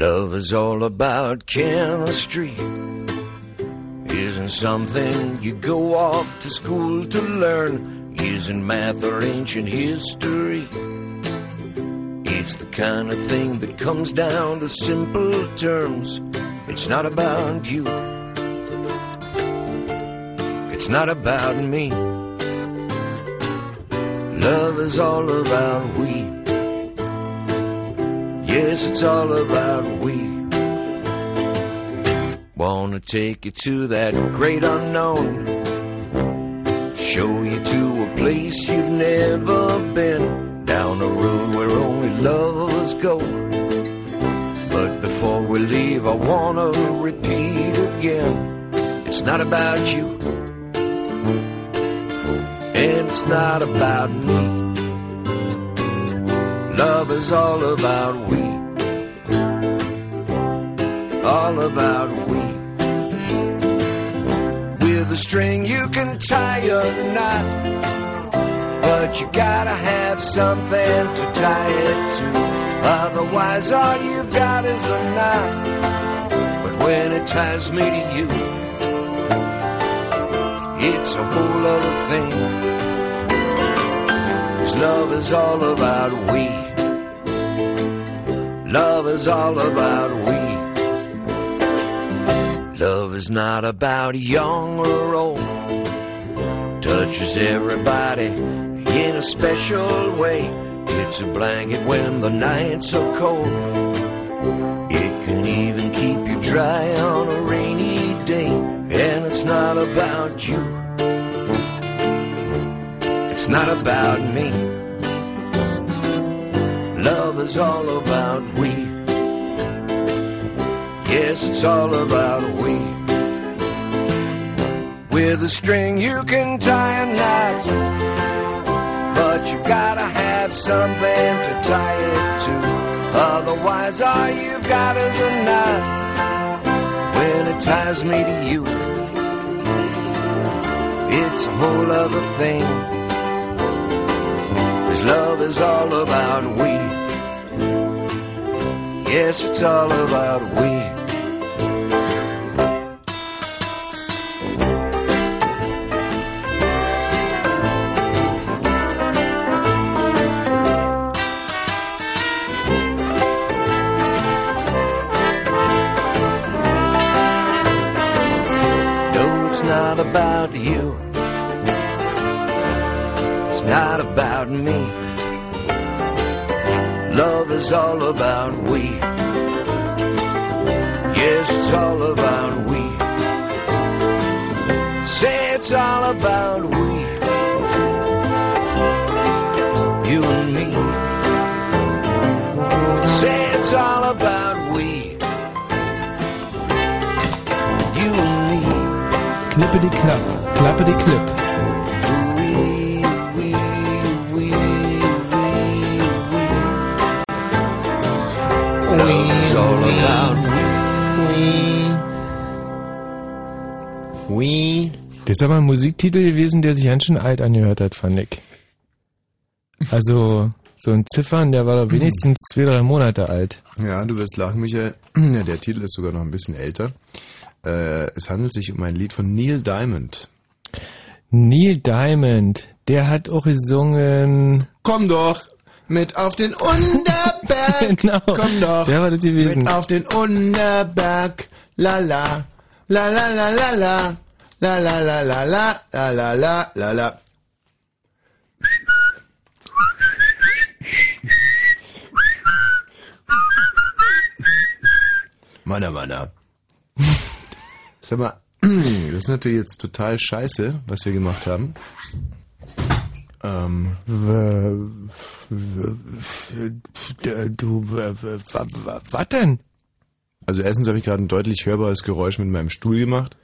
Love is all about chemistry. Isn't something you go off to school to learn. Isn't math or ancient history. It's the kind of thing that comes down to simple terms. It's not about you. It's not about me. Love is all about we. Yes, it's all about we. Wanna take you to that great unknown. Show you to a place you've never been. Down a road where only lovers go. But before we leave, I wanna repeat again. It's not about you. And it's not about me. Love is all about we. All about we. With a string you can tie a knot. But you gotta have something to tie it to. Otherwise, all you've got is a knot. But when it ties me to you, it's a whole other thing. Cause love is all about we. Love is all about we. Love is not about young or old. Touches everybody in a special way. It's a blanket when the nights are cold. It can even keep you dry on a rainy day. And it's not about you. It's not about me. Is all about we. Yes, it's all about we. With a string you can tie a knot. But you gotta have something to tie it to. Otherwise, all you've got is a knot. When it ties me to you, it's a whole other thing. Cause love is all about we. Yes, it's all about we. Is all about we. Yes, it's all about we. Say it's all about we. You and me. Say it's all about we. You and me. Knippe die Knapp, klappe Das ist aber ein Musiktitel gewesen, der sich ganz schön alt angehört hat, fand ich. Also, so ein Ziffern, der war doch wenigstens zwei, drei Monate alt. Ja, du wirst lachen, Michael. Ja, der Titel ist sogar noch ein bisschen älter. Äh, es handelt sich um ein Lied von Neil Diamond. Neil Diamond, der hat auch gesungen. Komm doch mit auf den Unterberg. Genau. Komm doch Der war das gewesen. mit auf den Unterberg. La la. La la la la la. La la la la la. La la la la la. Manna, Manna. Sag mal, das ist natürlich jetzt total scheiße, was wir gemacht haben. Ähm, Du, was denn? also erstens habe ich gerade ein deutlich hörbares Geräusch mit meinem Stuhl gemacht,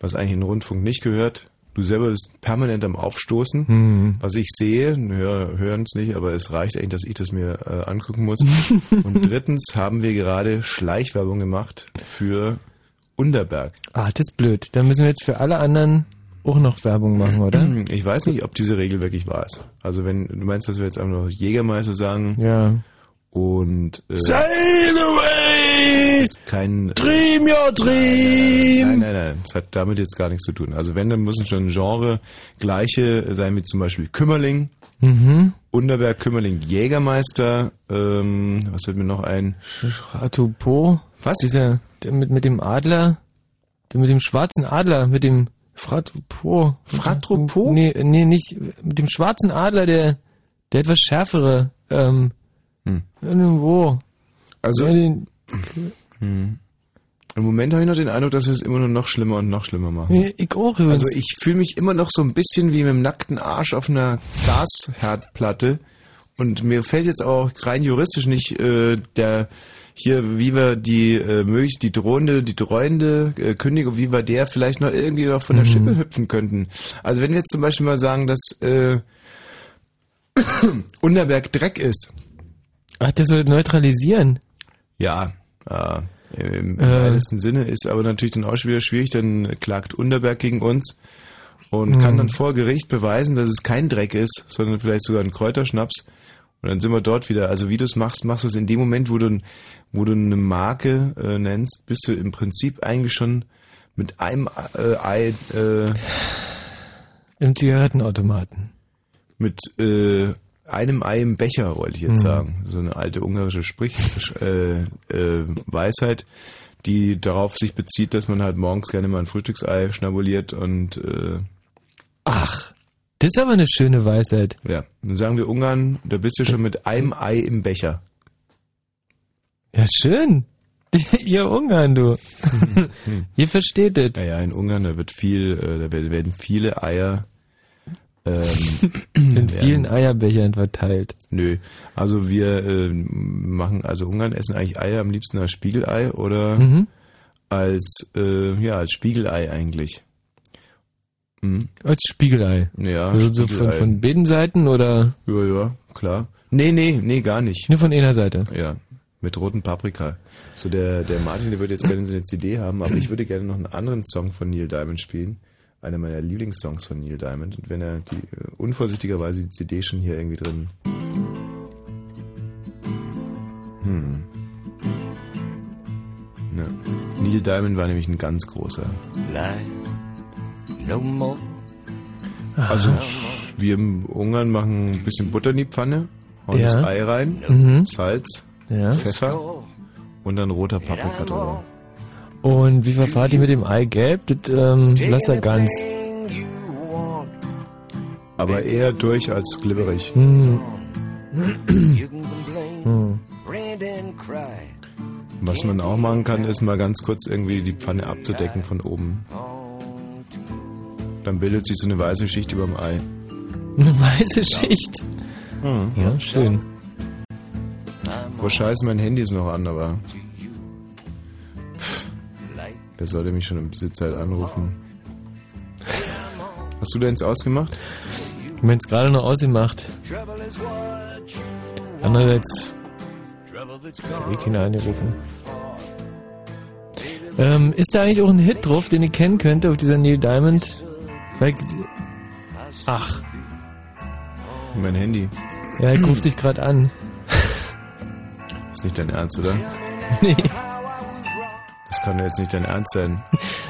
was eigentlich in Rundfunk nicht gehört. Du selber bist permanent am Aufstoßen. Hm. Was ich sehe, hör, hören es nicht, aber es reicht eigentlich, dass ich das mir äh, angucken muss. Und drittens haben wir gerade Schleichwerbung gemacht für Unterberg. Ah, das ist blöd. Dann müssen wir jetzt für alle anderen auch noch Werbung machen, oder? Ich weiß nicht, ob diese Regel wirklich wahr ist. Also wenn du meinst, dass wir jetzt einfach noch Jägermeister sagen Ja. Und äh, Sail away! ist kein Dream your dream! Nein, nein, nein, das hat damit jetzt gar nichts zu tun. Also wenn, dann müssen schon Genre gleiche sein, wie zum Beispiel Kümmerling, Mhm. Unterberg, Kümmerling, Jägermeister, ähm, was fällt mir noch ein? Ratopo. Was? Dieser, der mit, mit dem Adler, der mit dem schwarzen Adler, mit dem Fratropo. Fratropo? Nee, nee, nicht, mit dem schwarzen Adler, der, der etwas schärfere, ähm, Hm. irgendwo. Also Ja, den, im Moment habe ich noch den Eindruck, dass wir es immer nur noch schlimmer und noch schlimmer machen. nee, ich auch übrigens. Also ich fühle mich immer noch so ein bisschen wie mit dem nackten Arsch auf einer Gasherdplatte. Und mir fällt jetzt auch rein juristisch nicht äh, der hier, wie wir die äh, möglich die drohende, die dreuende äh, Kündigung, wie wir der vielleicht noch irgendwie noch von der Schippe hüpfen könnten. Also wenn wir jetzt zum Beispiel mal sagen, dass äh, Unterberg Dreck ist, Ach, das soll neutralisieren. ja, äh, im, Äh. weitesten Sinne ist aber natürlich dann auch schon wieder schwierig, dann klagt Unterberg gegen uns und kann dann vor Gericht beweisen, dass es kein Dreck ist, sondern vielleicht sogar ein Kräuterschnaps. Und dann sind wir dort wieder. Also wie du es machst, machst du es in dem Moment, wo du, wo du eine Marke äh, nennst, bist du im Prinzip eigentlich schon mit einem äh, Ei, äh, Im Zigarettenautomaten. mit äh, einem Ei im Becher, wollte ich jetzt Mhm. sagen. So eine alte ungarische Sprich äh, äh, Weisheit, die darauf sich bezieht, dass man halt morgens gerne mal ein Frühstücksei schnabuliert und äh, Ach, das ist aber eine schöne Weisheit. ja, dann sagen wir Ungarn, da bist du schon mit einem Ei im Becher. Ja, schön. Ihr Ungarn, du. Ihr versteht es. Naja, in Ungarn, da wird viel, äh, da werden werden viele Eier ähm, In vielen Eierbechern verteilt. Nö, also wir äh, machen, also Ungarn essen eigentlich Eier am liebsten als Spiegelei oder Mhm. als, äh, ja, als Spiegelei eigentlich. Mhm. Als Spiegelei. Ja, Also so von, Spiegelei. von beiden Seiten oder Ja, ja, klar. Nee, nee, nee, gar nicht. nur von einer Seite? Ja, mit roten Paprika. So der, der Martin, der würde jetzt gerne so eine CD haben, aber ich würde gerne noch einen anderen Song von Neil Diamond spielen. Einer meiner Lieblingssongs von Neil Diamond. Und wenn er die, äh, unvorsichtigerweise die CD schon hier irgendwie drin. Hm. Ne. Neil Diamond war nämlich ein ganz großer. Life no more. Also, wir im Ungarn machen ein bisschen Butter in die Pfanne, hauen Ja. das Ei rein, Mhm. Salz, Ja. Pfeffer und dann roter Paprika drüber. Und wie verfahrt ihr mit dem Eigelb? Das ähm, lasst er ganz. Aber eher durch als glibberig. Hm. Hm. Was man auch machen kann, ist mal ganz kurz irgendwie die Pfanne abzudecken von oben. Dann bildet sich so eine weiße Schicht über dem Ei. Eine weiße Schicht. Ja, schön. Oh scheiße, mein Handy ist noch an, aber der sollte mich schon um diese Zeit anrufen. Hast du deins ausgemacht? Ich habe es gerade noch ausgemacht. Andererseits habe ich keiner angerufen. Ähm, ist da eigentlich auch ein Hit drauf, den ich kennen könnte auf dieser Neil Diamond? Ach, Mein Handy. ja, ich rufe dich gerade an. Ist nicht dein Ernst, oder? Nee. Das kann doch jetzt nicht dein Ernst sein.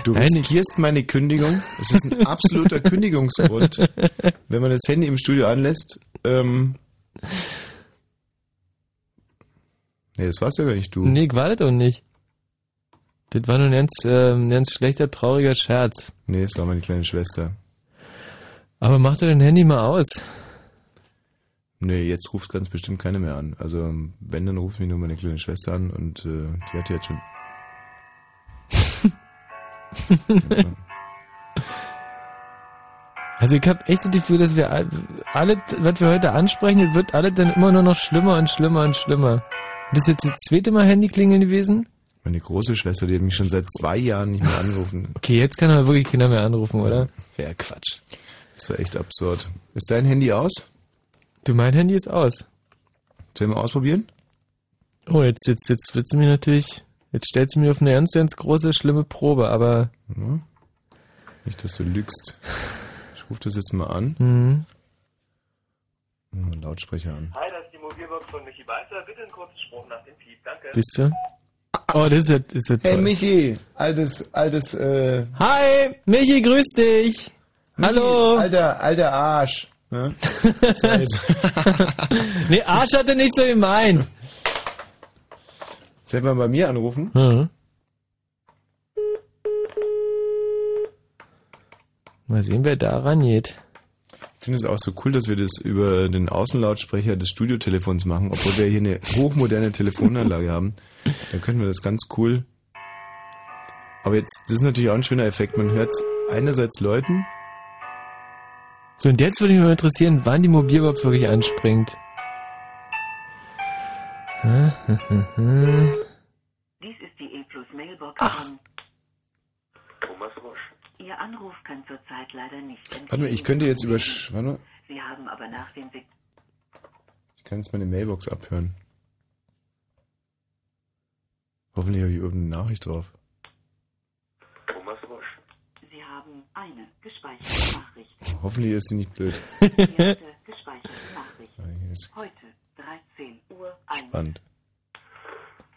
Du Nein, ich- riskierst meine Kündigung. Das ist ein absoluter Kündigungsgrund. Wenn man das Handy im Studio anlässt, ähm. Nee, das warst ja gar nicht du. Nee, ich war das auch nicht. Das war nur ein ganz, ganz schlechter, trauriger Scherz. Nee, es war meine kleine Schwester. Aber mach doch dein Handy mal aus. Nee, jetzt ruft ganz bestimmt keine mehr an. Also, wenn, dann ruft mich nur meine kleine Schwester an und äh, die hat jetzt schon. Also ich habe echt das Gefühl, dass wir all- alle, was wir heute ansprechen, wird alles dann immer nur noch schlimmer und schlimmer und schlimmer. Das ist jetzt das zweite Mal Handyklingeln gewesen? Meine große Schwester, die hat mich schon seit zwei Jahren nicht mehr angerufen. Okay, jetzt kann aber wirklich keiner mehr anrufen, oder? Ja, Quatsch. Das war echt absurd. Ist dein Handy aus? Du, mein Handy ist aus. Sollen wir ausprobieren? Oh, jetzt, jetzt, jetzt wird sie mir natürlich, jetzt stellt sie mir auf eine ganz, ganz große, schlimme Probe, aber, Ja. Nicht, dass du lügst. Ich rufe das jetzt mal an. hm, Hm, Lautsprecher an. Hi, das ist die Mobilbox von Michi Balzer. Bitte einen kurzen Spruch nach dem Piep. Danke. Siehst du? Oh, das ist ja, das ist ja toll. Hey Michi, altes, altes, äh, Hi, Michi, grüß dich. Michi, Hallo. Alter, alter Arsch. Ne? Nee, Arsch hat er nicht so gemeint. Soll ich mal bei mir anrufen? Mhm. Mal sehen, wer da rangeht. Ich finde es auch so cool, dass wir das über den Außenlautsprecher des Studiotelefons machen, obwohl wir hier eine hochmoderne Telefonanlage haben. Dann könnten wir das ganz cool. Aber jetzt, das ist natürlich auch ein schöner Effekt. Man hört einerseits Leuten, So, und jetzt würde mich mal interessieren, wann die Mobilbox wirklich anspringt. Dies ist die E-Plus Mailbox von. Thomas Rusch. Ihr Anruf kann zurzeit leider nicht warte mal, ich könnte jetzt über, warte mal, Sie haben aber nach dem Sig ich kann jetzt meine Mailbox abhören. Hoffentlich habe ich irgendeine Nachricht drauf. Thomas Rusch. Sie haben eine gespeicherte Nachricht. Hoffentlich ist sie nicht blöd. Erste gespeicherte Nachricht. Heute 13 Uhr 1. spannend.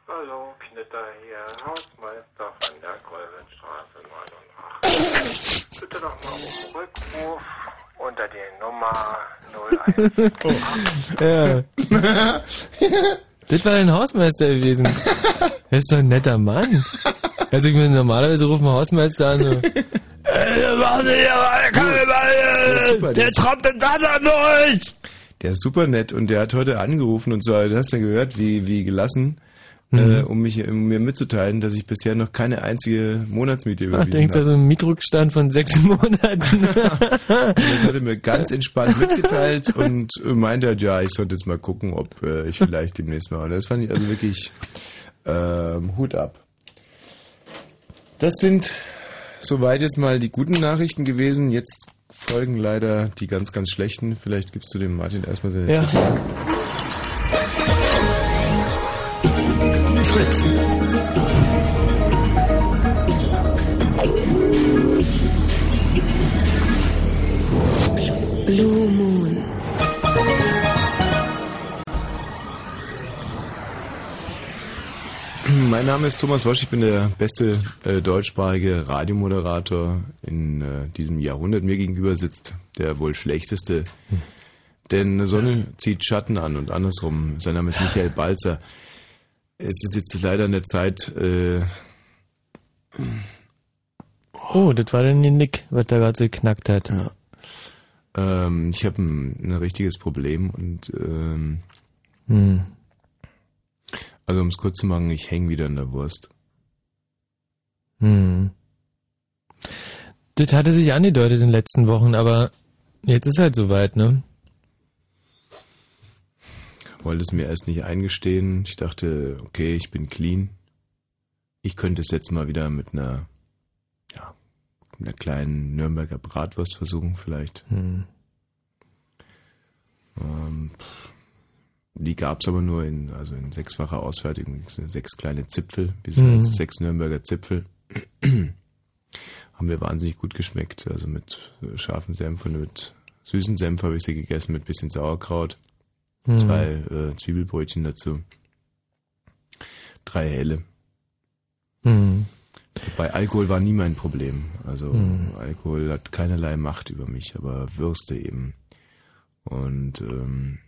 Hallo, Knitter hier, Hausmeister von der Kolbenstraße 89. Bitte doch mal um Rückruf unter die Nummer 01. Ja. das war dein Hausmeister gewesen. Er ist doch ein netter Mann. Also ich meine, normalerweise rufen wir Hausmeister an. So, "Ey, machen Sie hier mal keine Ball, super, der tropft das Wasser durch! Der ist super nett und der hat heute angerufen und zwar, du hast ja gehört, wie, wie gelassen, äh, um mich um mir mitzuteilen, dass ich bisher noch keine einzige Monatsmiete Ach, überwiesen denkst du, habe. so ein Mietrückstand von sechs Monaten. Das hat er mir ganz entspannt mitgeteilt und meinte halt, ja, ich sollte jetzt mal gucken, ob äh, ich vielleicht demnächst mal. Das fand ich also wirklich ähm, Hut ab. Das sind soweit jetzt mal die guten Nachrichten gewesen. Jetzt folgen leider die ganz, ganz schlechten. Vielleicht gibst du dem Martin erstmal seine Ja. CD. Mein Name ist Thomas Wosch, ich bin der beste äh, deutschsprachige Radiomoderator in äh, diesem Jahrhundert. Mir gegenüber sitzt der wohl schlechteste, denn Sonne zieht Schatten an und andersrum. Sein Name ist Michael Balzer. Es ist jetzt leider eine Zeit, äh, Oh, das war dann der Nick, was da gerade so geknackt hat. ähm, ich habe ein, ein richtiges Problem und ähm, Hm. Also um es kurz zu machen, ich hänge wieder in der Wurst. Hm. Das hatte sich angedeutet in den letzten Wochen, aber jetzt ist halt soweit, ne? wollte es mir erst nicht eingestehen. Ich dachte, okay, ich bin clean. Ich könnte es jetzt mal wieder mit einer, ja, mit einer kleinen Nürnberger Bratwurst versuchen, vielleicht. Hm. Ähm, die gab's aber nur in, also in sechsfacher Ausfertigung, sechs kleine Zipfel, wie es Mhm. heißt, sechs Nürnberger Zipfel. Haben mir wahnsinnig gut geschmeckt. Also mit scharfem Senf und mit süßen Senf habe ich sie gegessen, mit bisschen Sauerkraut. Hm. Zwei äh, Zwiebelbrötchen dazu. Drei helle. Hm. Bei Alkohol war nie mein Problem. Also Hm. Alkohol hat keinerlei Macht über mich, aber Würste eben. Und ähm,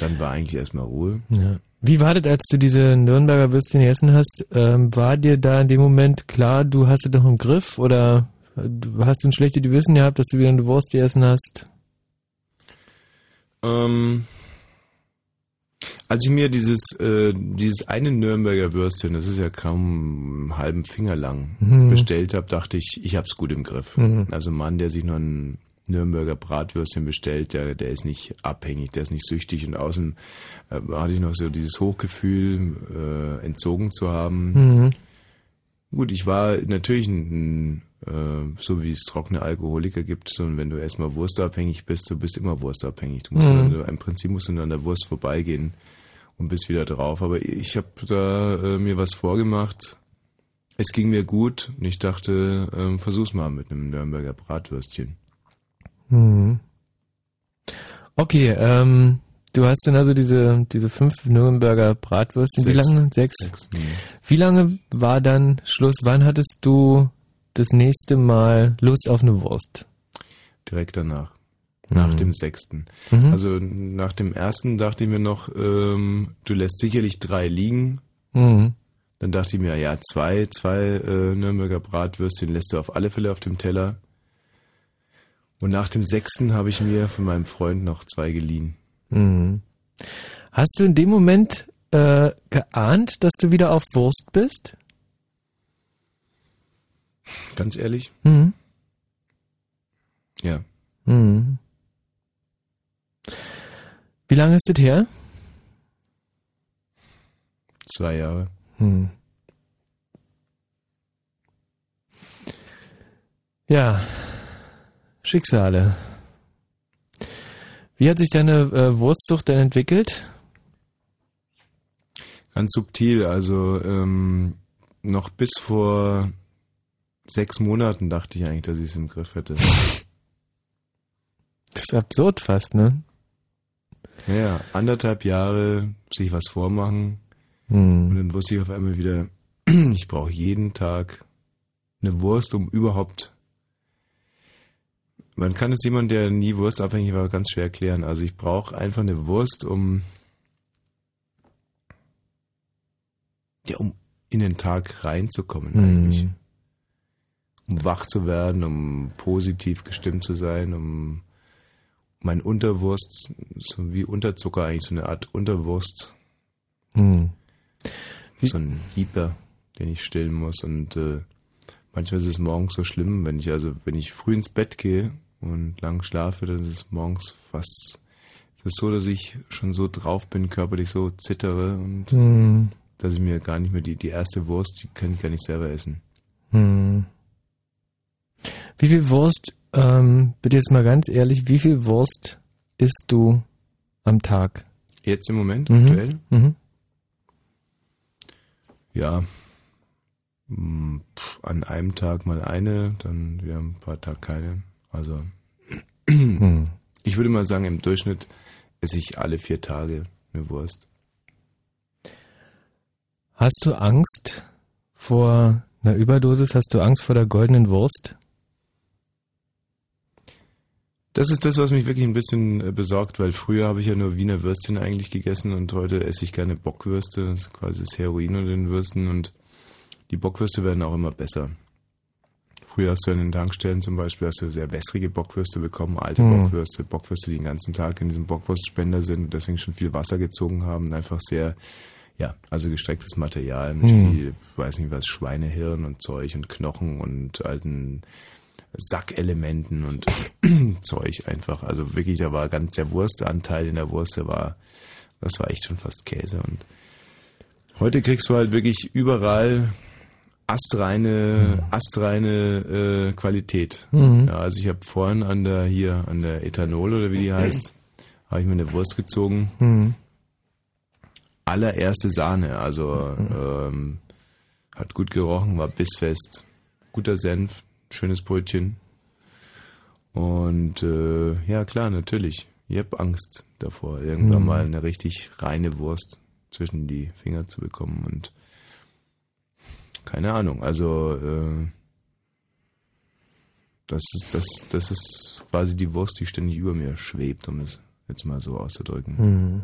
dann war eigentlich erstmal Ruhe. Ja. Wie war das, als du diese Nürnberger Würstchen gegessen hast? Ähm, war dir da in dem Moment klar, du hast es doch im Griff oder hast du ein schlechtes Gewissen gehabt, dass du wieder eine Wurst gegessen hast? Ähm, als ich mir dieses, äh, dieses eine Nürnberger Würstchen, das ist ja kaum einen halben Finger lang, Mhm. bestellt habe, dachte ich, ich hab's gut im Griff. Mhm. Also ein Mann, der sich noch ein Nürnberger Bratwürstchen bestellt, der, der ist nicht abhängig, der ist nicht süchtig und außen äh, hatte ich noch so dieses Hochgefühl, äh, entzogen zu haben. Mhm. Gut, ich war natürlich ein, ein äh, so wie es trockene Alkoholiker gibt, so, und wenn du erstmal wurstabhängig bist, du bist immer wurstabhängig. Du musst Mhm. nur, im Prinzip musst du nur an der Wurst vorbeigehen und bist wieder drauf. Aber ich habe da äh, mir was vorgemacht. Es ging mir gut und ich dachte, ähm, versuch's mal mit einem Nürnberger Bratwürstchen. Mhm. Okay, ähm, Du hast dann also diese, diese fünf Nürnberger Bratwürstchen. Wie lange? Sechs. Sechs, nee. Wie lange war dann Schluss? Wann hattest du das nächste Mal Lust auf eine Wurst? Direkt danach. Nach Mhm. dem sechsten. Mhm. Also nach dem ersten dachte ich mir noch, ähm, du lässt sicherlich drei liegen. Mhm. Dann dachte ich mir, ja, zwei, zwei äh, Nürnberger Bratwürstchen lässt du auf alle Fälle auf dem Teller. Und nach dem sechsten habe ich mir von meinem Freund noch zwei geliehen. Mhm. Hast du in dem Moment äh, geahnt, dass du wieder auf Wurst bist? Ganz ehrlich? Mhm. Ja. Mhm. Wie lange ist das her? Zwei Jahre. Hm. Ja, Schicksale. Wie hat sich deine äh, Wurstsucht denn entwickelt? Ganz subtil, also ähm, noch bis vor sechs Monaten dachte ich eigentlich, dass ich es im Griff hätte. Das ist absurd fast, ne? Naja, anderthalb Jahre sich was vormachen und Hm. dann wusste ich auf einmal wieder, ich brauche jeden Tag eine Wurst, um überhaupt. Man kann es jemand, der nie wurstabhängig war, ganz schwer erklären. Also ich brauche einfach eine Wurst, um ja, um in den Tag reinzukommen eigentlich. Hm. Um wach zu werden, um positiv gestimmt zu sein, um mein Unterwurst, so wie Unterzucker eigentlich, so eine Art Unterwurst Hm. so ein Hieper, den ich stillen muss. Und äh, manchmal ist es morgens so schlimm, wenn ich also, wenn ich früh ins Bett gehe und lang schlafe, dann ist es morgens fast. Es ist so, dass ich schon so drauf bin, körperlich so zittere und Hm. dass ich mir gar nicht mehr die, die erste Wurst, die kann ich gar nicht selber essen. Hm. Wie viel Wurst, ähm, bitte jetzt mal ganz ehrlich, wie viel Wurst isst du am Tag? Jetzt im Moment, Mhm. aktuell? Mhm. Ja. pff, An einem Tag mal eine, dann wieder ein paar Tage keine. Also Hm. Ich würde mal sagen, im Durchschnitt esse ich alle vier Tage eine Wurst. Hast du Angst vor einer Überdosis? Hast du Angst vor der goldenen Wurst? Das ist das, was mich wirklich ein bisschen äh, besorgt, weil früher habe ich ja nur Wiener Würstchen eigentlich gegessen und heute esse ich gerne Bockwürste, das ist quasi das Heroin unter den Würsten und die Bockwürste werden auch immer besser. Früher hast du in den Tankstellen zum Beispiel hast du sehr wässrige Bockwürste bekommen, alte Hm. Bockwürste, Bockwürste, die den ganzen Tag in diesem Bockwurstspender sind und deswegen schon viel Wasser gezogen haben, und einfach sehr, ja, also gestrecktes Material mit Hm. viel, weiß nicht was, Schweinehirn und Zeug und Knochen und alten Sackelementen und Zeug einfach. Also wirklich, da war ganz der Wurstanteil in der Wurst, der war, das war echt schon fast Käse. Und heute kriegst du halt wirklich überall astreine, astreine äh, Qualität. Mhm. Ja, also ich habe vorhin an der hier an der Ethanol oder wie die heißt, habe ich mir eine Wurst gezogen. Hm. Allererste Sahne, also ähm, hat gut gerochen, war bissfest, guter Senf, schönes Brötchen. Und äh, ja klar, natürlich. Ich habe Angst davor, irgendwann Mhm. mal eine richtig reine Wurst zwischen die Finger zu bekommen und keine Ahnung. Also äh, das ist das das ist quasi die Wurst, die ständig über mir schwebt, um es jetzt mal so auszudrücken. Hm.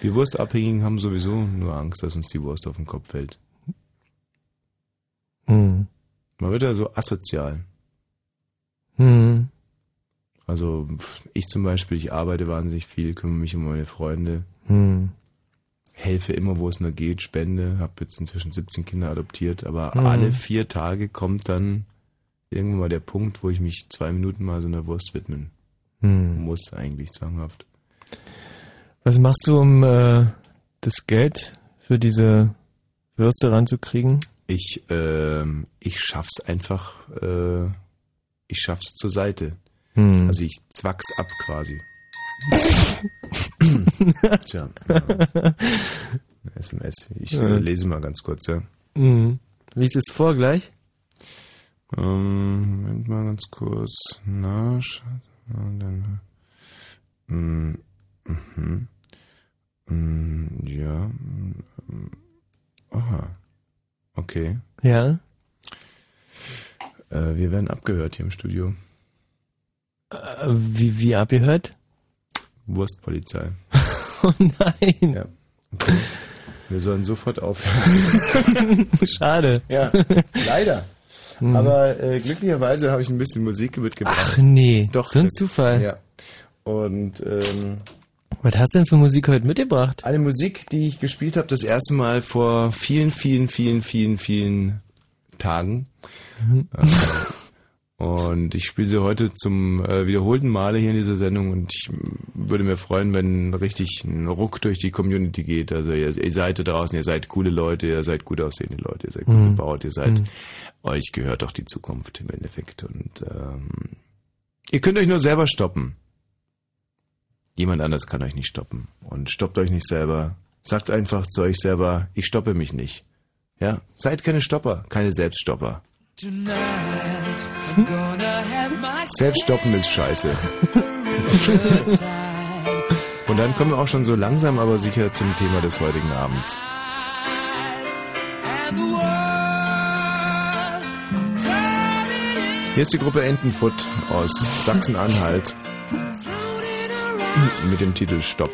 Wir Wurstabhängigen haben sowieso nur Angst, dass uns die Wurst auf den Kopf fällt. Hm. Man wird ja so asozial. Hm. Also ich zum Beispiel, ich arbeite wahnsinnig viel, kümmere mich um meine Freunde, Hm. Helfe immer, wo es nur geht, spende, habe jetzt inzwischen 17 Kinder adoptiert, aber Mhm. alle vier Tage kommt dann irgendwann mal der Punkt, wo ich mich zwei Minuten mal so einer Wurst widmen Hm. muss, eigentlich zwanghaft. Was machst du, um äh, das Geld für diese Würste ranzukriegen? Ich, ähm, ich schaff's einfach, äh, ich schaff's zur Seite. Hm. Also ich zwack's ab quasi. Tja. Ja. SMS. Ich ja. lese mal ganz kurz, ja. Mhm. Lies es vor gleich. Ähm, Moment mal ganz kurz. Na, dann. Äh, mm, mhm. Mhm. Ja. Mm, aha. Okay. Ja. Äh, wir werden abgehört hier im Studio. Äh, wie, wie abgehört? Wurstpolizei. Oh nein. Ja. Okay. Wir sollen sofort aufhören. Schade. Ja, leider. Aber äh, glücklicherweise habe ich ein bisschen Musik mitgebracht. Ach nee. Doch, So ein. Zufall. Ja. Und ähm, Was hast du denn für Musik heute mitgebracht? eine Musik, die ich gespielt habe, das erste Mal vor vielen, vielen, vielen, vielen, vielen Tagen. Äh, und ich spiele sie heute zum äh, wiederholten Male hier in dieser Sendung und ich würde mir freuen, wenn richtig ein Ruck durch die Community geht. Also ihr, ihr seid da draußen, ihr seid coole Leute, ihr seid gut aussehende Leute, ihr seid gut Mhm. gebaut, ihr seid, euch gehört doch die Zukunft im Endeffekt. Und ähm, ihr könnt euch nur selber stoppen. Jemand anders kann euch nicht stoppen. Und stoppt euch nicht selber. Sagt einfach zu euch selber, ich stoppe mich nicht. Ja, seid keine Stopper, keine Selbststopper. Selbststoppen ist scheiße. Und dann kommen wir auch schon so langsam, aber sicher zum Thema des heutigen Abends. Hier ist die Gruppe Entenfutt aus Sachsen-Anhalt mit dem Titel Stopp.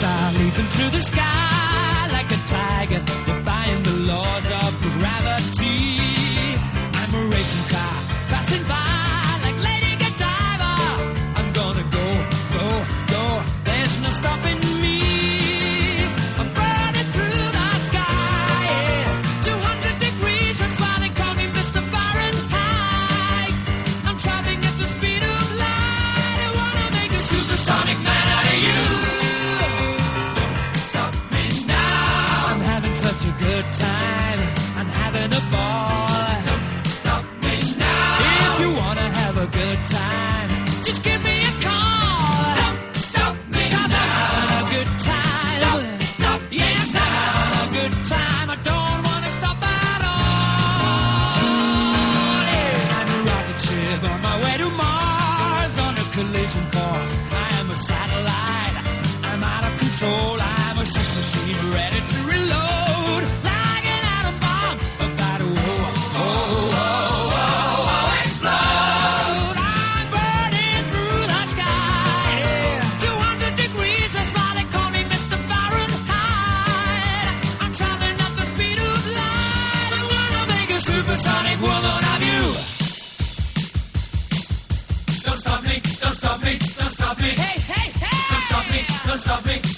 Star leaping through the sky Mr. Big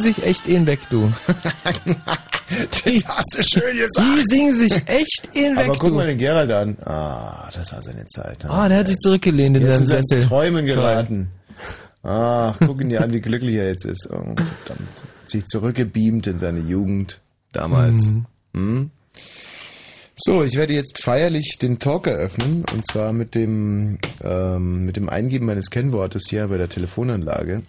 singen, sich echt ihn weg, du. Das hast du schön Die singen sich echt ihn weg, Aber guck mal den Gerald an. Ah, das war seine Zeit. Ah, der hat sich zurückgelehnt in seinem er Sessel. Träumen geraten. Ach, guck ihn dir an, wie glücklich er jetzt ist. Oh, verdammt. Sich zurückgebeamt in seine Jugend damals. Hm? So, ich werde jetzt feierlich den Talk eröffnen und zwar mit dem ähm, mit dem Eingeben meines Kennwortes hier bei der Telefonanlage.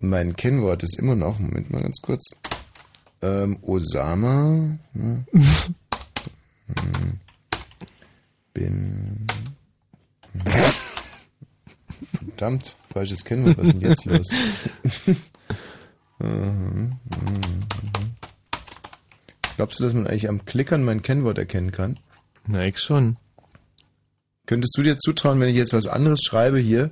Mein Kennwort ist immer noch, Moment mal ganz kurz, ähm, Osama. Ne? Hm. bin. Verdammt, falsches Kennwort, was ist denn jetzt los? Mhm, Glaubst du, dass man eigentlich am Klickern mein Kennwort erkennen kann? Na, ich schon. Könntest du dir zutrauen, wenn ich jetzt was anderes schreibe hier,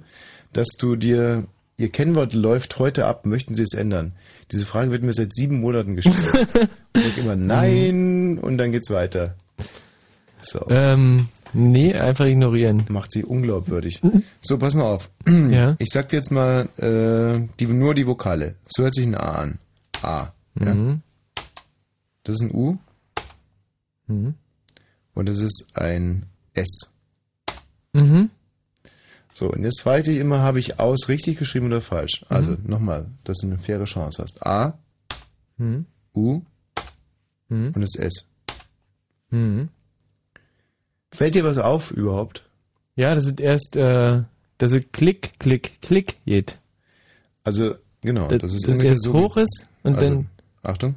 dass du dir, ihr Kennwort läuft heute ab, möchten Sie es ändern? Diese Frage wird mir seit sieben Monaten gestellt. und ich immer nein und dann geht's weiter. So. Ähm, nee, einfach ignorieren. Macht sie unglaubwürdig. So, pass mal auf. Ja. Ich sag dir jetzt mal äh, die, nur die Vokale. So hört sich ein A an. A. Ja? Mhm. Das ist ein U Mhm. und das ist ein S. Mhm. So, und jetzt frage ich dich immer, habe ich aus richtig geschrieben oder falsch? Also nochmal, dass du eine faire Chance hast. A, Mhm. U Mhm. und das S. Mhm. Fällt dir was auf überhaupt? Ja, das ist erst, äh, das ist Klick, Klick, Klick geht. Also, genau, das, ist dass ungefähr erst so. hoch ist und also, dann, Achtung,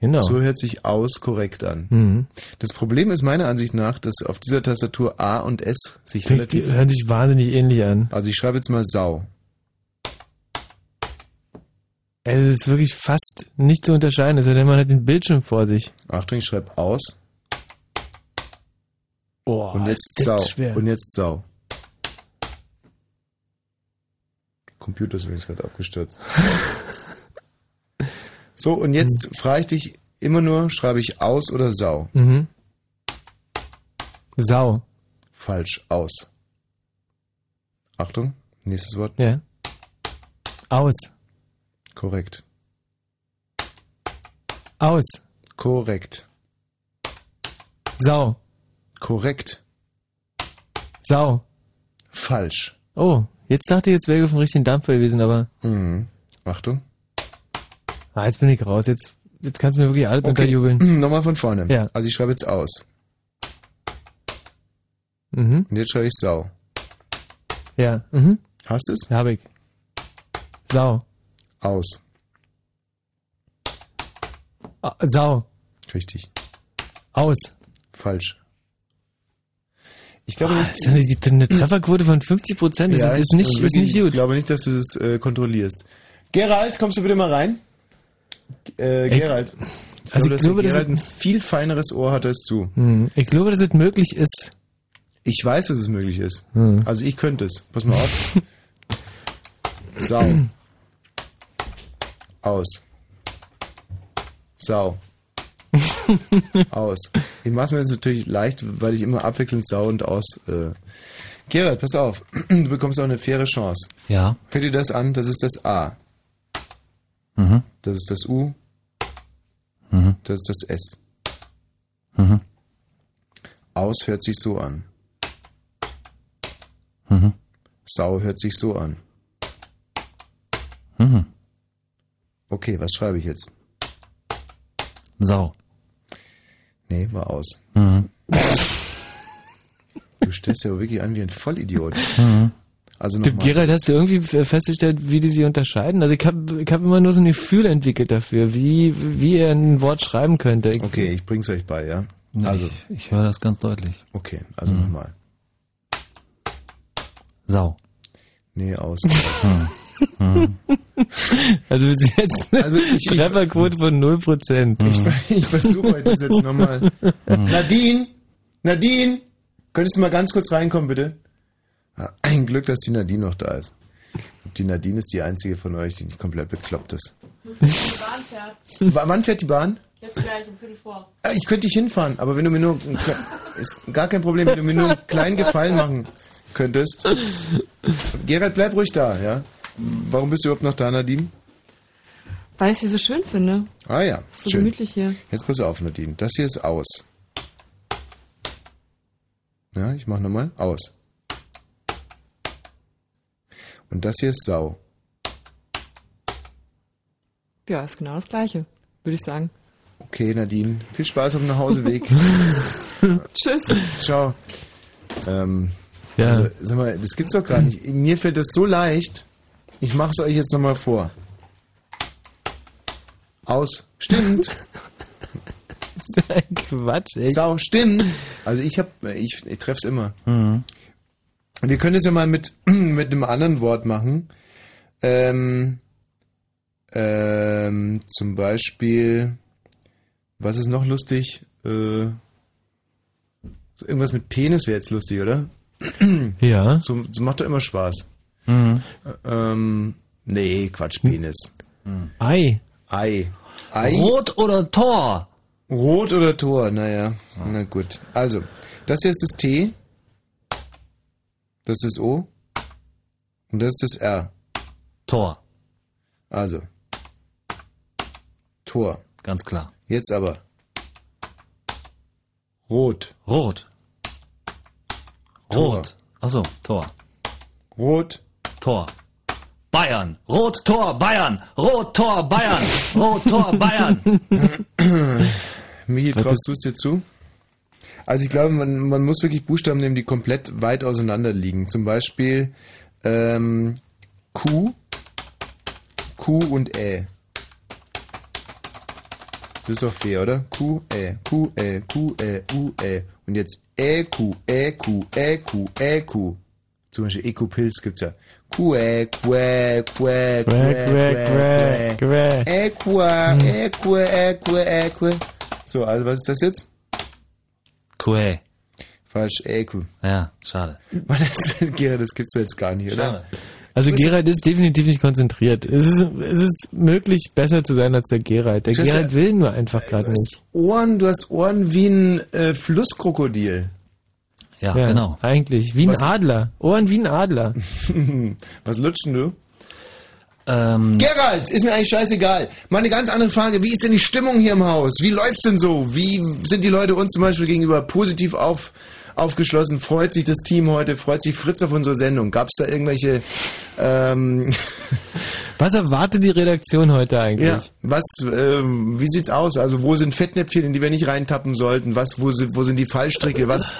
genau. so hört sich aus korrekt an. Mhm. Das Problem ist meiner Ansicht nach, dass auf dieser Tastatur A und S sich die relativ. hören sich wahnsinnig ähnlich an. Also ich schreibe jetzt mal Sau. Das ist wirklich fast nicht zu unterscheiden, es denn, man hat den Bildschirm vor sich. Achtung, ich schreibe aus Boah, und jetzt Sau. schwer. Und jetzt Sau. Computer ist übrigens gerade abgestürzt. so, und jetzt frage ich dich immer nur, schreibe ich aus oder Sau? Mhm. Sau. Falsch, aus. Achtung, nächstes Wort. Ja. Aus. Korrekt. Aus. Korrekt. Sau. Korrekt. Sau. Falsch. Oh, jetzt dachte ich, jetzt wäre ich auf dem richtigen Dampfer gewesen, aber Mhm. Achtung. Ah, jetzt bin ich raus. Jetzt, jetzt kannst du mir wirklich alles unterjubeln. Nochmal von vorne. Ja. Also ich schreibe jetzt aus. Mhm. Und jetzt schreibe ich Sau. Ja. Mhm. Hast du es? Ja, hab ich. Sau. Aus. Ah, Sau. Richtig. Aus. Falsch. Ich glaube Ah, nicht. das ist eine, Trefferquote von 50 Prozent. Das, Ja, ist, ich ist, nicht, ist nicht gut. glaube nicht, dass du das äh, kontrollierst. Gerald, kommst du bitte mal rein? Äh, Gerald. Ich also glaube, ich dass glaube, der das Gerald ein viel feineres Ohr hat als du. Hm, Ich glaube, dass es möglich ist. Ich weiß, dass es möglich ist. Hm. Also ich könnte es. Pass mal auf. Sau. Aus. Sau. aus. Ich mache mir jetzt natürlich leicht, weil ich immer abwechselnd Sau und Aus. Äh. Gerald, pass auf. Du bekommst auch eine faire Chance. Ja. Hör dir das an, das ist das A. Mhm. Das ist das U. Mhm. Das ist das S. Mhm. Aus hört sich so an. Mhm. Sau hört sich so an. Mhm. Okay, was schreibe ich jetzt? Sau. Nee, war aus. Mhm. Du stellst ja wirklich an wie ein Vollidiot. Mhm. Also nochmal. Gerald, hast du irgendwie festgestellt, wie die sich unterscheiden? Also ich habe ich hab immer nur so ein Gefühl entwickelt dafür, wie, wie er ein Wort schreiben könnte. Ich, Okay, ich bring's euch bei, ja? Nee, Also, ich, ich höre das ganz deutlich. okay, also nochmal. Sau. Nee, aus. Also bis jetzt eine Also ich- Trefferquote von 0%. Ich, ich versuche euch das jetzt nochmal. Nadine! Nadine! Könntest du mal ganz kurz reinkommen, bitte? Ein Glück, dass die Nadine noch da ist. Die Nadine ist die einzige von euch, die nicht komplett bekloppt ist. Die Bahn fährt. Wann fährt die Bahn? Jetzt gleich, um Viertel vor. Ah, Ich könnte dich hinfahren, aber wenn du mir nur, kle- ist gar kein Problem, wenn du mir nur einen kleinen Gefallen machen könntest. Gerald, bleib ruhig da, ja? Warum bist du überhaupt noch da, Nadine? Weil ich sie so schön finde. Ah ja, So schön. gemütlich hier. Jetzt pass auf, Nadine. Das hier ist aus. Ja, ich mach nochmal. Aus. Und das hier ist Sau. Ja, ist genau das gleiche, würde ich sagen. Okay, Nadine. Viel Spaß auf dem Nachhauseweg. Tschüss. Ciao. Ähm, Ja. also, sag mal, das gibt's doch gar nicht. Mir fällt das so leicht. Ich mach's euch jetzt nochmal vor. Aus. Stimmt. ein Quatsch, echt. Sau, stimmt. Also ich hab, ich, ich treff's immer. Wir können es ja mal mit, mit einem anderen Wort machen. Ähm, ähm, zum Beispiel, was ist noch lustig? Äh, irgendwas mit Penis wäre jetzt lustig, oder? Ja. So, so macht doch immer Spaß. Mhm. Ähm, nee, Quatsch, Penis. Ei. Ei. Ei. Rot oder Tor? Rot oder Tor, naja, na gut. Also, das hier ist das T, das ist das O und das ist das R. Tor. Also, Tor. Ganz klar. Jetzt aber. Rot. Rot. Tor. Rot. Achso, Tor. Rot. Tor. Bayern. Rot, Tor, Bayern. Rot, Tor, Bayern. Rot, Tor, Bayern. Michi, Was traust du es dir zu? Also ich glaube, man, man muss wirklich Buchstaben nehmen, die komplett weit auseinander liegen. Zum Beispiel ähm, Q, Q und Ä. Das ist doch fair, oder? Q, Ä, Q, Ä, Q, Ä, U, Ä. Und jetzt Ä, Q, Ä, Q, Ä, Q, Ä, Q. Zum Beispiel Ecopilz gibt's ja. Q, Ä, Q, Ä, Q, Ä, Q, Ä, Quä, Q, quä, Ä, quä, Q, Ä. quä. Äqua, Äqua, Äqua, Äqua. So, also was ist das jetzt? Quä. Falsch, Äqua. Ja, schade. Mann, das, Gerhard, das gibt's jetzt gar nicht, oder? Schade. Also Gerald ist definitiv nicht konzentriert. Es ist, es ist möglich, besser zu sein als der Gerald. Der hast Gerald will nur einfach gerade Du nicht. hast Ohren, du hast Ohren wie ein äh, Flusskrokodil. Ja, Ja, genau. Eigentlich. Wie ein Was- Adler. Ohren wie ein Adler. Was lutschen du? Ähm, Gerald, ist mir eigentlich scheißegal. Mal eine ganz andere Frage. Wie ist denn die Stimmung hier im Haus? Wie läuft's denn so? Wie sind die Leute uns zum Beispiel gegenüber positiv auf, aufgeschlossen? Freut sich das Team heute? Freut sich Fritz auf unsere Sendung? Gab's da irgendwelche, ähm, Was erwartet die Redaktion heute eigentlich? ja, was, ähm, wie sieht's aus? Also wo sind Fettnäpfchen, in die wir nicht reintappen sollten? Was, wo sind, wo sind die Fallstricke? Was?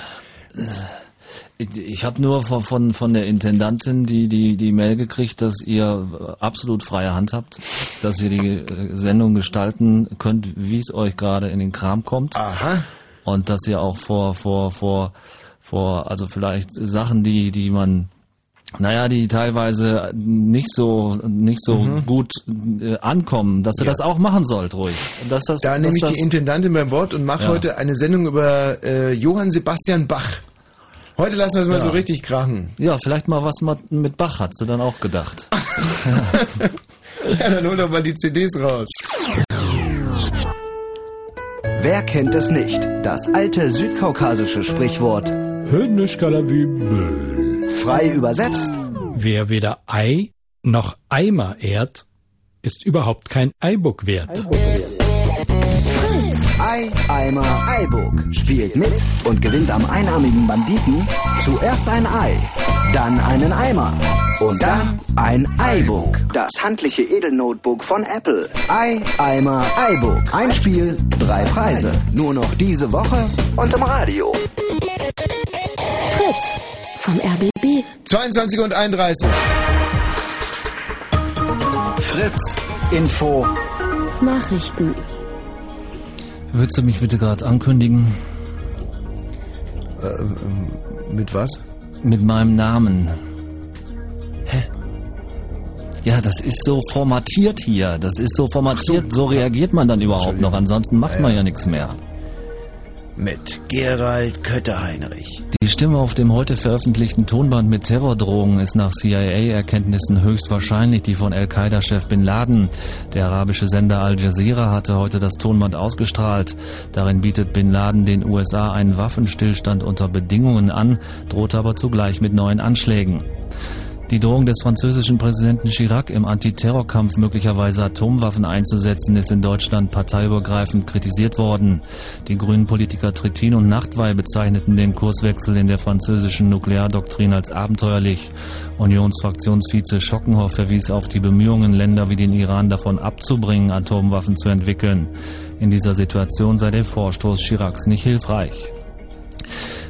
Ich habe nur von, von, von der Intendantin die, die, die Mail gekriegt, dass ihr absolut freie Hand habt, dass ihr die äh, Sendung gestalten könnt, wie es euch gerade in den Kram kommt. Aha. Und dass ihr auch vor, vor, vor, vor, also vielleicht Sachen, die, die man, naja, die teilweise nicht so, nicht so gut äh, ankommen, dass ihr Mhm. Ja. das auch machen sollt, ruhig. Dass das, Da dass nehme ich das, die Intendantin beim Wort und mache Ja. heute eine Sendung über äh, Johann Sebastian Bach. Heute lassen wir es mal Ja. so richtig krachen. Ja, vielleicht mal was mit Bach, hat sie dann auch gedacht. Ja, dann hol doch mal die CDs raus. Wer kennt es nicht? Das alte südkaukasische Sprichwort frei übersetzt. Wer weder Ei noch Eimer ehrt, ist überhaupt kein Eibuck wert. Ei, Eimer, Eiburg spielt mit und gewinnt am einarmigen Banditen zuerst ein Ei, dann einen Eimer und dann ein Eibook. Das handliche Edelnotebook von Apple. Ei, Eimer, Eibook. Ein Spiel, drei Preise. Nur noch diese Woche und im Radio. Fritz vom RBB. 22 und 31. Fritz, Info. Nachrichten. Würdest du mich bitte gerade ankündigen? Äh, mit was? Mit meinem Namen. Hä? Ja, das ist so formatiert hier. Das ist so formatiert. So, reagiert man dann überhaupt noch. Ansonsten macht man ja nichts mehr. Mit Gerald Kötterheinrich. Die Stimme auf dem heute veröffentlichten Tonband mit Terrordrohungen ist nach CIA-Erkenntnissen höchstwahrscheinlich die von Al-Qaida-Chef Bin Laden. Der arabische Sender Al Jazeera hatte heute das Tonband ausgestrahlt. Darin bietet Bin Laden den USA einen Waffenstillstand unter Bedingungen an, droht aber zugleich mit neuen Anschlägen. Die Drohung des französischen Präsidenten Chirac im Antiterrorkampf möglicherweise Atomwaffen einzusetzen, ist in Deutschland parteiübergreifend kritisiert worden. Die grünen Politiker Trittin und Nachtwey bezeichneten den Kurswechsel in der französischen Nukleardoktrin als abenteuerlich. Unionsfraktionsvize Schockenhoff verwies auf die Bemühungen, Länder wie den Iran davon abzubringen, Atomwaffen zu entwickeln. In dieser Situation sei der Vorstoß Chiracs nicht hilfreich.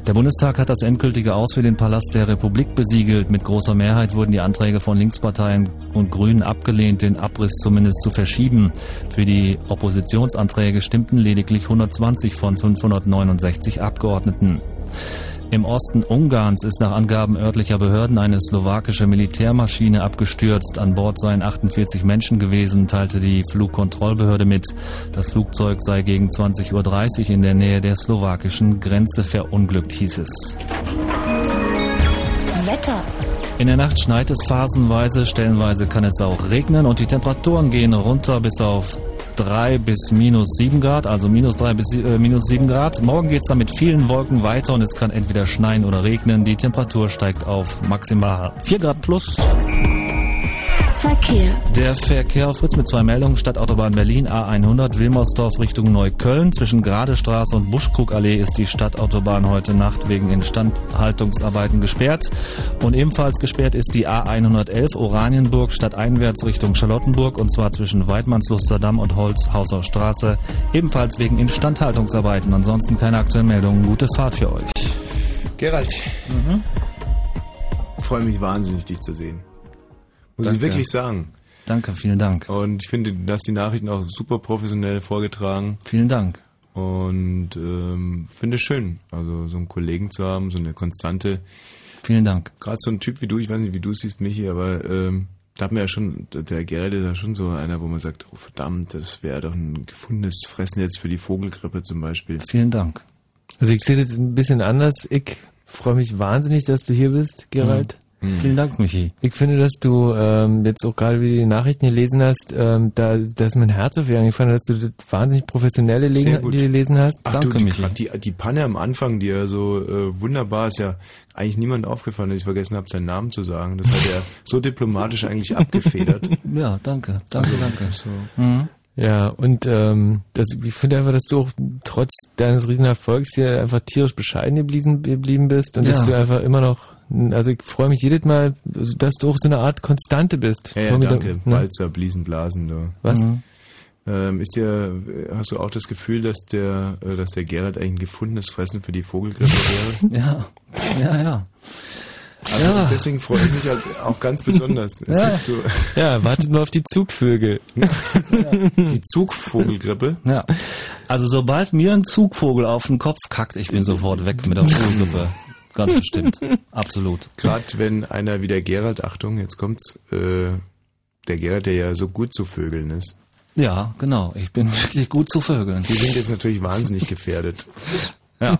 Der Bundestag hat das endgültige Aus für den Palast der Republik besiegelt. Mit großer Mehrheit wurden die Anträge von Linksparteien und Grünen abgelehnt, den Abriss zumindest zu verschieben. Für die Oppositionsanträge stimmten lediglich 120 von 569 Abgeordneten. Im Osten Ungarns ist nach Angaben örtlicher Behörden eine slowakische Militärmaschine abgestürzt. An Bord seien 48 Menschen gewesen, teilte die Flugkontrollbehörde mit. Das Flugzeug sei gegen 20.30 Uhr in der Nähe der slowakischen Grenze verunglückt, hieß es. Wetter. In der Nacht schneit es phasenweise, stellenweise kann es auch regnen und die Temperaturen gehen runter bis auf 3 bis minus 7 Grad, also minus 3 bis äh, minus 7 Grad. Morgen geht es dann mit vielen Wolken weiter und es kann entweder schneien oder regnen. Die Temperatur steigt auf maximal 4 Grad plus. Verkehr. Der Verkehr auf Fritz mit zwei Meldungen. Stadtautobahn Berlin A100 Wilmersdorf Richtung Neukölln. Zwischen Gradestraße und Buschkrugallee ist die Stadtautobahn heute Nacht wegen Instandhaltungsarbeiten gesperrt. Und ebenfalls gesperrt ist die A111 Oranienburg stadteinwärts Richtung Charlottenburg und zwar zwischen Weidmannslusterdamm und Holzhauser Straße. Ebenfalls wegen Instandhaltungsarbeiten. Ansonsten keine aktuellen Meldungen. Gute Fahrt für euch. Gerald. Freue mich wahnsinnig, dich zu sehen. Muss Danke. ich wirklich sagen. Danke, vielen Dank. Und ich finde, du hast die Nachrichten auch super professionell vorgetragen. Vielen Dank. Und ähm, finde es schön, also so einen Kollegen zu haben, so eine Konstante. Vielen Dank. Gerade so ein Typ wie du, ich weiß nicht, wie du es siehst, Michi, aber ähm, da hat man ja schon, der Gerald ist ja schon so einer, wo man sagt, oh verdammt, das wäre doch ein gefundenes Fressen jetzt für die Vogelgrippe zum Beispiel. Vielen Dank. Also ich sehe das ein bisschen anders. Ich freue mich wahnsinnig, dass du hier bist, Gerald. Vielen Dank, Michi. Ich finde, dass du ähm, jetzt auch gerade wie du die Nachrichten gelesen hast, ähm, da, da ist mein Herz auf dir angefangen, dass du das wahnsinnig professionelle Legen, die gelesen hast. Ach du, die, grad die, die Panne am Anfang, die ja so äh, wunderbar ist, ja eigentlich niemand aufgefallen, dass ich vergessen habe, seinen Namen zu sagen. Das hat er so diplomatisch eigentlich abgefedert. Ja, danke. Danke, Also, danke. So. Mhm. Ja, und ähm, das, ich finde einfach, dass du auch trotz deines riesen Erfolgs hier einfach tierisch bescheiden geblieben, geblieben bist und Ja. dass du einfach immer noch, also ich freue mich jedes Mal, dass du auch so eine Art Konstante bist. Ja, ja, danke. der- ne? Walzer, Bliesen, Blasen. Du. Was? Mhm. Ähm, ist dir, hast du auch das Gefühl, dass der, äh, dass der Gerald eigentlich ein gefundenes Fressen für die Vogelgrippe wäre? Ja, ja, ja. Also Ja. Deswegen freue ich mich halt auch ganz besonders. Es Ja. so Ja, wartet nur auf die Zugvögel. die Zugvogelgrippe. Ja. Also sobald mir ein Zugvogel auf den Kopf kackt, ich bin sofort weg mit der Vogelgrippe. Ganz bestimmt. Absolut. Gerade wenn einer wie der Gerald, Achtung, jetzt kommt's, äh, der Gerald, der ja so gut zu Vögeln ist. Ja, genau. Ich bin wirklich gut zu Vögeln. Die sind jetzt natürlich wahnsinnig gefährdet. Ja.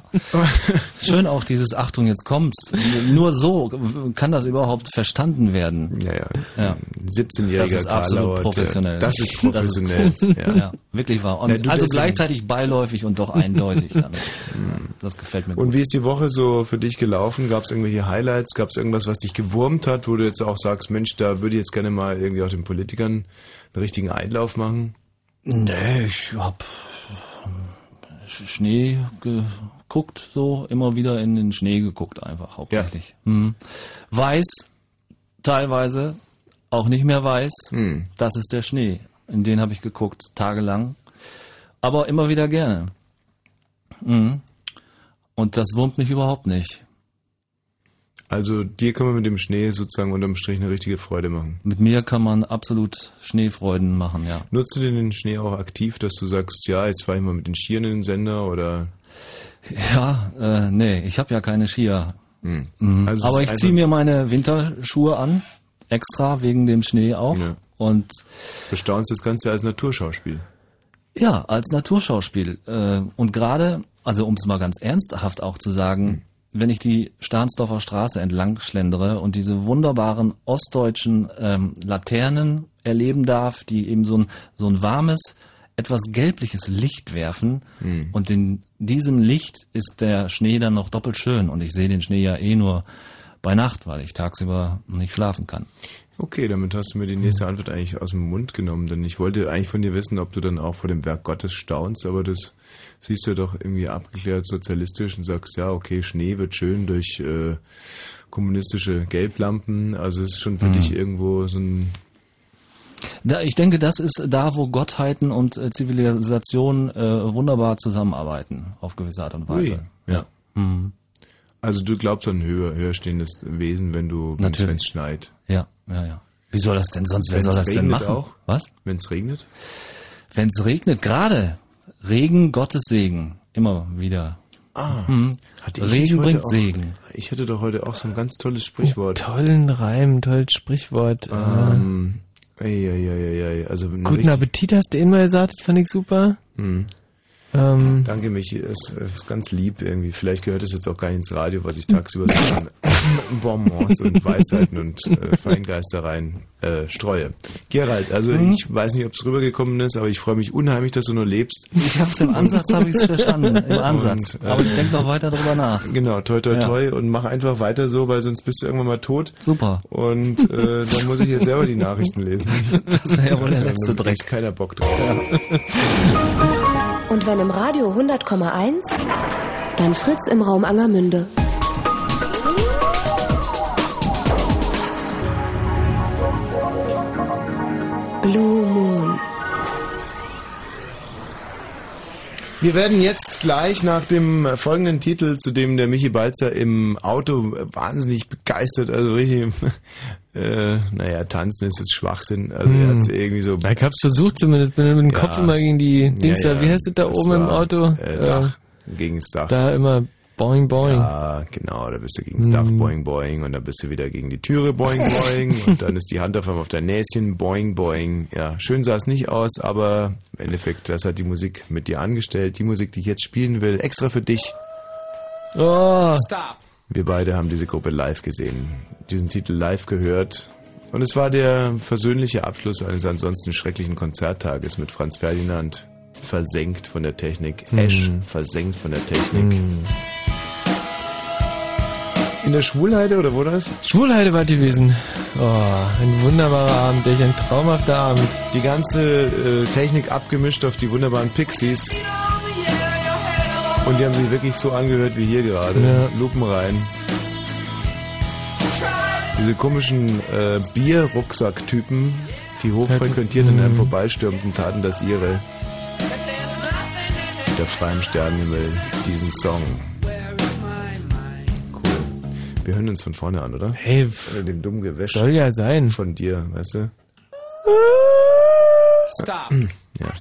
Schön auch dieses Achtung, jetzt kommt's. Nur so kann das überhaupt verstanden werden. Ja, ja. Ja. Ein 17-jähriger Das ist absolut Karlauer, professionell. Das ist professionell. Das ist, ja. ja. wirklich wahr. Und du, also gleichzeitig beiläufig und doch eindeutig. Das gefällt mir gut. Und wie ist die Woche so für dich gelaufen? Gab es irgendwelche Highlights? Gab es irgendwas, was dich gewurmt hat, wo du jetzt auch sagst, Mensch, da würde ich jetzt gerne mal irgendwie auch den Politikern einen richtigen Einlauf machen? Nee, ich hab Schnee geguckt, so immer wieder in den Schnee geguckt, einfach hauptsächlich. Mhm. Weiß, teilweise auch nicht mehr weiß, Hm. das ist der Schnee. In den habe ich geguckt, tagelang. Aber immer wieder gerne. Mhm. Und das wurmt mich überhaupt nicht. Also dir kann man mit dem Schnee sozusagen unterm Strich eine richtige Freude machen. Mit mir kann man absolut Schneefreuden machen, ja. Nutzt du denn den Schnee auch aktiv, dass du sagst, ja, jetzt fahre ich mal mit den Skiern in den Sender oder... Ja, äh, nee, ich habe ja keine Skier. Hm. Mhm. Also Aber ich ziehe mir meine Winterschuhe an, extra wegen dem Schnee auch. Ja. Und Bestaunst das Ganze als Naturschauspiel. ja, als Naturschauspiel. Äh, und gerade, also um es mal ganz ernsthaft auch zu sagen, wenn ich die Stahnsdorfer Straße entlang schlendere und diese wunderbaren ostdeutschen ähm, Laternen erleben darf, die eben so ein, so ein warmes, etwas gelbliches Licht werfen. Hm. Und in diesem Licht ist der Schnee dann noch doppelt schön. Und ich sehe den Schnee ja eh nur bei Nacht, weil ich tagsüber nicht schlafen kann. Okay, damit hast du mir die nächste Antwort eigentlich aus dem Mund genommen, denn ich wollte eigentlich von dir wissen, ob du dann auch vor dem Werk Gottes staunst, aber das siehst du doch irgendwie abgeklärt sozialistisch und sagst, ja, okay, Schnee wird schön durch äh, kommunistische Gelblampen, also es ist schon für Mhm. dich irgendwo so ein Da, ich denke, das ist da, wo Gottheiten und äh, Zivilisation äh, wunderbar zusammenarbeiten, auf gewisse Art und Weise. Ui, ja. Mhm. Also du glaubst an ein höher, höher stehendes Wesen, wenn du, wenn es schneit. Ja, ja, ja. Wie soll das denn sonst, wer Wenn's soll das denn machen? auch? Was? Wenn es regnet? Wenn es regnet, gerade. Regen, Gottes Segen. Immer wieder. Ah. Hatte ich nicht Regen bringt auch- Segen. Ich hatte doch heute auch so ein ganz tolles Sprichwort. Tollen Reim, tolles Sprichwort. Ähm, ey, ey, ey, ey, ey, also guten richtig- Appetit hast du mal gesagt, das fand ich super. Hm. Ähm, Danke, Michi. Es ist ganz lieb irgendwie. Vielleicht gehört es jetzt auch gar nicht ins Radio, was ich tagsüber so Bonbons und Weisheiten und äh, Feingeistereien äh, streue. Gerald, also Mhm. ich weiß nicht, ob es rübergekommen ist, aber ich freue mich unheimlich, dass du nur lebst. Ich hab's im Ansatz, habe ich es verstanden. Im Ansatz. Und, äh, Aber ich denk noch weiter drüber nach. Genau, toi toi Ja. toi und mach einfach weiter so, weil sonst bist du irgendwann mal tot. Super. Und äh, dann muss ich jetzt selber die Nachrichten lesen. Das wäre ja wohl der letzte Da Dreck. kriegt keiner Bock drauf. Und wenn im Radio 100,1, dann Fritz im Raum Angermünde. Blue Moon. Wir werden jetzt gleich nach dem folgenden Titel, zu dem der Michi Balzer im Auto wahnsinnig begeistert, also richtig, äh, naja, tanzen ist jetzt Schwachsinn, also er hat irgendwie so... ich hab's versucht zumindest, bin mit dem Ja. Kopf immer gegen die Dings Ja, da, ja, wie heißt das da das oben im Auto? Äh, Dach, gegen das Dach. Da immer boing boing. Ja, genau, da bist du gegen das Dach, Hm. boing, boing, und dann bist du wieder gegen die Türe, boing, boing, und dann ist die Hand auf einmal auf dein Näschen, boing, boing. Ja, schön sah es nicht aus, aber im Endeffekt, das hat die Musik mit dir angestellt, die Musik, die ich jetzt spielen will, extra für dich. Oh. Stop. Wir beide haben diese Gruppe live gesehen, diesen Titel live gehört. Und es war der versöhnliche Abschluss eines ansonsten schrecklichen Konzerttages mit Franz Ferdinand, versenkt von der Technik, Esch, versenkt von der Technik. In der Schwulheide oder wo das? Schwulheide war die gewesen. Oh, ein wunderbarer Abend, echt ein traumhafter Abend. Die ganze äh, Technik abgemischt auf die wunderbaren Pixies. Und die haben sich wirklich so angehört wie hier gerade. Ja. Lupen rein. Diese komischen äh, Bierrucksack-Typen, die hochfrequentiert an einem vorbeistürmten, taten das ihre. Der freien Sternenhimmel, diesen Song. Cool. Wir hören uns von vorne an, oder? Hey, Oder dem dummen Gewäsch soll ja sein. von dir, weißt du? Stop. Ja.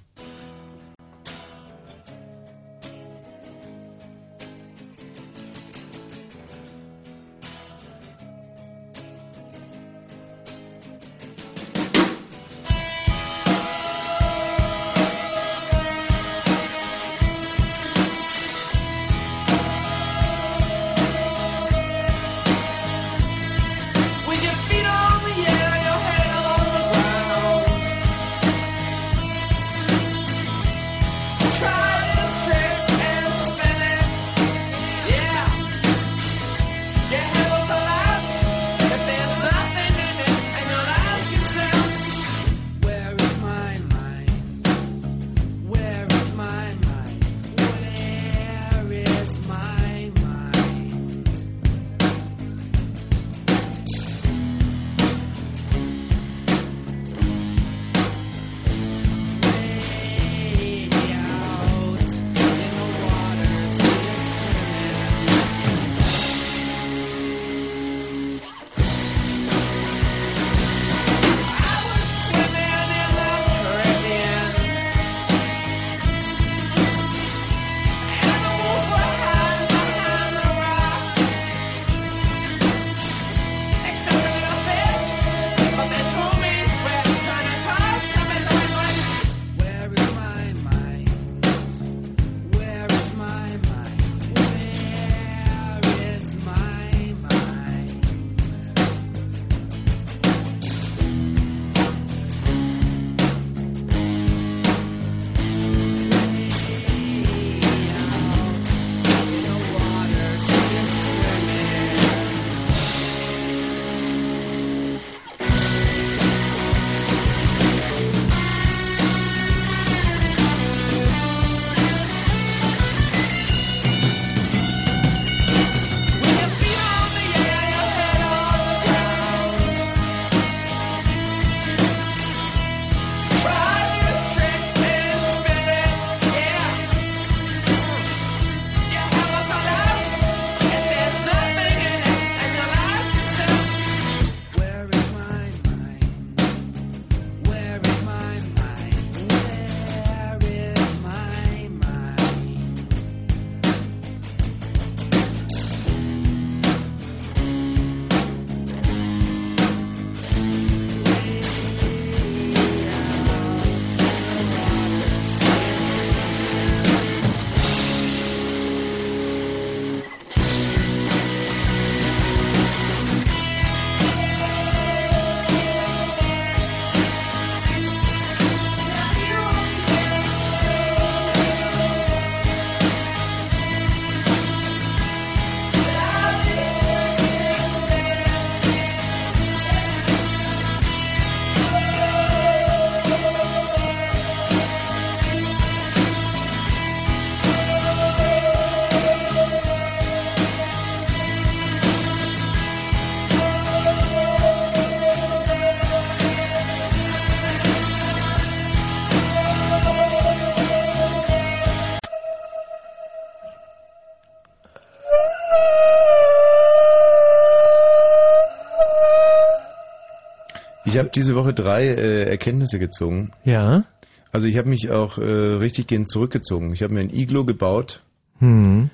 Ich habe diese Woche drei äh, Erkenntnisse gezogen. Ja. Also ich habe mich auch äh, richtig gehend zurückgezogen. Ich habe mir ein Iglo gebaut Hm.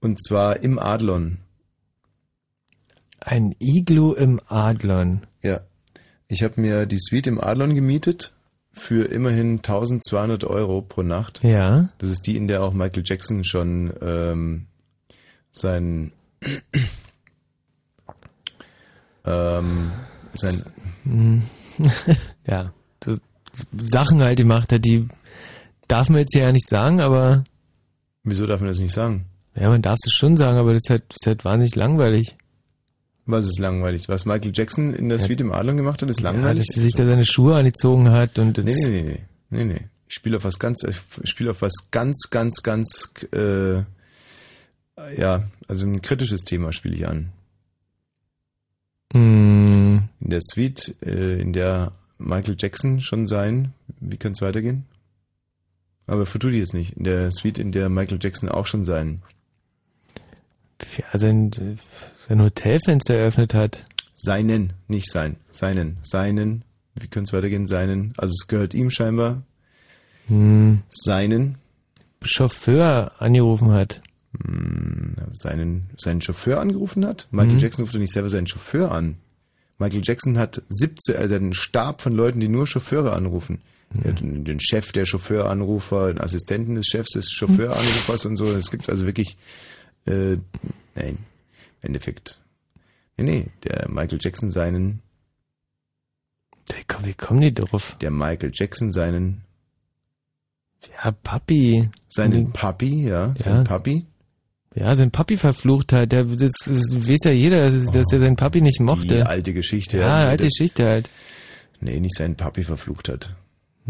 und zwar im Adlon. Ein Iglu im Adlon. Ja. Ich habe mir die Suite im Adlon gemietet für immerhin 1200 Euro pro Nacht. Ja. Das ist die, in der auch Michael Jackson schon ähm, sein ähm, sein ja. So Sachen halt gemacht hat, die darf man jetzt ja nicht sagen, aber. Wieso darf man das nicht sagen? Ja, man darf es schon sagen, aber das ist halt, das ist halt wahnsinnig langweilig. Was ist langweilig? Was Michael Jackson in der Ja. Suite im Adlon gemacht hat, ist Ja, langweilig? dass er sich da seine Schuhe angezogen hat und Nee, nee, nee, nee, nee, nee. Ich spiele auf was ganz, ich spiele auf was ganz, ganz, ganz, äh, ja, also ein kritisches Thema spiele ich an. Hm, In der Suite, äh, in der Michael Jackson schon sein, wie könnte es weitergehen? Aber die jetzt nicht. In der Suite, in der Michael Jackson auch schon sein. ja, sein, sein Hotelfenster eröffnet hat. Seinen, nicht sein. Seinen, seinen, wie könnte es weitergehen? Seinen, also es gehört ihm scheinbar. Hm, Seinen, Chauffeur angerufen hat. hm, seinen, seinen Chauffeur angerufen hat. Michael Mhm. Jackson ruft doch nicht selber seinen Chauffeur an. Michael Jackson hat 17, also einen Stab von Leuten, die nur Chauffeure anrufen. Er hat den den Chef der Chauffeuranrufer, den Assistenten des Chefs des Chauffeuranrufers und so. Es gibt also wirklich, äh, nein, im Endeffekt. Nee, nee, der Michael Jackson seinen, wie kommen die drauf? der Michael Jackson seinen, Ja, Papi. seinen Mhm. Papi, ja, Ja. seinen Papi. Ja, sein Papi verflucht hat. Der, das, das weiß ja jeder, dass, dass er seinen Papi nicht Die mochte. alte Geschichte. ja, der- alte Geschichte halt. Nee, nicht seinen Papi verflucht hat.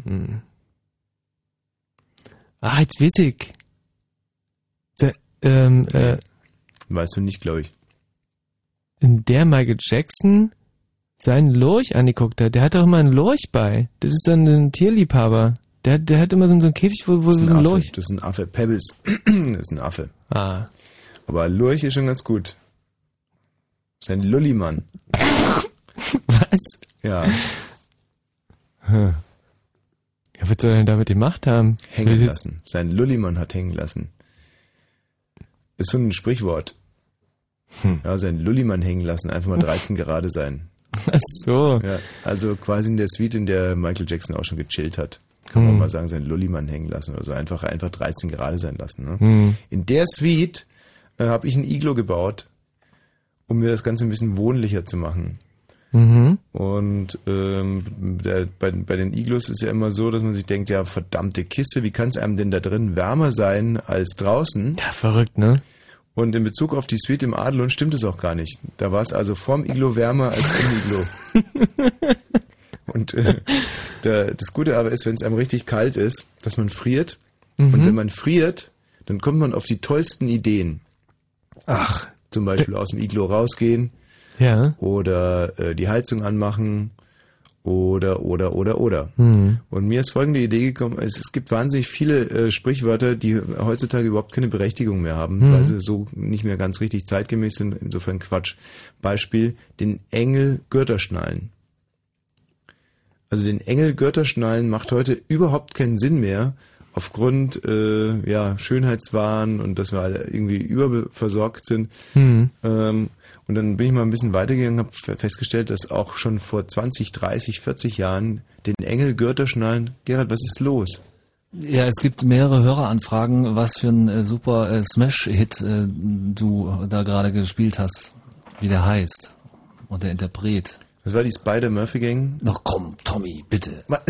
Hm. Ah, jetzt weiß ich. Se, ähm, äh, Weißt du nicht, glaube ich. in der Michael Jackson seinen Lorch angeguckt hat. Der hat doch immer einen Lorch bei. Das ist dann ein Tierliebhaber. Der, der hat immer so, so einen Käfig, wo, wo Das so ist ein ein Affe. Lorch. Das ist ein Affe. Pebbles. das ist ein Affe. Ah. Aber Lurch ist schon ganz gut. Ist ein Lullimann. Was? Ja. Hm. Ja, was soll er denn damit gemacht haben? Hängen lassen. Sein Lullimann hat hängen lassen. Ist so ein Sprichwort. Hm. Ja, sein Lullimann hängen lassen. Einfach mal 13 gerade sein. Ach so. Ja, also quasi in der Suite, in der Michael Jackson auch schon gechillt hat. Kann man Hm. mal sagen, sein Lullimann hängen lassen oder so. Einfach, einfach 13 gerade sein lassen. Ne? Hm. In der Suite äh, habe ich ein Iglo gebaut, um mir das Ganze ein bisschen wohnlicher zu machen. Mhm. Und ähm, der, bei, bei den Iglos ist ja immer so, dass man sich denkt, ja, verdammte Kiste, wie kann es einem denn da drin wärmer sein als draußen? Ja, verrückt, ne? Und in Bezug auf die Suite im Adlon stimmt es auch gar nicht. Da war es also vorm Iglo wärmer als im Iglo. Und äh, der, das Gute aber ist, wenn es einem richtig kalt ist, dass man friert. Mhm. Und wenn man friert, dann kommt man auf die tollsten Ideen. Ach. Zum Beispiel aus dem Iglo rausgehen Ja. oder äh, die Heizung anmachen oder, oder, oder, oder. Hm. Und mir ist folgende Idee gekommen, es, es gibt wahnsinnig viele äh, Sprichwörter, die heutzutage überhaupt keine Berechtigung mehr haben, Mhm. weil sie so nicht mehr ganz richtig zeitgemäß sind, insofern Quatsch. Beispiel, den Engel Gürtel schnallen. Also den Engel Gürtel schnallen macht heute überhaupt keinen Sinn mehr, aufgrund äh, ja, Schönheitswahn und dass wir alle irgendwie überversorgt sind. Hm. Ähm, und dann bin ich mal ein bisschen weitergegangen, habe festgestellt, dass auch schon vor 20, 30, 40 Jahren den Engel Gürtel schnallen. Gerhard, was ist los? Ja, es gibt mehrere Höreranfragen, was für ein äh, super äh, Smash-Hit äh, du da gerade gespielt hast, wie der heißt und der Interpret. Das war die Spider-Murphy-Gang. Noch komm, Tommy, bitte.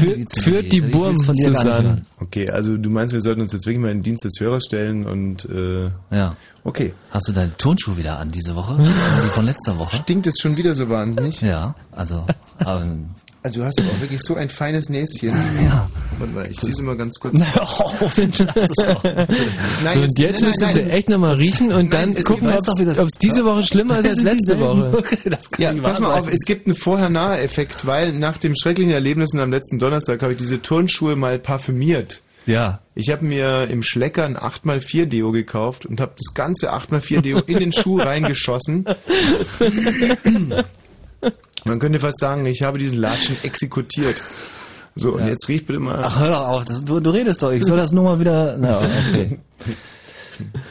Die führt die Ich will's Burm von dir zusammen. Okay, also du meinst, wir sollten uns jetzt wirklich mal in den Dienst des Hörers stellen und äh, Ja. okay. Hast du deine Turnschuhe wieder an diese Woche? die von letzter Woche? Stinkt es schon wieder so wahnsinnig? Ja, also, ähm, Also du hast aber auch wirklich so ein feines Näschen. Ja. Warte mal, ich zieh's mal ganz kurz. hör auf, lass es doch. Nein, So, und jetzt nein, müsstest nein, du echt nochmal riechen und Nein, dann gucken, gibt- ob es diese Woche schlimmer ist als letzte Woche. Ja, pass mal sein. auf, es gibt einen Vorher-Nachher-Effekt, weil nach dem schrecklichen Erlebnissen am letzten Donnerstag habe ich diese Turnschuhe mal parfümiert. Ja. Ich habe mir im Schlecker ein 8x4 Deo gekauft und habe das ganze 8x4 Deo in den Schuh reingeschossen. Man könnte fast sagen, ich habe diesen Latschen exekutiert. So, und Ja. jetzt riech bitte mal. Ach, hör doch auf, das, du, du redest doch, ich soll das nur mal wieder. Na, okay.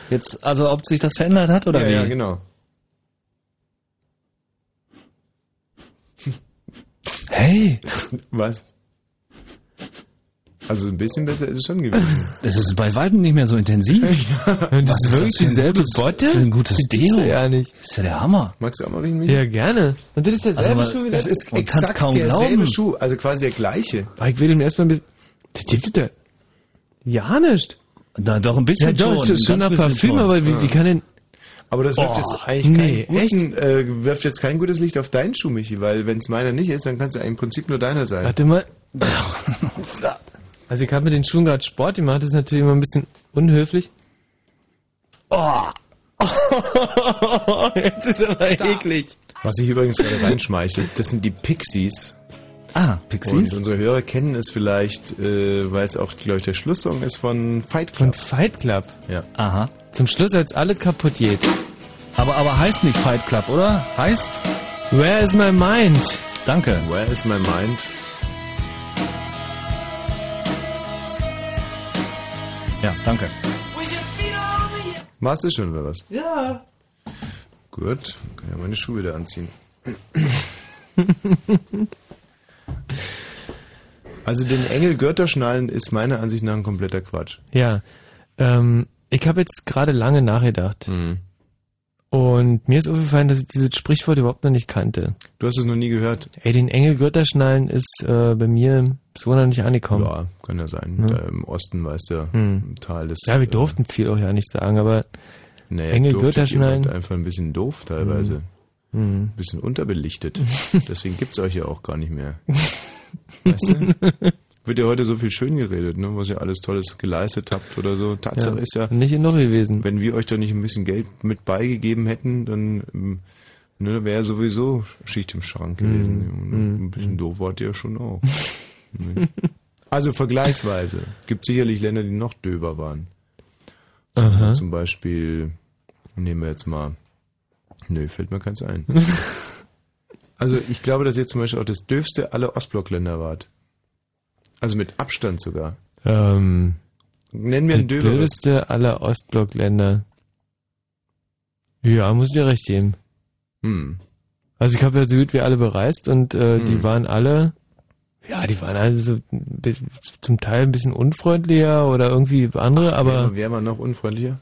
Jetzt, also ob sich das verändert hat oder ja, wie? ja, genau. Hey! Was? Also ein bisschen besser ist es schon gewesen. Das ist bei weitem nicht mehr so intensiv. Das Was ist wirklich für ein dieselbe gutes- Botte? Für ein gutes Deo. ja nicht. Das ist ja der Hammer. Magst du auch mal riechen, Michi? Ja, gerne. Und das ist derselbe Also, Schuh wie Das ist Man exakt kaum derselbe glauben. Schuh, also quasi der gleiche. Aber ich will ihm erstmal ein bisschen. Das gibt es. Ja, nicht. Da, doch ein Ja, bisschen doch, schon. ist schon ein Parfüm, aber wie, wie kann denn. Aber das wirft Oh, jetzt eigentlich nee, guten, äh, wirft jetzt kein gutes Licht auf deinen Schuh, Michi, weil wenn es meiner nicht ist, dann kann es ja im Prinzip nur deiner sein. Warte mal. Also, ich habe mit den Schuhen gerade Sport gemacht, das ist natürlich immer ein bisschen unhöflich. Oh! Jetzt ist aber eklig. Was ich übrigens gerade reinschmeichel, das sind die Pixies. Ah, Und Pixies? unsere Hörer kennen es vielleicht, äh, weil es auch, glaube ich, der Schlusssong ist von Fight Club. Und Fight Club. Ja. Aha. Zum Schluss, als alles kaputt geht. Aber, aber heißt nicht Fight Club, oder? Heißt? Where is my mind? Danke. Where is my mind? Ja, danke. Warst du schon oder was? Ja. Gut, kann ja meine Schuhe wieder anziehen. Also den Engel Götter schnallen ist meiner Ansicht nach ein kompletter Quatsch. Ja. Ähm, ich habe jetzt gerade lange nachgedacht. Mhm. Und mir ist aufgefallen, dass ich dieses Sprichwort überhaupt noch nicht kannte. Du hast es noch nie gehört? Ey, den Engel Götter schnallen ist äh, bei mir so noch nicht angekommen. Ja, kann ja sein. Ja. Da Im Osten, weißt du, Hm. Tal des... Ja, wir durften viel auch ja nicht sagen, aber Nee, Engel Götter einfach ein bisschen doof teilweise. Hm. Ein bisschen unterbelichtet. Deswegen gibt's euch ja auch gar nicht mehr. Weißt du? Wird ja heute so viel schön geredet, ne? was ihr alles Tolles geleistet habt oder so. Tatsache Ja, ist ja, nicht genug gewesen. wenn wir euch da nicht ein bisschen Geld mit beigegeben hätten, dann ne, wäre sowieso Schicht im Schrank gewesen. Mm, ein bisschen doof wart ihr schon auch. Also vergleichsweise. Gibt sicherlich Länder, die noch döber waren. Aha. Zum Beispiel, nehmen wir jetzt mal, nö, fällt mir keins ein. also ich glaube, dass ihr zum Beispiel auch das dürfste aller Ostblockländer wart. Also mit Abstand sogar. ähm, Nennen wir einen Döber. blödeste aller Ostblockländer. Ja, muss ich dir recht geben. Hm. Also ich habe ja so gut wie alle bereist und äh, die Hm. waren alle, ja, die waren alle so ein bisschen- zum Teil ein bisschen unfreundlicher oder irgendwie andere, aber Wer, war noch unfreundlicher?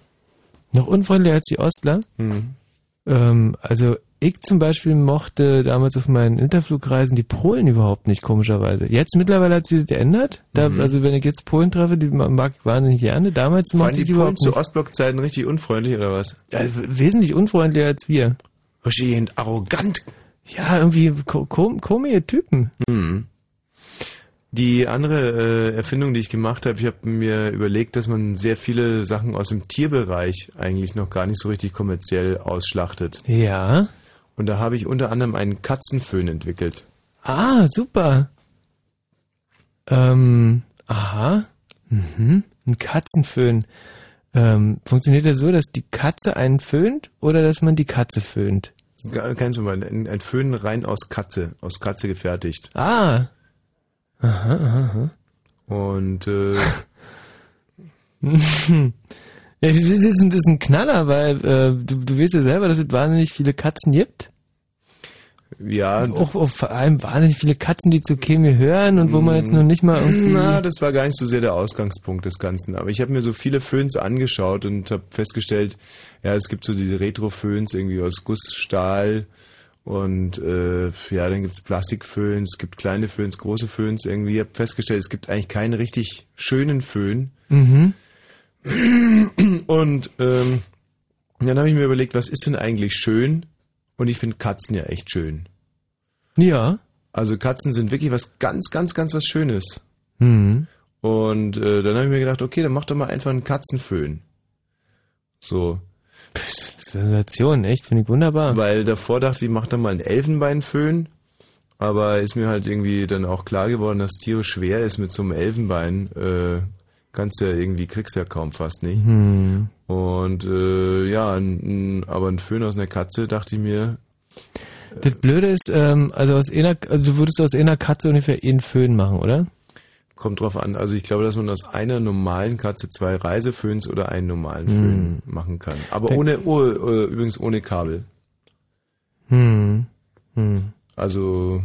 noch unfreundlicher als die Ostler. Hm. Ähm, also ich zum Beispiel mochte damals auf meinen Interflugreisen die Polen überhaupt nicht, komischerweise. Jetzt mittlerweile hat sie das geändert. Da, Mhm. Also wenn ich jetzt Polen treffe, die mag ich wahnsinnig gerne. Damals Waren mochte die ich sie Polen überhaupt zu nicht. Ostblockzeiten richtig unfreundlich oder was? Also, wesentlich unfreundlicher als wir. Richtig arrogant. Ja, irgendwie ko kom komische Typen. Hm. Die andere äh, Erfindung, die ich gemacht habe, ich habe mir überlegt, dass man sehr viele Sachen aus dem Tierbereich eigentlich noch gar nicht so richtig kommerziell ausschlachtet. Ja. Und da habe ich unter anderem einen Katzenföhn entwickelt. Ah, super. Ähm, aha. Mhm. Ein Katzenföhn. Ähm, funktioniert das so, dass die Katze einen föhnt oder dass man die Katze föhnt? Kein Problem, ein, ein Föhn rein aus Katze, aus Katze gefertigt. Ah. Aha, aha, Und äh, aha. ja, das ist, ein- das ist ein Knaller, weil äh, du, du weißt ja selber, dass es wahnsinnig viele Katzen gibt. ja, Auch, auch vor allem wahnsinnig viele Katzen, die zu Chemie hören und wo man jetzt noch nicht mal irgendwie... Na, das war gar nicht so sehr der Ausgangspunkt des Ganzen. Aber ich habe mir so viele Föhns angeschaut und habe festgestellt, ja, es gibt so diese Retro-Föhns irgendwie aus Gussstahl und äh, ja, dann gibt's Plastikföhns, es gibt kleine Föhns, große Föhns irgendwie. Ich habe festgestellt, es gibt eigentlich keinen richtig schönen Föhn. Mhm. Und ähm, dann habe ich mir überlegt, was ist denn eigentlich schön? Und ich finde Katzen ja echt schön. Ja. Also Katzen sind wirklich was ganz, ganz, ganz was Schönes. Mhm. Und äh, dann habe ich mir gedacht, okay, dann mach doch mal einfach einen Katzenföhn. So. Sensation, echt, finde ich wunderbar. Weil davor dachte ich, mach doch mal einen Elfenbeinföhn. Aber ist mir halt irgendwie dann auch klar geworden, dass Tiere schwer ist mit so einem Elfenbein. Äh, kannst ja irgendwie, kriegst ja kaum fast nicht. Hm. Und äh, ja, ein, aber ein Föhn aus einer Katze, dachte ich mir, Das Blöde ist, ähm, also aus einer, also du würdest aus einer Katze ungefähr einen Föhn machen, oder? Kommt drauf an. Also ich glaube, dass man aus einer normalen Katze zwei Reiseföhns oder einen normalen Föhn machen kann. Aber Denk- ohne, oh, übrigens ohne Kabel. Hm. Hm. Also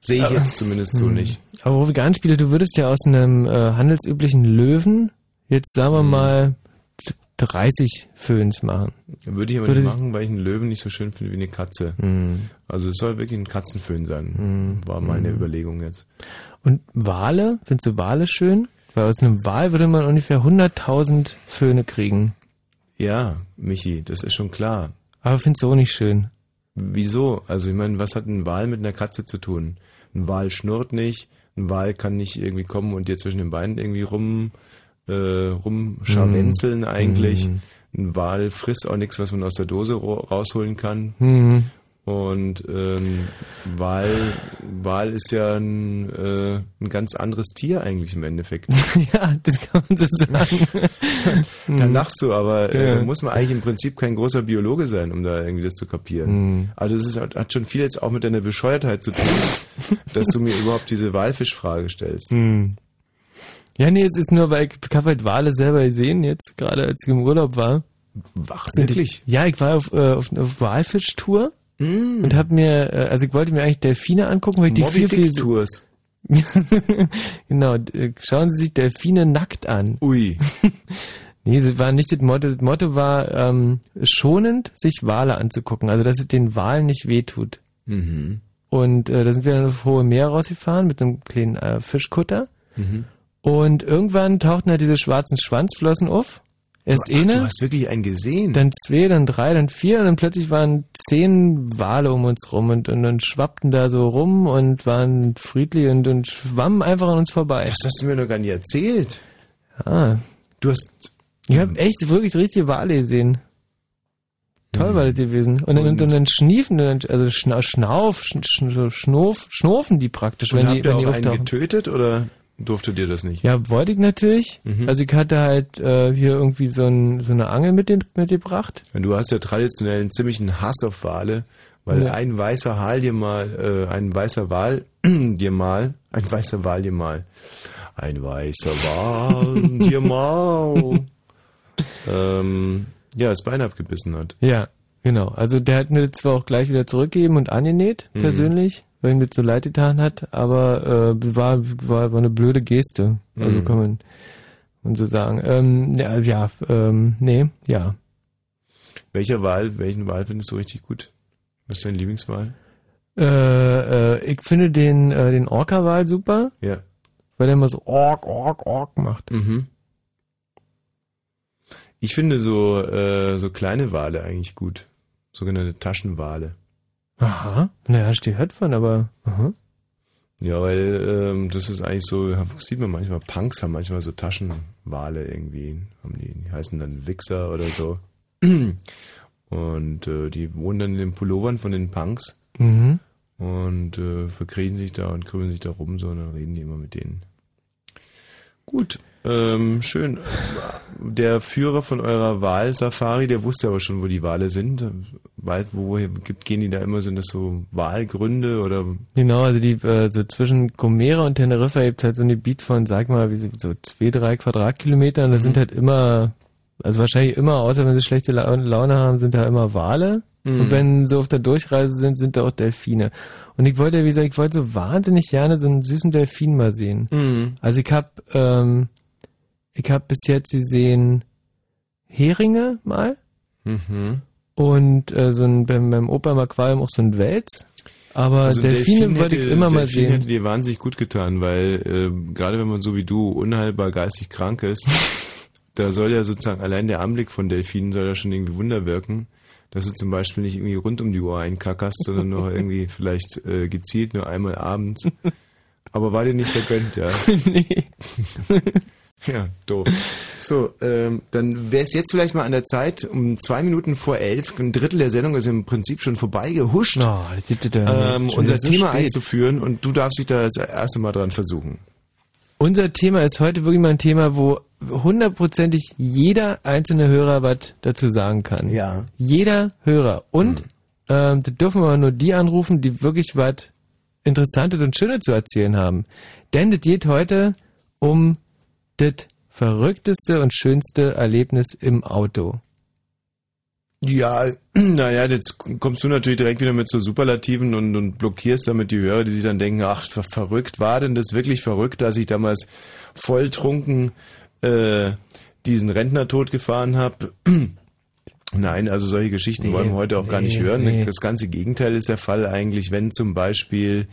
sehe ich jetzt zumindest so Hm. nicht. Aber wo nicht spielen, du würdest ja aus einem äh, handelsüblichen Löwen jetzt sagen wir mal 30 Föhns machen. Würde ich aber Würde- nicht machen, weil ich einen Löwen nicht so schön finde wie eine Katze. Hm. Also es soll wirklich ein Katzenföhn sein, war meine Hm. Überlegung jetzt. Und Wale, findest du Wale schön? Weil aus einem Wal würde man ungefähr 100.000 Föhne kriegen. Ja, Michi, das ist schon klar. Aber findest du auch nicht schön? Wieso? Also ich meine, was hat ein Wal mit einer Katze zu tun? Ein Wal schnurrt nicht, ein Wal kann nicht irgendwie kommen und dir zwischen den Beinen irgendwie rum äh, rumscharwenzeln Mhm. eigentlich. Mhm. Ein Wal frisst auch nichts, was man aus der Dose rausholen kann. Mhm. Und ähm, Wal, Wal ist ja ein, äh, ein ganz anderes Tier eigentlich im Endeffekt. ja, das kann man so sagen. da lachst du, aber äh, Ja. muss man eigentlich im Prinzip kein großer Biologe sein, um da irgendwie das zu kapieren. Mhm. Also das ist, hat schon viel jetzt auch mit deiner Bescheuertheit zu tun, dass du mir überhaupt diese Walfischfrage stellst. Hm. Ja, nee, es ist nur, weil ich habe halt Wale selber gesehen, jetzt gerade als ich im Urlaub war. Wach, wirklich? Ja, ich war auf, äh, auf, auf Walfischtour Mm. und habe mir, äh, also ich wollte mir eigentlich Delfine angucken, weil ich die Moby viel, viel... Dick Tours. genau, äh, schauen Sie sich Delfine nackt an. Ui. Nee, sie war nicht das Motto. Das Motto war ähm, schonend, sich Wale anzugucken, also dass es den Walen nicht wehtut. Mhm. Und äh, da sind wir dann auf hohe Meer rausgefahren mit einem kleinen äh, Fischkutter. Mhm. Und irgendwann tauchten halt diese schwarzen Schwanzflossen auf. Erst Ach, du eine, hast wirklich einen gesehen. dann zwei, dann drei, dann vier und dann plötzlich waren zehn Wale um uns rum und, und dann schwappten da so rum und waren friedlich und, und schwammen einfach an uns vorbei. Das hast du mir noch gar nicht erzählt. Ah, Du hast ich habe echt wirklich richtige Wale gesehen. Toll war das gewesen. Und, dann. Und- und dann schniefen, also schna, schnauf, sch, sch, so schnof, schnurfen die praktisch, und wenn habt die, ihr wenn die einen getötet oder durfte dir das nicht? Ja, wollte ich natürlich. Mhm. Also ich hatte halt äh, hier irgendwie so, ein, so eine Angel mit den, mitgebracht. Und du hast ja traditionell einen ziemlichen Hass auf Wale, weil Ja. ein weißer Hal dir mal, äh, ein weißer Wal dir mal, ein weißer Wal dir mal, ein weißer Wal dir mal, ähm, ja, das Bein abgebissen hat. Ja, genau. Also der hat mir das zwar auch gleich wieder zurückgegeben und angenäht, Mhm. persönlich, weil ihm das so leid getan hat, aber äh, war, war, war eine blöde Geste. Also Mhm. kann man, man so sagen. Ähm, ja, ja, ähm, nee, ja. Welcher Wal, welchen Wal findest du richtig gut? Was ist dein Lieblingswal? Äh, äh, ich finde den, äh, den Orca-Wal super, Ja. weil der immer so Ork, Ork, Ork macht. Mhm. Ich finde so, äh, so kleine Wale eigentlich gut. Sogenannte Taschenwale. Aha. Naja, hast du gehört von, aber aha. Ja, weil ähm, das ist eigentlich so, ja, sieht man manchmal, Punks haben manchmal so Taschenwale irgendwie, haben die, die heißen dann Wichser oder so. Und äh, die wohnen dann in den Pullovern von den Punks Mhm. und äh, verkriechen sich da und krümmeln sich da rum so und dann reden die immer mit denen. Gut, ähm, schön. Der Führer von eurer Wahlsafari, der wusste aber schon, wo die Wale sind. Wo, woher gibt, gehen die da immer, sind das so Wahlgründe oder Genau, also die, äh, so zwischen Gomera und Teneriffa gibt halt so ein Gebiet von, sag mal, wie so, zwei, drei Quadratkilometern. Da sind halt immer, also wahrscheinlich immer, außer wenn sie schlechte La- Laune haben, sind da immer Wale. Mhm. Und wenn sie auf der Durchreise sind, sind da auch Delfine. Und ich wollte, wie gesagt, ich wollte so wahnsinnig gerne so einen süßen Delfin mal sehen. Mhm. Also ich habe, ähm, ich habe bis jetzt gesehen Heringe mal Mhm. und äh, so ein, beim, beim Opa im Aquarium auch so ein Wels. Aber Also Delfine Delfin wollte ich immer mal Delfin sehen. hätte dir wahnsinnig gut getan, weil äh, gerade wenn man so wie du unheilbar geistig krank ist, da soll ja sozusagen allein der Anblick von Delfinen soll ja schon irgendwie Wunder wirken, dass du zum Beispiel nicht irgendwie rund um die Uhr einkackerst, sondern nur irgendwie vielleicht äh, gezielt nur einmal abends. Aber war dir nicht vergönnt, ja? nee. Ja, doof. So, ähm, dann wäre es jetzt vielleicht mal an der Zeit, um zwei Minuten vor elf, ein Drittel der Sendung ist im Prinzip schon Oh, gibt es ja ähm, unser So Thema spät. einzuführen und du darfst dich da das erste Mal dran versuchen. Unser Thema ist heute wirklich mal ein Thema, wo hundertprozentig jeder einzelne Hörer was dazu sagen kann. Ja. Jeder Hörer. Und ähm, das dürfen aber nur die anrufen, die wirklich was Interessantes und Schönes zu erzählen haben. Denn das geht heute um das verrückteste und schönste Erlebnis im Auto. Ja, naja, jetzt kommst du natürlich direkt wieder mit so Superlativen und, und blockierst damit die Hörer, die sich dann denken, ach, ver verrückt, war denn das wirklich verrückt, dass ich damals volltrunken äh, diesen Rentner totgefahren habe? Nein, also solche Geschichten Nee, wollen wir heute auch gar nee, nicht hören. nee. Das ganze Gegenteil ist der Fall eigentlich, wenn zum Beispiel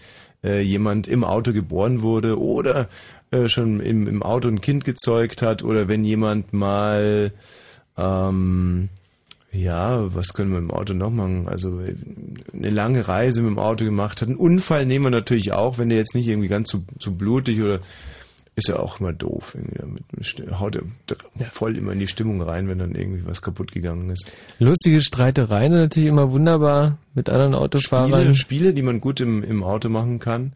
äh, jemand im Auto geboren wurde oder äh, schon im, im Auto ein Kind gezeugt hat oder wenn jemand mal ähm, ja, was können wir im Auto noch machen? Also äh, eine lange Reise mit dem Auto gemacht hat. Einen Unfall nehmen wir natürlich auch, wenn der jetzt nicht irgendwie ganz zu, zu blutig oder ist ja auch immer doof. Irgendwie haut er voll immer in die Stimmung rein, wenn dann irgendwie was kaputt gegangen ist. Lustige Streitereien sind natürlich immer wunderbar mit anderen Autofahrern. Spiele, Spiele, die man gut im, im Auto machen kann.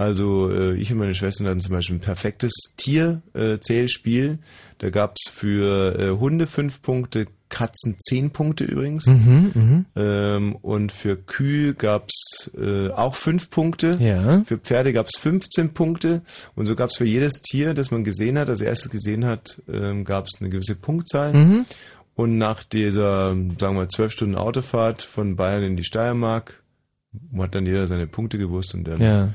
Also äh, ich und meine Schwestern hatten zum Beispiel ein perfektes Tier-Zählspiel. da gab's für äh, Hunde fünf Punkte, Katzen zehn Punkte übrigens. Mhm, mhm. Ähm, und für Kühe gab's äh, auch fünf Punkte. Ja. Für Pferde gab's 15 Punkte. Und so gab's für jedes Tier, das man gesehen hat, als erstes gesehen hat, ähm, gab's eine gewisse Punktzahl. Mhm. Und nach dieser, sagen wir mal, zwölf Stunden Autofahrt von Bayern in die Steiermark hat dann jeder seine Punkte gewusst und dann Ja.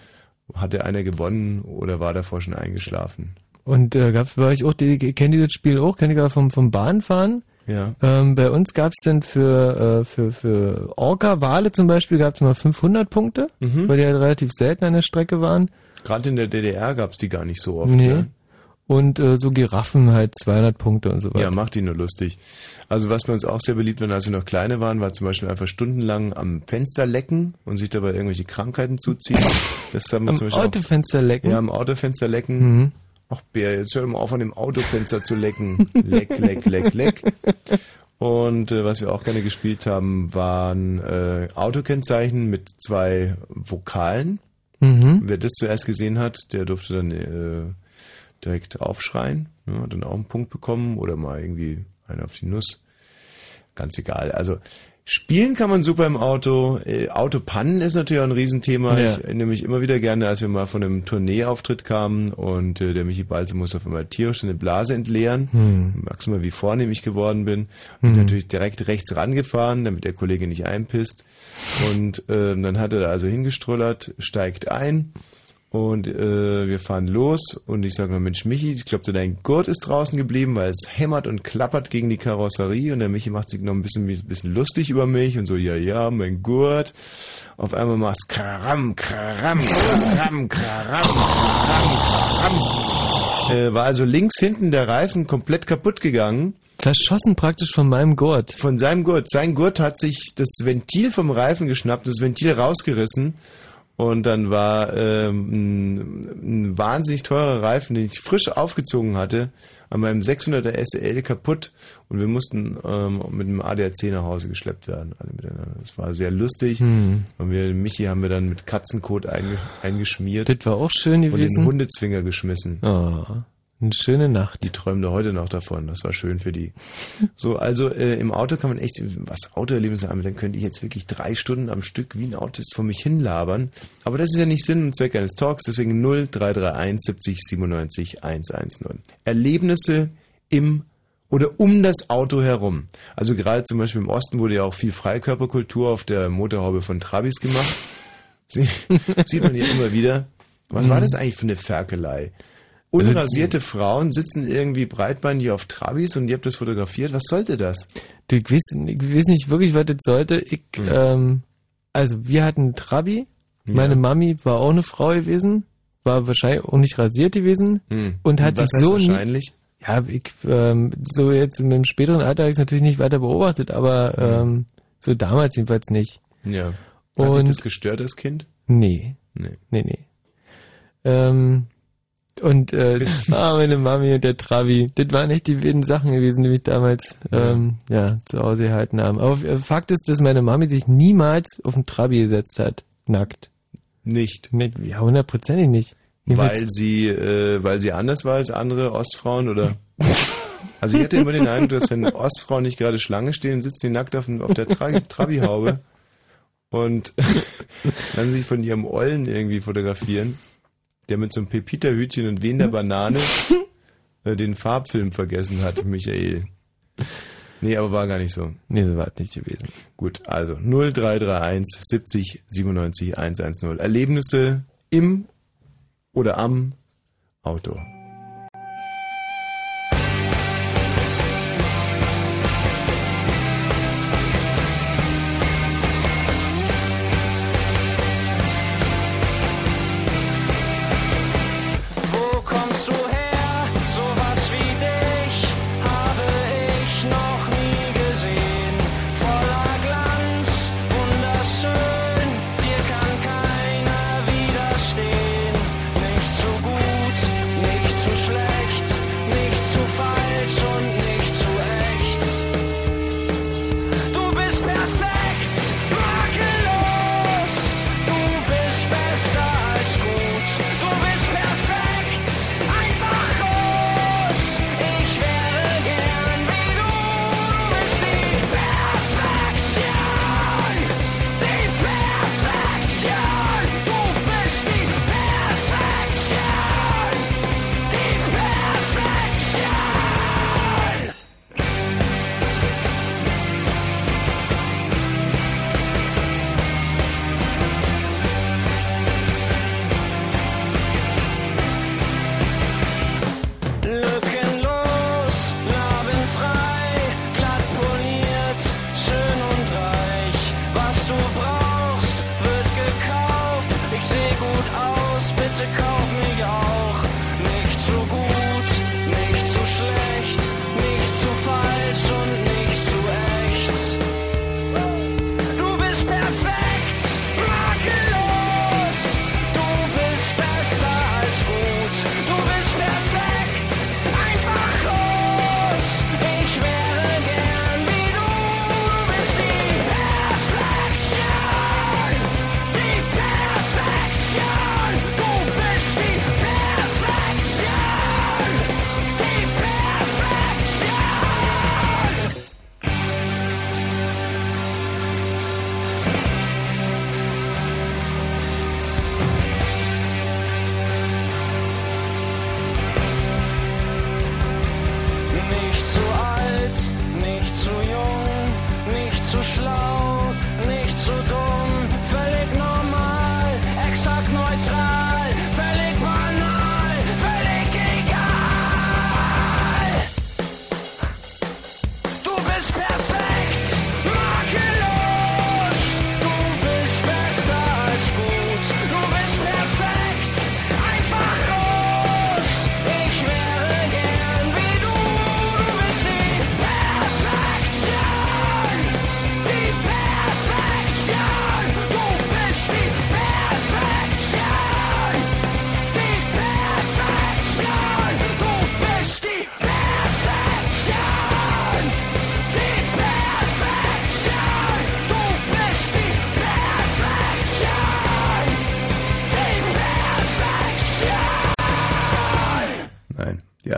Hatte einer gewonnen oder war davor schon eingeschlafen. Und äh, gab es bei euch auch, die, kennt ihr das Spiel auch? Kennt ihr vom, vom Bahnfahren? Ja. Ähm, bei uns gab es dann für, äh, für, für Orca-Wale zum Beispiel gab es mal 500 Punkte, Mhm. weil die halt relativ selten an der Strecke waren. Gerade in der DDR gab's die gar nicht so oft. nee. Ne? Und äh, so Giraffen halt 200 Punkte und so weiter. Ja, macht die nur lustig. Also was bei uns auch sehr beliebt war, als wir noch kleine waren, war zum Beispiel einfach stundenlang am Fenster lecken und sich dabei irgendwelche Krankheiten zuziehen. Das haben wir Am zum Beispiel Autofenster auch, lecken? Ja, am Autofenster lecken. Mhm. Ach Bär, jetzt hör mal auf, an dem Autofenster zu lecken. Leck, leck, leck, leck. Und äh, was wir auch gerne gespielt haben, waren äh, Autokennzeichen mit zwei Vokalen. Mhm. Wer das zuerst gesehen hat, der durfte dann äh, direkt aufschreien, ne, dann auch einen Punkt bekommen oder mal irgendwie einen auf die Nuss. Ganz egal. Also spielen kann man super im Auto. Äh, Autopannen ist natürlich auch ein Riesenthema. Ja. Ich erinnere mich immer wieder gerne, als wir mal von einem Tourneeauftritt kamen und äh, der Michi Balze muss auf einmal tierisch eine Blase entleeren. Hm. Merkst du mal, wie vornehm ich geworden bin. Hm. Bin natürlich direkt rechts rangefahren, damit der Kollege nicht einpisst. Und ähm, dann hat er da also hingestrullert, steigt ein und äh, wir fahren los und ich sage mal, Mensch Michi, ich glaube, dein Gurt ist draußen geblieben, weil es hämmert und klappert gegen die Karosserie und der Michi macht sich noch ein bisschen, ein bisschen lustig über mich und so, ja, ja, mein Gurt. Auf einmal macht's kraram, kraram, kraram, kraram, kraram, kraram. Äh, war also links hinten der Reifen komplett kaputt gegangen. Zerschossen praktisch von meinem Gurt. Von seinem Gurt. Sein Gurt hat sich das Ventil vom Reifen geschnappt, das Ventil rausgerissen. Und dann war ähm, ein, ein wahnsinnig teurer Reifen, den ich frisch aufgezogen hatte, an meinem 600er SL kaputt. Und wir mussten ähm, mit einem ADAC nach Hause geschleppt werden. Alle miteinander. Das war sehr lustig. Hm. Und wir, Michi haben wir dann mit Katzenkot einge, eingeschmiert. Das war auch schön Und gewesen. den Hundezwinger geschmissen. Oh, eine schöne Nacht. Die träumen da heute noch davon. Das war schön für die. So, also äh, im Auto kann man echt, was Autoerlebnisse anbelangt, könnte ich jetzt wirklich drei Stunden am Stück wie ein Autist vor mich hinlabern. Aber das ist ja nicht Sinn und Zweck eines Talks, deswegen 0331 70 97 110. Erlebnisse im oder um das Auto herum. Also gerade zum Beispiel im Osten wurde ja auch viel Freikörperkultur auf der Motorhaube von Trabis gemacht. Sie- Sieht man ja immer wieder. Was war das eigentlich für eine Ferkelei? Unrasierte Frauen sitzen irgendwie breitbeinig auf Trabis und ihr habt das fotografiert. Was sollte das? Du, ich, weiß, ich weiß nicht wirklich, was das sollte. Ich, ähm, also wir hatten einen Trabi. Meine Ja. Mami war auch eine Frau gewesen. War wahrscheinlich auch nicht rasiert gewesen. Hm. Und hat Was sich so nie- wahrscheinlich? Ja, ich, ähm, so jetzt im späteren Alter habe ich es natürlich nicht weiter beobachtet, aber ähm, so damals jedenfalls nicht. Ja. Hat dich Und das gestört als Kind? nee, Nee. nee, nee. Ähm, und äh, ah, meine Mami und der Travi, das waren echt die wilden Sachen gewesen, die mich damals ähm, ja, zu Hause gehalten haben. Aber Fakt ist, dass meine Mami sich niemals auf den Trabi gesetzt hat, nackt. Nicht. Nee, ja, hundertprozentig nicht. Jedenfalls- Weil sie, äh, weil sie anders war als andere Ostfrauen oder? Also ich hatte immer den Eindruck, dass wenn Ostfrauen nicht gerade Schlange stehen, sitzen die nackt auf, dem- auf der Tra Trabi-Haube. und dann sich von ihrem Ollen irgendwie fotografieren, der mit so einem Pepita-Hütchen und wehender Banane äh, den Farbfilm vergessen hat, Michael. Nee, aber war gar nicht so. Nee, so war es nicht gewesen. Gut, also 0331 70 97 110. Erlebnisse im oder am Auto.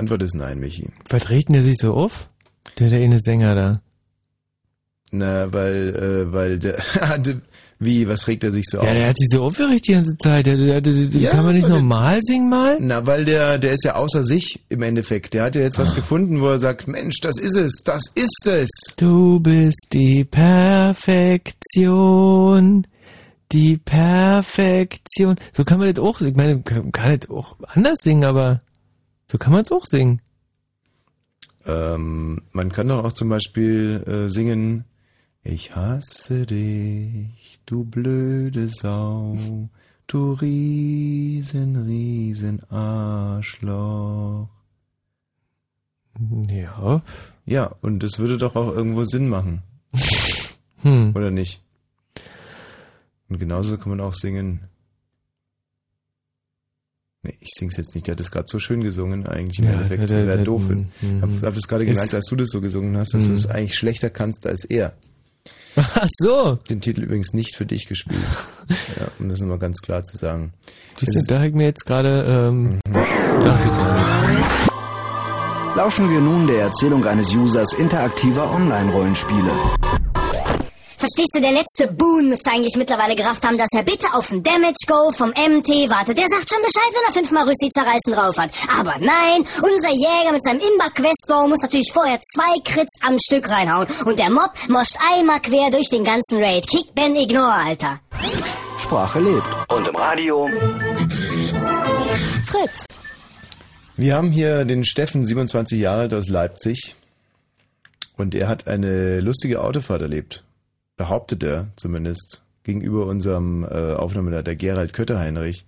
Antwort ist nein, Michi. Was regt denn der sich so auf? Der, der eine Sänger da. Na, weil, äh, weil der, wie, was regt er sich so Ja, auf? der hat sich so aufgeregt die ganze Zeit. Der, der, der, Ja, kann man nicht normal singen mal? Na, weil der, der ist ja außer sich im Endeffekt. Der hat ja jetzt was gefunden, wo er sagt, Mensch, das ist es, das ist es. Du bist die Perfektion. Die Perfektion. So kann man das auch, ich meine, kann, kann das auch anders singen, aber so kann man es auch singen. Ähm, man kann doch auch zum Beispiel äh, singen, ich hasse dich, du blöde Sau, du riesen, riesen Arschloch. Ja. Ja, und das würde doch auch irgendwo Sinn machen. Hm. Oder nicht? Und genauso kann man auch singen. Nee, ich sing's jetzt nicht. Der hat das gerade so schön gesungen, eigentlich im Ja, Endeffekt. der- der- Wäre der- doof. mhm. Hab, hab das gerade gemerkt, als du das so gesungen hast, dass Mhm. du es eigentlich schlechter kannst als er. Ach so. Den Titel übrigens nicht für dich gespielt. ja, um das nochmal ganz klar zu sagen. Siehst da ich mir jetzt gerade, ähm, Mhm. dachte gar nicht. Lauschen wir nun der Erzählung eines Users interaktiver Online-Rollenspiele. Verstehst du, der letzte Boon müsste eigentlich mittlerweile gerafft haben, dass er bitte auf den Damage Go vom MT wartet. Der sagt schon Bescheid, wenn er fünfmal Rüssi zerreißen drauf hat. Aber nein, unser Jäger mit seinem Imba-Questbau muss natürlich vorher zwei Crits am Stück reinhauen. Und der Mob moscht einmal quer durch den ganzen Raid. Kick Ben Ignore, Alter. Sprache lebt. Und im Radio. Fritz. Wir haben hier den Steffen, 27 Jahre alt aus Leipzig. Und er hat eine lustige Autofahrt erlebt. Behauptet er zumindest. Gegenüber unserem äh, Aufnahmeleiter Gerald Kötterheinrich.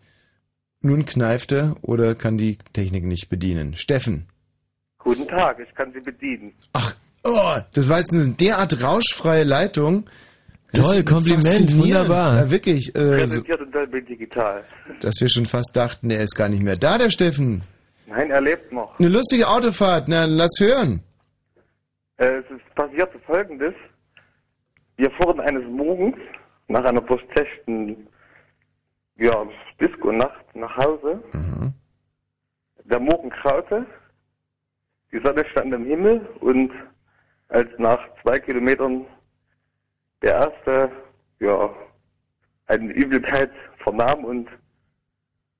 Nun kneift er oder kann die Technik nicht bedienen. Steffen. Guten Tag, ich kann Sie bedienen. Oh, das war jetzt eine derart rauschfreie Leitung. Das Toll, Kompliment, wunderbar. Ja, wirklich. Äh, so, Präsentiert in Dolby Digital. dass wir schon fast dachten, er ist gar nicht mehr da, der Steffen. Nein, er lebt noch. Eine lustige Autofahrt, na, lass hören. Äh, es ist passierte folgendes. Wir fuhren eines Morgens nach einer durchzechten ja, Disco-Nacht nach Hause. Der Morgen graute, die Sonne stand im Himmel und als nach zwei Kilometern der erste, ja, eine Übelkeit vernahm und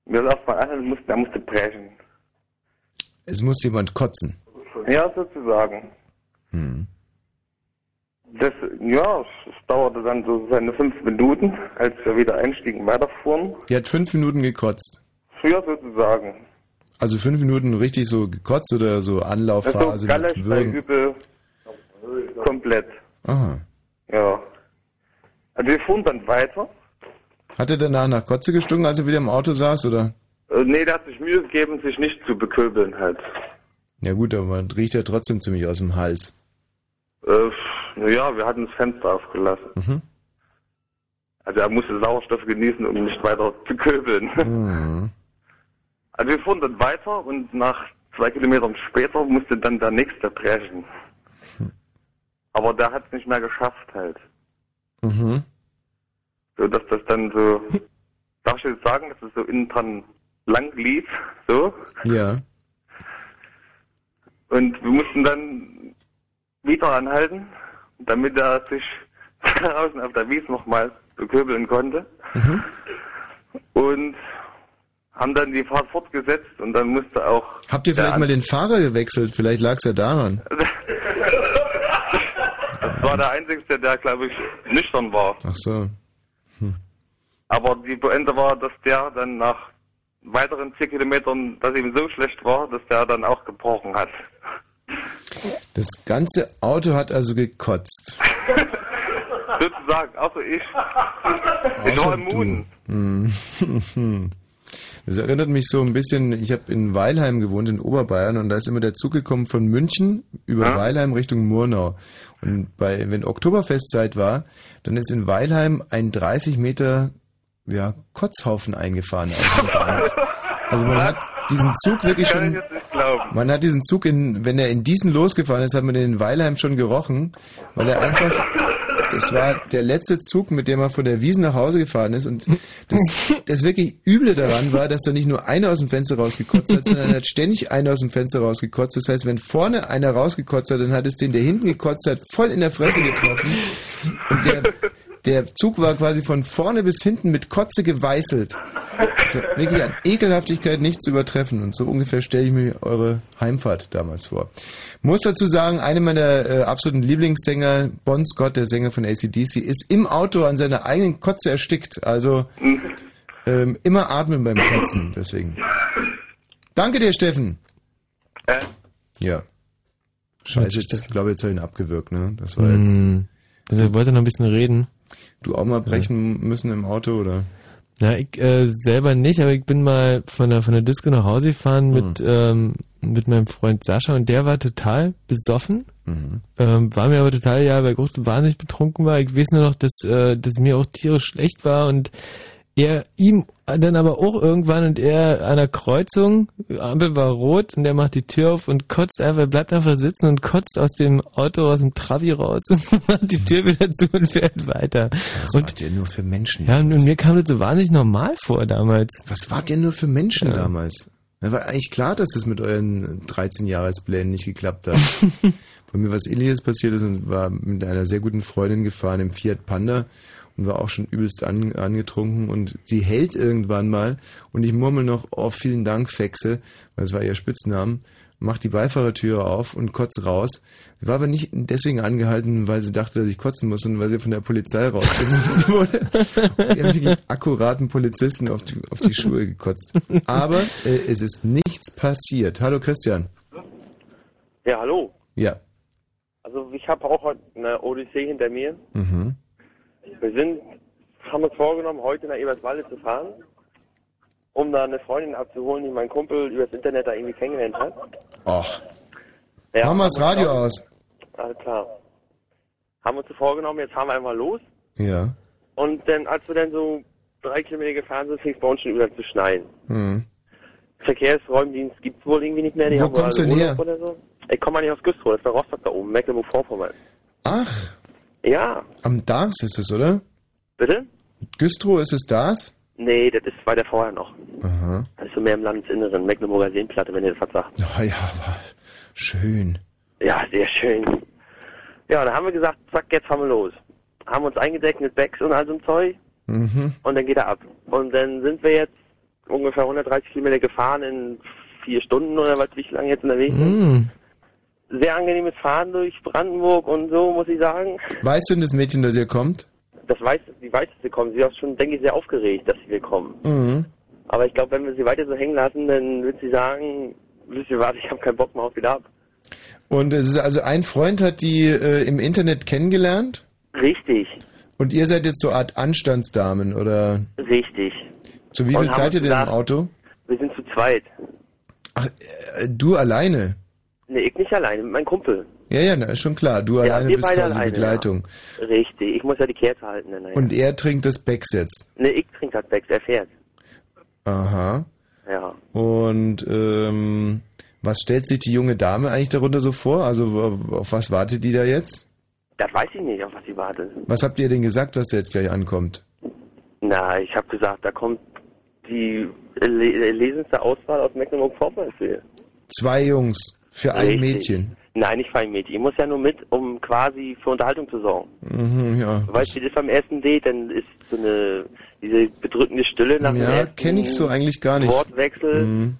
wir erstmal anhalten mussten, er musste brechen. Es muss jemand kotzen. Ja, sozusagen. Hm. Das, ja, es dauerte dann so seine fünf Minuten, als wir wieder einstiegen, weiterfuhren. Die hat fünf Minuten gekotzt. Ja, sozusagen. Also fünf Minuten richtig so gekotzt oder so Das Anlaufphase ist so Galle, komplett. Aha. Ja. Also wir fuhren dann weiter. Hat er danach nach Kotze gestunken, als er wieder im Auto saß, oder? Äh, nee, der hat sich Mühe gegeben, sich nicht zu beköbeln halt. Ja gut, aber man riecht ja trotzdem ziemlich aus dem Hals. Äh, naja, wir hatten das Fenster aufgelassen. Mhm. Also er musste Sauerstoff genießen, um nicht weiter zu köbeln. Mhm. Also wir fuhren dann weiter und nach zwei Kilometern später musste dann der nächste brechen. Aber der hat es nicht mehr geschafft halt. Mhm. So dass das dann so, darf ich jetzt sagen, dass es so innen dran lang lief, so. Ja. Und wir mussten dann wieder anhalten, damit er sich draußen auf der Wies nochmal beköbeln konnte. Mhm. Und haben dann die Fahrt fortgesetzt und dann musste auch. Habt ihr vielleicht mal den Fahrer gewechselt? Vielleicht lag es ja daran. Das war der Einzige, der, glaube ich, nüchtern war. Ach so. Aber die Pointe war, dass der dann nach weiteren vier Kilometern, dass ihm so schlecht war, dass der dann auch gebrochen hat. Das ganze Auto hat also gekotzt. Sozusagen, also ich. Ich war immun. Hm. Das erinnert mich so ein bisschen, ich habe in Weilheim gewohnt, in Oberbayern, und da ist immer der Zug gekommen von München über Ja. Weilheim Richtung Murnau. Und bei, wenn Oktoberfestzeit war, dann ist in Weilheim ein 30 Meter ja, Kotzhaufen eingefahren. Also man hat diesen Zug wirklich schon, man hat diesen Zug in, wenn er in diesen losgefahren ist, hat man den in Weilheim schon gerochen, weil er einfach, das war der letzte Zug, mit dem er von der Wiesen nach Hause gefahren ist und das, das wirklich Üble daran war, dass da nicht nur einer aus dem Fenster rausgekotzt hat, sondern er hat ständig einer aus dem Fenster rausgekotzt. Das heißt, wenn vorne einer rausgekotzt hat, dann hat es den, der hinten gekotzt hat, voll in der Fresse getroffen und der, der Zug war quasi von vorne bis hinten mit Kotze geweißelt. Also wirklich an Ekelhaftigkeit nicht zu übertreffen. Und so ungefähr stelle ich mir eure Heimfahrt damals vor. Muss dazu sagen, einer meiner äh, absoluten Lieblingssänger, Bon Scott, der Sänger von ACDC, ist im Auto an seiner eigenen Kotze erstickt. Also ähm, immer atmen beim Kotzen. Deswegen. Danke dir, Steffen. Äh? Ja. Scheiße, jetzt, ich glaube, jetzt habe ich ihn abgewürgt, ne? Das war jetzt. Hm. Also, ich wollte noch ein bisschen reden. Du auch mal brechen müssen im Auto, oder? Na, ich äh, selber nicht, aber ich bin mal von der, von der Disco nach Hause gefahren mit, ähm, mit meinem Freund Sascha und der war total besoffen. Mhm. Ähm, war mir aber total, ja, weil ich auch wahnsinnig betrunken war. Ich weiß nur noch, dass, äh, dass mir auch tierisch schlecht war und er ihm dann aber auch irgendwann und er an der Kreuzung, Ampel war rot und er macht die Tür auf und kotzt einfach, bleibt einfach sitzen und kotzt aus dem Auto, aus dem Travi raus und macht die Tür wieder zu und fährt weiter. Was und wart ihr nur für Menschen? ja, und mir kam das so wahnsinnig normal vor damals. Was wart ihr nur für Menschen Ja. damals? Na, war eigentlich klar, dass das mit euren 13-Jahresplänen nicht geklappt hat. Bei mir was ähnliches passiert ist und war mit einer sehr guten Freundin gefahren im Fiat Panda und war auch schon übelst an, angetrunken und sie hält irgendwann mal und ich murmel noch, oh vielen Dank Fexe, weil es war ihr Spitznamen, macht die Beifahrertüre auf und kotzt raus. Sie war aber nicht deswegen angehalten, weil sie dachte, dass ich kotzen muss, sondern weil sie von der Polizei rausgenommen wurde. Und die haben wirklich akkuraten Polizisten auf die, auf die Schuhe gekotzt. Aber äh, es ist nichts passiert. Hallo Christian. Ja, hallo. Ja. Also ich habe auch heute eine Odyssee hinter mir. Mhm. Wir sind, haben uns vorgenommen, heute nach Eberswalde zu fahren, um da eine Freundin abzuholen, die mein Kumpel übers Internet da irgendwie kennengelernt hat. Ach. Ja, Mach mal das wir Radio uns- aus. Alles klar. Haben uns so vorgenommen, jetzt fahren wir einfach los. Ja. Und dann, als wir dann so drei Kilometer gefahren sind, fing es bei uns schon wieder zu schneien. Hm. Verkehrsräumdienst gibt's wohl irgendwie nicht mehr. Die Wo kommst du denn Oder so. Ich komme mal nicht aus Güstrow, das ist bei Rostock da oben, Mecklenburg-Vorpommern. Ach, Ja, am Dars ist es, oder? bitte? Güstrow ist es Dars? Nee, das ist weiter vorher noch. Aha. Das ist so mehr im Landesinneren, Mecklenburger Seenplatte, wenn ihr das was sagt. Ja, ja, aber schön. Ja, sehr schön. Ja, da haben wir gesagt, zack, jetzt fahren wir los. Haben uns eingedeckt mit Bags und all so Zeug Mhm. und dann geht er ab. Und dann sind wir jetzt ungefähr 130 Kilometer gefahren in vier Stunden oder was, wie lange jetzt unterwegs sind. Mhm. Sehr angenehmes Fahren durch Brandenburg und so, muss ich sagen. Weißt du denn das Mädchen, das ihr kommt? Das weiß, die weiß, dass wir kommen. Sie ist auch schon, denke ich, sehr aufgeregt, dass wir kommen. Mhm. Aber ich glaube, wenn wir sie weiter so hängen lassen, dann wird sie sagen, wisst ihr was, ich habe keinen Bock mehr auf wieder ab. Und es ist also ein Freund hat die äh, im Internet kennengelernt Richtig, und ihr seid jetzt so Art Anstandsdamen oder richtig. zu wie Und viel seid ihr denn im Auto? Wir sind zu zweit. Äh, du alleine? Nee, ich nicht alleine, mein Kumpel. Ja, ja, na, ist schon klar. Du Ja, alleine wir bist beide quasi alleine, Begleitung. Richtig, ich muss ja die Kerze halten. Dann, Und er trinkt das Becks jetzt. Nee, ich trinke das Becks, er fährt. Aha. Ja. Und ähm, was stellt sich die junge Dame eigentlich darunter so vor? Also auf was wartet die da jetzt? Das weiß ich nicht, auf was sie wartet. Was habt ihr denn gesagt, was da jetzt gleich ankommt? Na, ich habe gesagt, da kommt die le lesendste Auswahl aus Mecklenburg-Vorpommern. Zwei Jungs für ein Richtig. Mädchen. Nein, nicht für ein Mädchen. Ich muss ja nur mit, um quasi für Unterhaltung zu sorgen. Mhm, ja. Du weißt, wie das beim ersten Date, dann ist so eine, diese bedrückende Stille nach dem Ja, ersten kenne ich so eigentlich gar nicht. Wortwechsel. Mhm.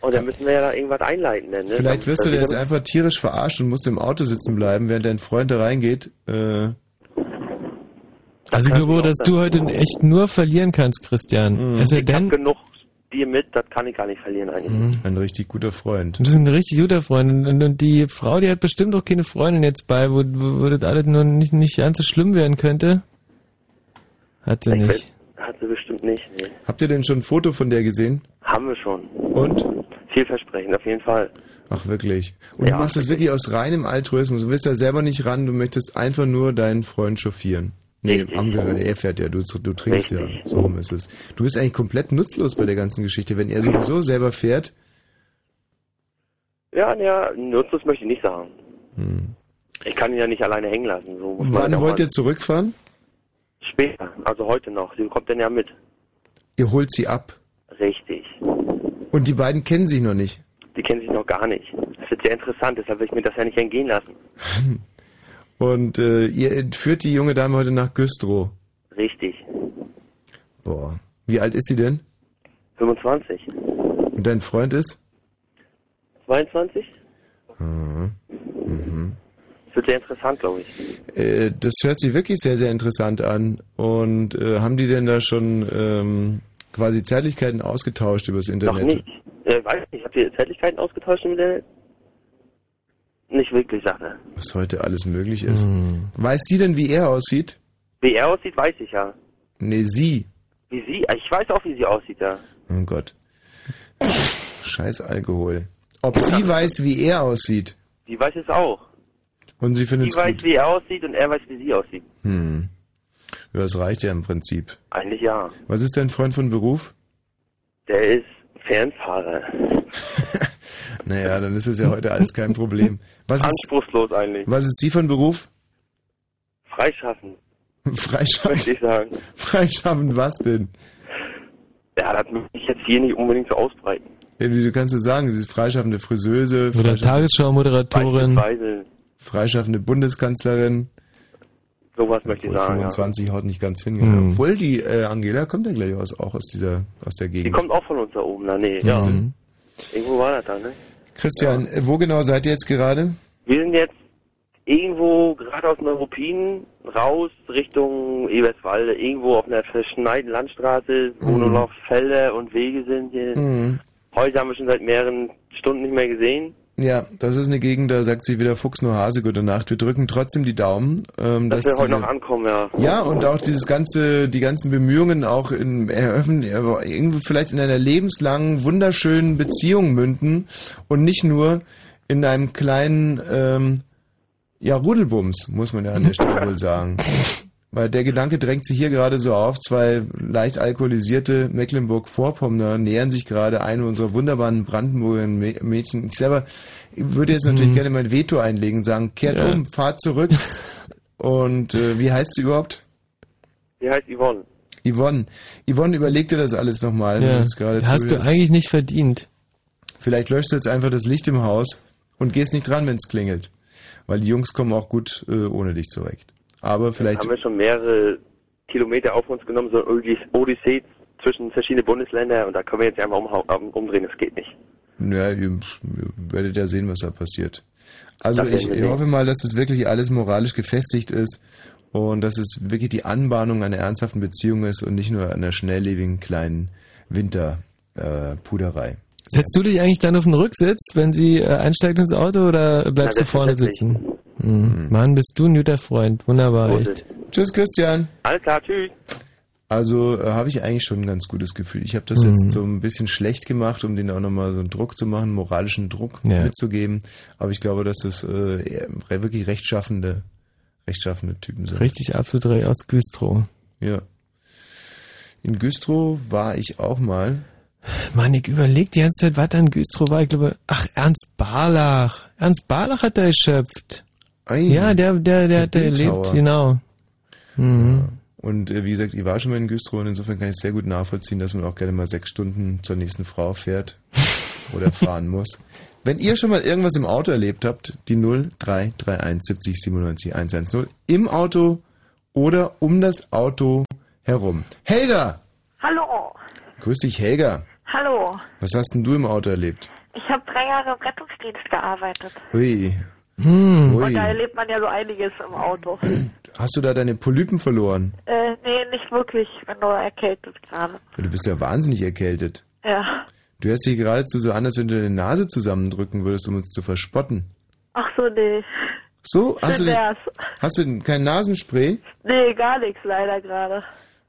Und dann müssen wir ja da irgendwas einleiten. Dann, ne? Vielleicht wirst du Dann- jetzt einfach tierisch verarscht und musst im Auto sitzen bleiben, während dein Freund da reingeht. Äh, Also ich glaube, dass du heute echt nur verlieren kannst, Christian. Mhm. Es Ich hab denn, genug Bier mit, das kann ich gar nicht verlieren eigentlich. ein richtig guter Freund. du bist ein richtig guter Freund. Und, und die Frau, die hat bestimmt auch keine Freundin jetzt bei, wo, wo, wo das alles nur nicht, nicht ganz so schlimm werden könnte. Hat sie Ich nicht. weiß- Hat sie bestimmt nicht. Nee. Habt ihr denn schon ein Foto von der gesehen? Haben wir schon. Und? Vielversprechend, auf jeden Fall. Ach, wirklich. Und Ja, du machst das wirklich aus reinem Altruismus. Du willst da selber nicht ran, du möchtest einfach nur deinen Freund chauffieren. Nee, haben wir, er fährt ja, du, du trinkst ja. So rum ist es. Du bist eigentlich komplett nutzlos bei der ganzen Geschichte. Wenn er sowieso selber fährt, Ja, ja, nutzlos möchte ich nicht sagen. Hm. Ich kann ihn ja nicht alleine hängen lassen. So wann wollt ihr zurückfahren? Später, also heute noch. Sie kommt dann ja mit. Ihr holt sie ab. Richtig. Und die beiden kennen sich noch nicht. Die kennen sich noch gar nicht. Das wird sehr interessant, deshalb will ich mir das ja nicht entgehen lassen. Und äh, ihr entführt die junge Dame heute nach Güstrow. Richtig. Boah. Wie alt ist sie denn? 25. Und dein Freund ist? 22? Mhm. Mhm. Das wird sehr interessant, glaube ich. Äh, das hört sich wirklich sehr, sehr interessant an. Und äh, haben die denn da schon ähm, quasi Zärtlichkeiten ausgetauscht übers Internet? Noch nicht. Äh, weiß nicht, habt ihr Zärtlichkeiten ausgetauscht im Internet? Nicht wirklich, sagt er. Was heute alles möglich ist. Weiß sie denn, wie er aussieht? Wie er aussieht, weiß ich ja. Nee, sie. Wie sie? Ich weiß auch, wie sie aussieht, ja. Oh Gott. Scheiß Alkohol. Ob sie weiß, wie er aussieht. Sie weiß es auch. Und sie findet Sie es weiß, gut. wie er aussieht und er weiß, wie sie aussieht. Hm. Ja, das reicht ja im Prinzip. Eigentlich ja. Was ist dein Freund von Beruf? Der ist Fernfahrer. Naja, dann ist es ja heute alles kein Problem. Was ist, Anspruchslos eigentlich. was ist sie von Beruf? Freischaffen, Freischaffen. möchte ich sagen. Freischaffen was denn? Ja, das möchte ich jetzt hier nicht unbedingt so ausbreiten. Ja, wie du kannst es sagen, sie ist freischaffende Friseuse, Oder freischaffende- Tagesschau-Moderatorin. Freischaffende Bundeskanzlerin. sowas möchte ich sagen. Ja. 25 haut nicht ganz hin. Mhm. Obwohl die äh, Angela kommt ja gleich aus, auch aus dieser, aus der Die Gegend. kommt auch von uns da oben, da, nee, ja. Mhm. Irgendwo war das da, ne? Christian, äh, wo genau seid ihr jetzt gerade? Wir sind jetzt irgendwo gerade aus Neuruppin raus Richtung Eberswalde, irgendwo auf einer verschneiten Landstraße, wo Mhm. nur noch Felder und Wege sind. Mhm. Heute haben wir schon seit mehreren Stunden nicht mehr gesehen. Ja, das ist eine Gegend, da sagt sich wieder Fuchs nur Hase gute Nacht. Wir drücken trotzdem die Daumen. Ähm, Dass wir heute noch ankommen, ja. Ja, und auch dieses ganze, die ganzen Bemühungen auch in eröffnen, irgendwie vielleicht in einer lebenslangen, wunderschönen Beziehung münden und nicht nur in einem kleinen, ähm, ja, Rudelbums, muss man ja an der Stelle wohl sagen. Weil der Gedanke drängt sich hier gerade so auf, zwei leicht alkoholisierte Mecklenburg-Vorpommerer nähern sich gerade einem unserer wunderbaren Brandenburger Mä- Mädchen. Ich selber würde jetzt natürlich Mhm. gerne mein Veto einlegen, sagen, kehrt Ja. um, fahrt zurück. Und äh, wie heißt sie überhaupt? Die heißt Yvonne. Yvonne. Yvonne, überleg dir das alles nochmal. wenn Ja. Hast du eigentlich nicht verdient. Vielleicht löschst du jetzt einfach das Licht im Haus und gehst nicht dran, wenn es klingelt. Weil die Jungs kommen auch gut äh, ohne dich zurecht. Aber vielleicht... haben wir schon mehrere Kilometer auf uns genommen, so ein Odyssee zwischen verschiedenen Bundesländern und da können wir jetzt einfach um, um, umdrehen, das geht nicht. Ja, ihr, ihr werdet ja sehen, was da passiert. Also Das ich, ich hoffe mal, dass das wirklich alles moralisch gefestigt ist und dass es wirklich die Anbahnung einer ernsthaften Beziehung ist und nicht nur einer schnelllebigen kleinen Winterpuderei. Äh. Setzt du dich eigentlich dann auf den Rücksitz, wenn sie äh, einsteigt ins Auto oder bleibst Na, du vorne sitzen? Mhm. Mann, bist du ein guter Freund. Wunderbar, Tschüss, Christian. Alles klar, tschüss. Also äh, habe ich eigentlich schon ein ganz gutes Gefühl. Ich habe das Mhm. jetzt so ein bisschen schlecht gemacht, um denen auch nochmal so einen Druck zu machen, moralischen Druck Ja. mitzugeben. Aber ich glaube, dass das äh, wirklich rechtschaffende, rechtschaffende Typen sind. Richtig absolut aus Güstrow. Ja. In Güstrow war ich auch mal. Mann, ich überleg die ganze Zeit, was an Güstrow war. Ich glaube, ach, Ernst Barlach. Ernst Barlach hat da geschöpft. Ei, Ja, der, der, der hat da Bildhauer. gelebt, genau. Mhm. Und äh, wie gesagt, ich war schon mal in Güstrow und insofern kann ich sehr gut nachvollziehen, dass man auch gerne mal sechs Stunden zur nächsten Frau fährt oder fahren muss. Wenn ihr schon mal irgendwas im Auto erlebt habt, die 0331 70 97 110 im Auto oder um das Auto herum. Helga! Hallo. Grüß dich, Helga. Hallo. Was hast denn du im Auto erlebt? Ich habe drei Jahre im Rettungsdienst gearbeitet. Ui. Hm. Und da erlebt man ja so einiges im Auto. Hast du da deine Polypen verloren? Äh, nee, nicht wirklich. Ich bin nur erkältet gerade. Du bist ja wahnsinnig erkältet. Ja. Du hörst dich geradezu so an, als wenn du deine Nase zusammendrücken würdest, um uns zu verspotten. Ach so, nee. So, hast du, Schön wär's. hast du denn kein Nasenspray? Nee, gar nichts leider gerade.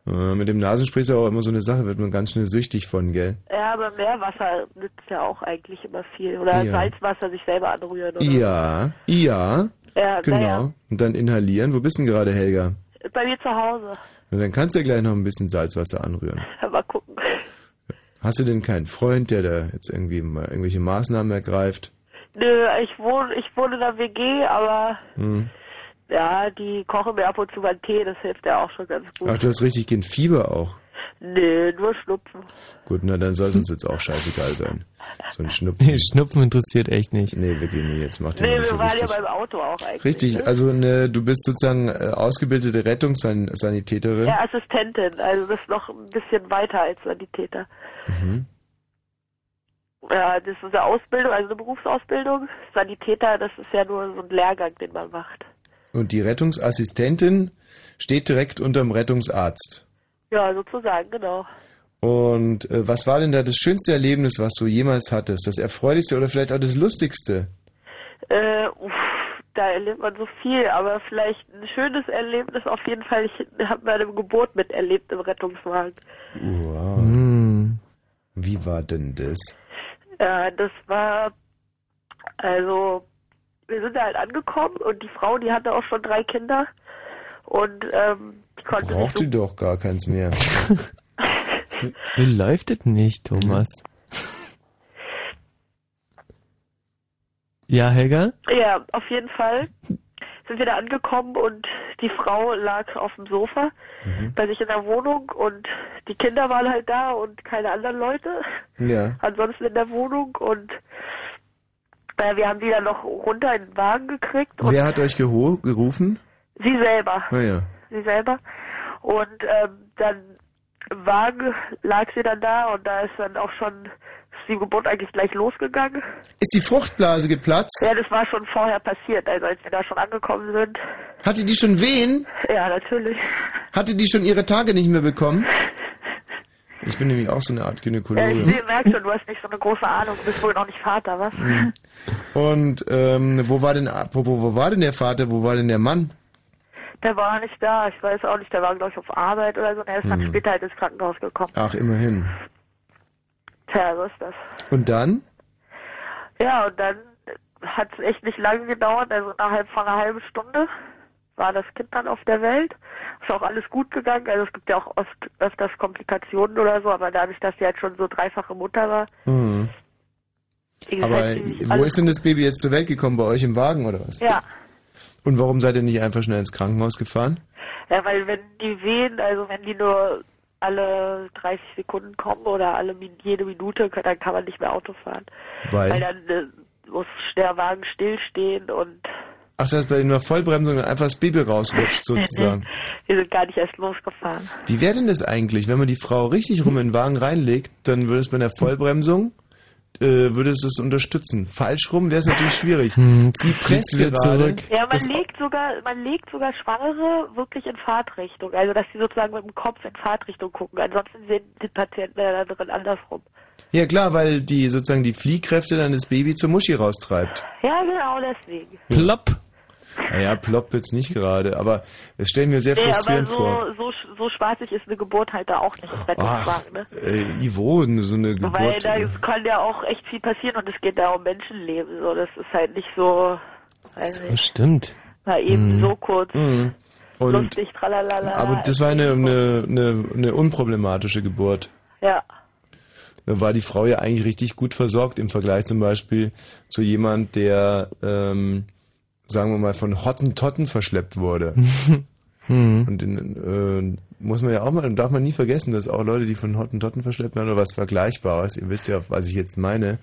Äh, mit dem Nasenspray ist ja auch immer so eine Sache, wird man ganz schnell süchtig von, gell? Ja, aber Meerwasser nützt ja auch eigentlich immer viel. Oder Ja. Salzwasser sich selber anrühren. Oder? Ja, ja, Ja, genau. naja. Und dann inhalieren. Wo bist denn gerade, Helga? Bei mir zu Hause. Na, dann kannst du ja gleich noch ein bisschen Salzwasser anrühren. Mal gucken. Hast du denn keinen Freund, der da jetzt irgendwie mal irgendwelche Maßnahmen ergreift? Nö, ich wohne, ich wohne in der WG, aber Hm. Ja, die kochen mir ab und zu mal einen Tee, das hilft ja auch schon ganz gut. Ach, du hast richtig gegen Fieber auch. Nee, nur Schnupfen. Gut, na dann soll es uns jetzt auch scheißegal sein. So ein Schnupfen. Nee, Schnupfen interessiert echt nicht. Nee, wirklich nicht. Jetzt macht Nee, wir so waren richtig. ja beim Auto auch eigentlich. Richtig, ne? also ne, du bist sozusagen äh, ausgebildete Rettungssanitäterin. Ja, Assistentin, also das ist noch ein bisschen weiter als Sanitäter. Mhm. Ja, das ist eine Ausbildung, also eine Berufsausbildung. Sanitäter, das ist ja nur so ein Lehrgang, den man macht. Und die Rettungsassistentin steht direkt unterm Rettungsarzt. Ja, sozusagen, genau. Und äh, was war denn da das schönste Erlebnis, was du jemals hattest? Das erfreulichste oder vielleicht auch das lustigste? Äh, uff, da erlebt man so viel, aber vielleicht ein schönes Erlebnis auf jeden Fall. Ich habe meine Geburt miterlebt im Rettungswagen. Wow. Hm. Wie war denn das? Ja, das war, also, wir sind da halt angekommen und die Frau, die hatte auch schon drei Kinder und ähm, die konnte Braucht so die doch gar keins mehr. So, so läuft es nicht, Thomas. Ja, Helga? Ja, auf jeden Fall sind wir da angekommen und die Frau lag auf dem Sofa Mhm. bei sich in der Wohnung und die Kinder waren halt da und keine anderen Leute. Ja. Ansonsten in der Wohnung und äh, wir haben die dann noch runter in den Wagen gekriegt und Wer hat euch gerufen? sie selber. Ah ja. sie selber. Und ähm, dann im Wagen lag sie dann da und da ist dann auch schon die Geburt eigentlich gleich losgegangen. Ist die Fruchtblase geplatzt? Ja, das war schon vorher passiert, also als wir da schon angekommen sind. Hatte die schon Wehen? Ja, natürlich. Hatte die schon ihre Tage nicht mehr bekommen? Ich bin nämlich auch so eine Art Ja, ich Gynäkologe. seh- merk schon, du hast nicht so eine große Ahnung, du bist wohl noch nicht Vater, was? Und ähm, wo war denn, apropos, wo war denn der Vater, wo war denn der Mann? Der war nicht da, ich weiß auch nicht, der war glaube ich auf Arbeit oder so und er ist dann Mhm. später halt ins Krankenhaus gekommen. Ach, immerhin. Tja, so ist das. Und dann? Ja, und dann hat es echt nicht lange gedauert, also innerhalb von einer halben Stunde war das Kind dann auf der Welt. Ist auch alles gut gegangen, also es gibt ja auch oft öfters Komplikationen oder so, aber dadurch, dass sie halt schon so dreifache Mutter war, Mhm. Aber halt wo ist denn das Baby jetzt zur Welt gekommen? Bei euch im Wagen oder was? Ja, Und warum seid ihr nicht einfach schnell ins Krankenhaus gefahren? ja, weil wenn die Wehen, also wenn die nur alle 30 Sekunden kommen oder alle jede Minute, dann kann man nicht mehr Auto fahren. Weil? Weil dann äh, muss der Wagen stillstehen und Ach, dass bei einer Vollbremsung dann einfach das Baby rausrutscht sozusagen. wir sind gar nicht erst losgefahren. Wie wäre denn das eigentlich, wenn man die Frau richtig rum in den Wagen reinlegt, dann würde es bei einer Vollbremsung, äh, würde es es unterstützen. Falsch rum wäre es natürlich schwierig. Hm, Sie presst wieder gerade. zurück. Ja, man das- legt sogar, man legt sogar Schwangere wirklich in Fahrtrichtung, also dass sie sozusagen mit dem Kopf in Fahrtrichtung gucken. Ansonsten sehen die Patienten ja da drin andersrum. Ja klar, weil die sozusagen die Fliehkräfte dann das Baby zur Muschi raustreibt. Ja, genau deswegen. Plopp. Naja, plopp jetzt nicht gerade, aber es stelle ich mir sehr Nee, aber frustrierend vor. so, so, so schwarzig ist eine Geburt halt da auch nicht im Ach, Rettungswagen, ne? äh, Yvonne, so eine Weil Geburt. da kann ja auch echt viel passieren und es geht da um Menschenleben. So, das ist halt nicht so, weiß Das nicht, stimmt. mal eben Mhm. so kurz Mhm. Und, lustig, tralalala. aber das war eine, eine, eine, eine unproblematische Geburt. Ja, Da war die Frau ja eigentlich richtig gut versorgt im Vergleich zum Beispiel zu jemand, der, ähm, sagen wir mal, von Hottentotten verschleppt wurde. Hm. Und den, äh, muss man ja auch mal, darf man nie vergessen, dass auch Leute, die von Hottentotten verschleppt werden oder was Vergleichbares, ihr wisst ja, was ich jetzt meine,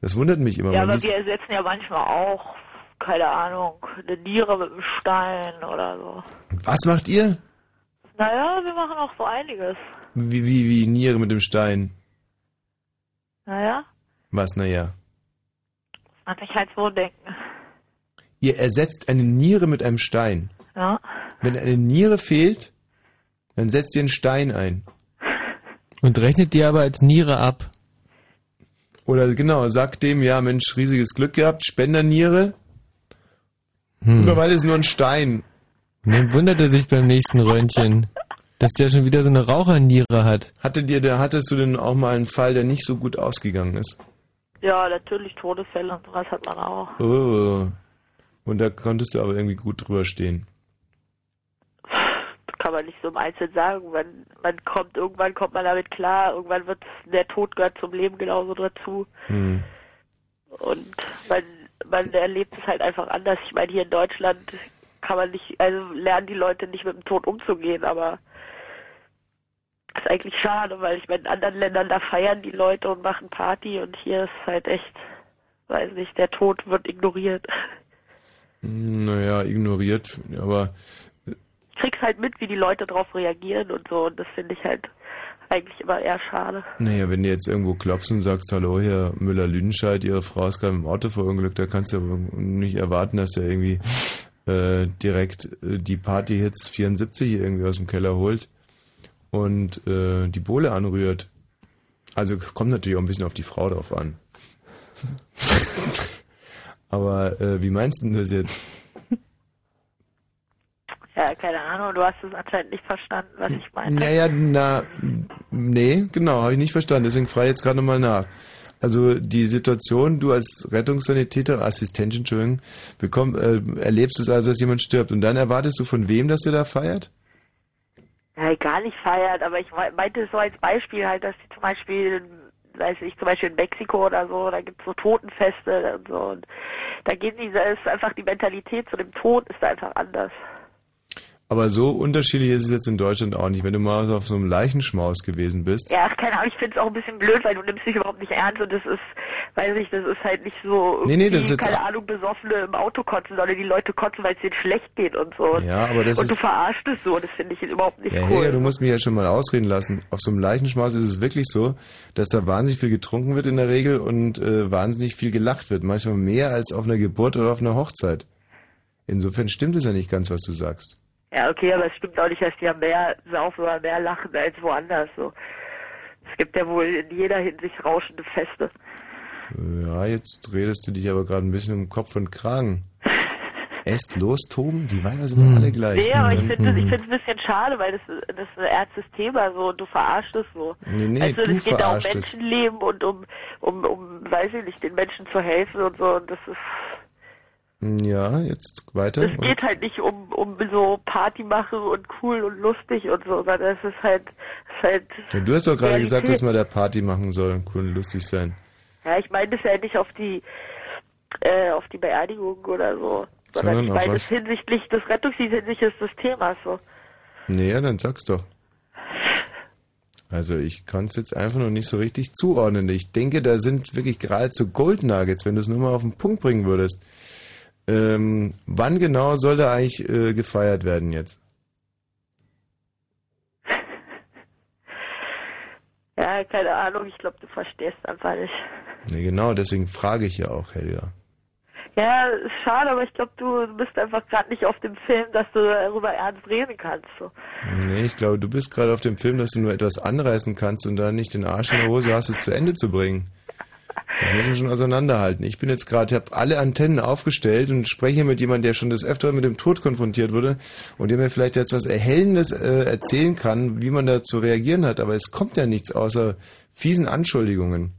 das wundert mich immer. ja aber wir ersetzen ja manchmal auch, keine Ahnung, eine Niere mit einem Stein oder so. was macht ihr? Naja, wir machen auch so einiges. Wie, wie, wie Niere mit dem Stein? Naja, Was, naja. man sich halt so denken. Ihr ersetzt eine Niere mit einem Stein. Ja. Wenn eine Niere fehlt, dann setzt ihr einen Stein ein. Und rechnet die aber als Niere ab. Oder genau, sagt dem, ja, Mensch, riesiges Glück gehabt, Spenderniere. Hm. Mittlerweile ist nur ein Stein. Und dann wundert er sich beim nächsten Röntgen, dass der schon wieder so eine Raucherniere hat. Hatte dir, da hattest du denn auch mal einen Fall, der nicht so gut ausgegangen ist? Ja, natürlich Todesfälle und sowas hat man auch. Oh. Und da konntest du aber irgendwie gut drüber stehen. Kann man nicht so im Einzelnen sagen. Man, man kommt, irgendwann kommt man damit klar, irgendwann wird der Tod gehört zum Leben genauso dazu. Hm. Und man, man erlebt es halt einfach anders. Ich meine, hier in Deutschland kann man nicht, also lernen die Leute nicht mit dem Tod umzugehen, aber ist eigentlich schade, weil ich meine, in anderen Ländern, da feiern die Leute und machen Party und hier ist halt echt, weiß nicht, der Tod wird ignoriert. Naja, ignoriert, aber Ich krieg's halt mit, wie die Leute darauf reagieren und so und das finde ich halt eigentlich immer eher schade. naja, wenn du jetzt irgendwo klopfst und sagst, hallo, Herr Müller-Lüdenscheid, Ihre Frau ist gerade im Auto verunglückt, da kannst du aber nicht erwarten, dass der irgendwie äh, direkt äh, die Party-Hits 74 irgendwie aus dem Keller holt und äh, die Bohle anrührt. Also kommt natürlich auch ein bisschen auf die Frau drauf an. Aber äh, wie meinst du das jetzt? Ja, keine Ahnung, du hast es anscheinend nicht verstanden, was ich meine. Naja, na, nee, genau, habe ich nicht verstanden. Deswegen frage ich jetzt gerade nochmal nach. Also die Situation, du als Rettungssanitäter, Assistentin, Entschuldigung, bekomm, äh, erlebst es also, dass jemand stirbt und dann erwartest du von wem, dass er da feiert? Ja, gar nicht feiert, aber ich mei- meinte es so als Beispiel halt, dass die zum Beispiel, weiß ich, zum Beispiel in Mexiko oder so, da gibt's so Totenfeste und so und da geht die, da ist einfach die Mentalität zu dem Tod ist da einfach anders. Aber so unterschiedlich ist es jetzt in Deutschland auch nicht. Wenn du mal so auf so einem Leichenschmaus gewesen bist. Ja, keine Ahnung, ich finde es auch ein bisschen blöd, weil du nimmst dich überhaupt nicht ernst und das ist, weiß ich, das ist halt nicht so, Nee, nee, das ist jetzt- keine Ahnung, Besoffene im Auto kotzen, sondern die Leute kotzen, weil es denen schlecht geht und so. Ja, aber das und du verarschst es so, das finde ich überhaupt nicht Ja, cool. Helga, du musst mich ja schon mal ausreden lassen. Auf so einem Leichenschmaus ist es wirklich so, dass da wahnsinnig viel getrunken wird in der Regel und äh, wahnsinnig viel gelacht wird. Manchmal mehr als auf einer Geburt oder auf einer Hochzeit. Insofern stimmt es ja nicht ganz, was du sagst. Ja, okay, aber es stimmt auch nicht, dass die ja mehr saufen oder mehr lachen als woanders. So. Es gibt ja wohl in jeder Hinsicht rauschende Feste. Ja, jetzt redest du dich aber gerade ein bisschen um Kopf und Kragen. Esst los, Toben, die Weiber sind doch alle gleich. Nee, aber ich Mhm. finde es ich ein bisschen schade, weil das, das ist ein ernstes Thema so und du verarschst es so. Nee, nee, also, du es geht da um. Menschenleben und um, um, um, weiß ich nicht, den Menschen zu helfen und so und das ist, Ja, jetzt weiter. es geht halt nicht um, um so Party machen und cool und lustig und so, sondern es ist halt, es ist halt. Ja, du hast doch gerade Realität. gesagt, dass man der Party machen soll. Cool und lustig sein. Ja, ich meine das ja nicht auf die, äh, auf die Beerdigung oder so. Sondern Sondern ich meine es hinsichtlich des Rettungsdienstes, hinsichtlich des Themas so. Naja, dann sag's doch. Also ich kann es jetzt einfach noch nicht so richtig zuordnen. Ich denke, da sind wirklich geradezu Goldnuggets, wenn du es nur mal auf den Punkt bringen würdest. Ähm, wann genau soll da eigentlich äh, gefeiert werden jetzt? Ja, keine Ahnung, ich glaube, du verstehst einfach nicht. Ne, genau, deswegen frage ich ja auch, Helga. Ja, ist schade, aber ich glaube, du bist einfach gerade nicht auf dem Film, dass du darüber ernst reden kannst. So. Nee, ich glaube, du bist gerade auf dem Film, dass du nur etwas anreißen kannst und dann nicht den Arsch in der Hose hast, es zu Ende zu bringen. Das müssen wir schon auseinanderhalten. Ich bin jetzt gerade, ich habe alle Antennen aufgestellt und spreche mit jemandem, der schon des Öfteren mit dem Tod konfrontiert wurde und der mir vielleicht jetzt was Erhellendes äh, erzählen kann, wie man da zu reagieren hat. Aber es kommt ja nichts außer fiesen Anschuldigungen.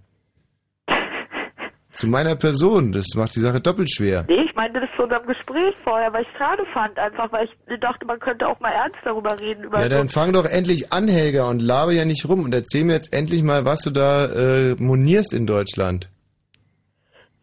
Zu meiner Person. Das macht die Sache doppelt schwer. Nee, ich meinte das zu unserem Gespräch vorher, weil ich es schade fand, einfach weil ich dachte, man könnte auch mal ernst darüber reden. Ja, dann so. fang doch endlich an, Helga, und laber ja nicht rum und erzähl mir jetzt endlich mal, was du da äh, monierst in Deutschland.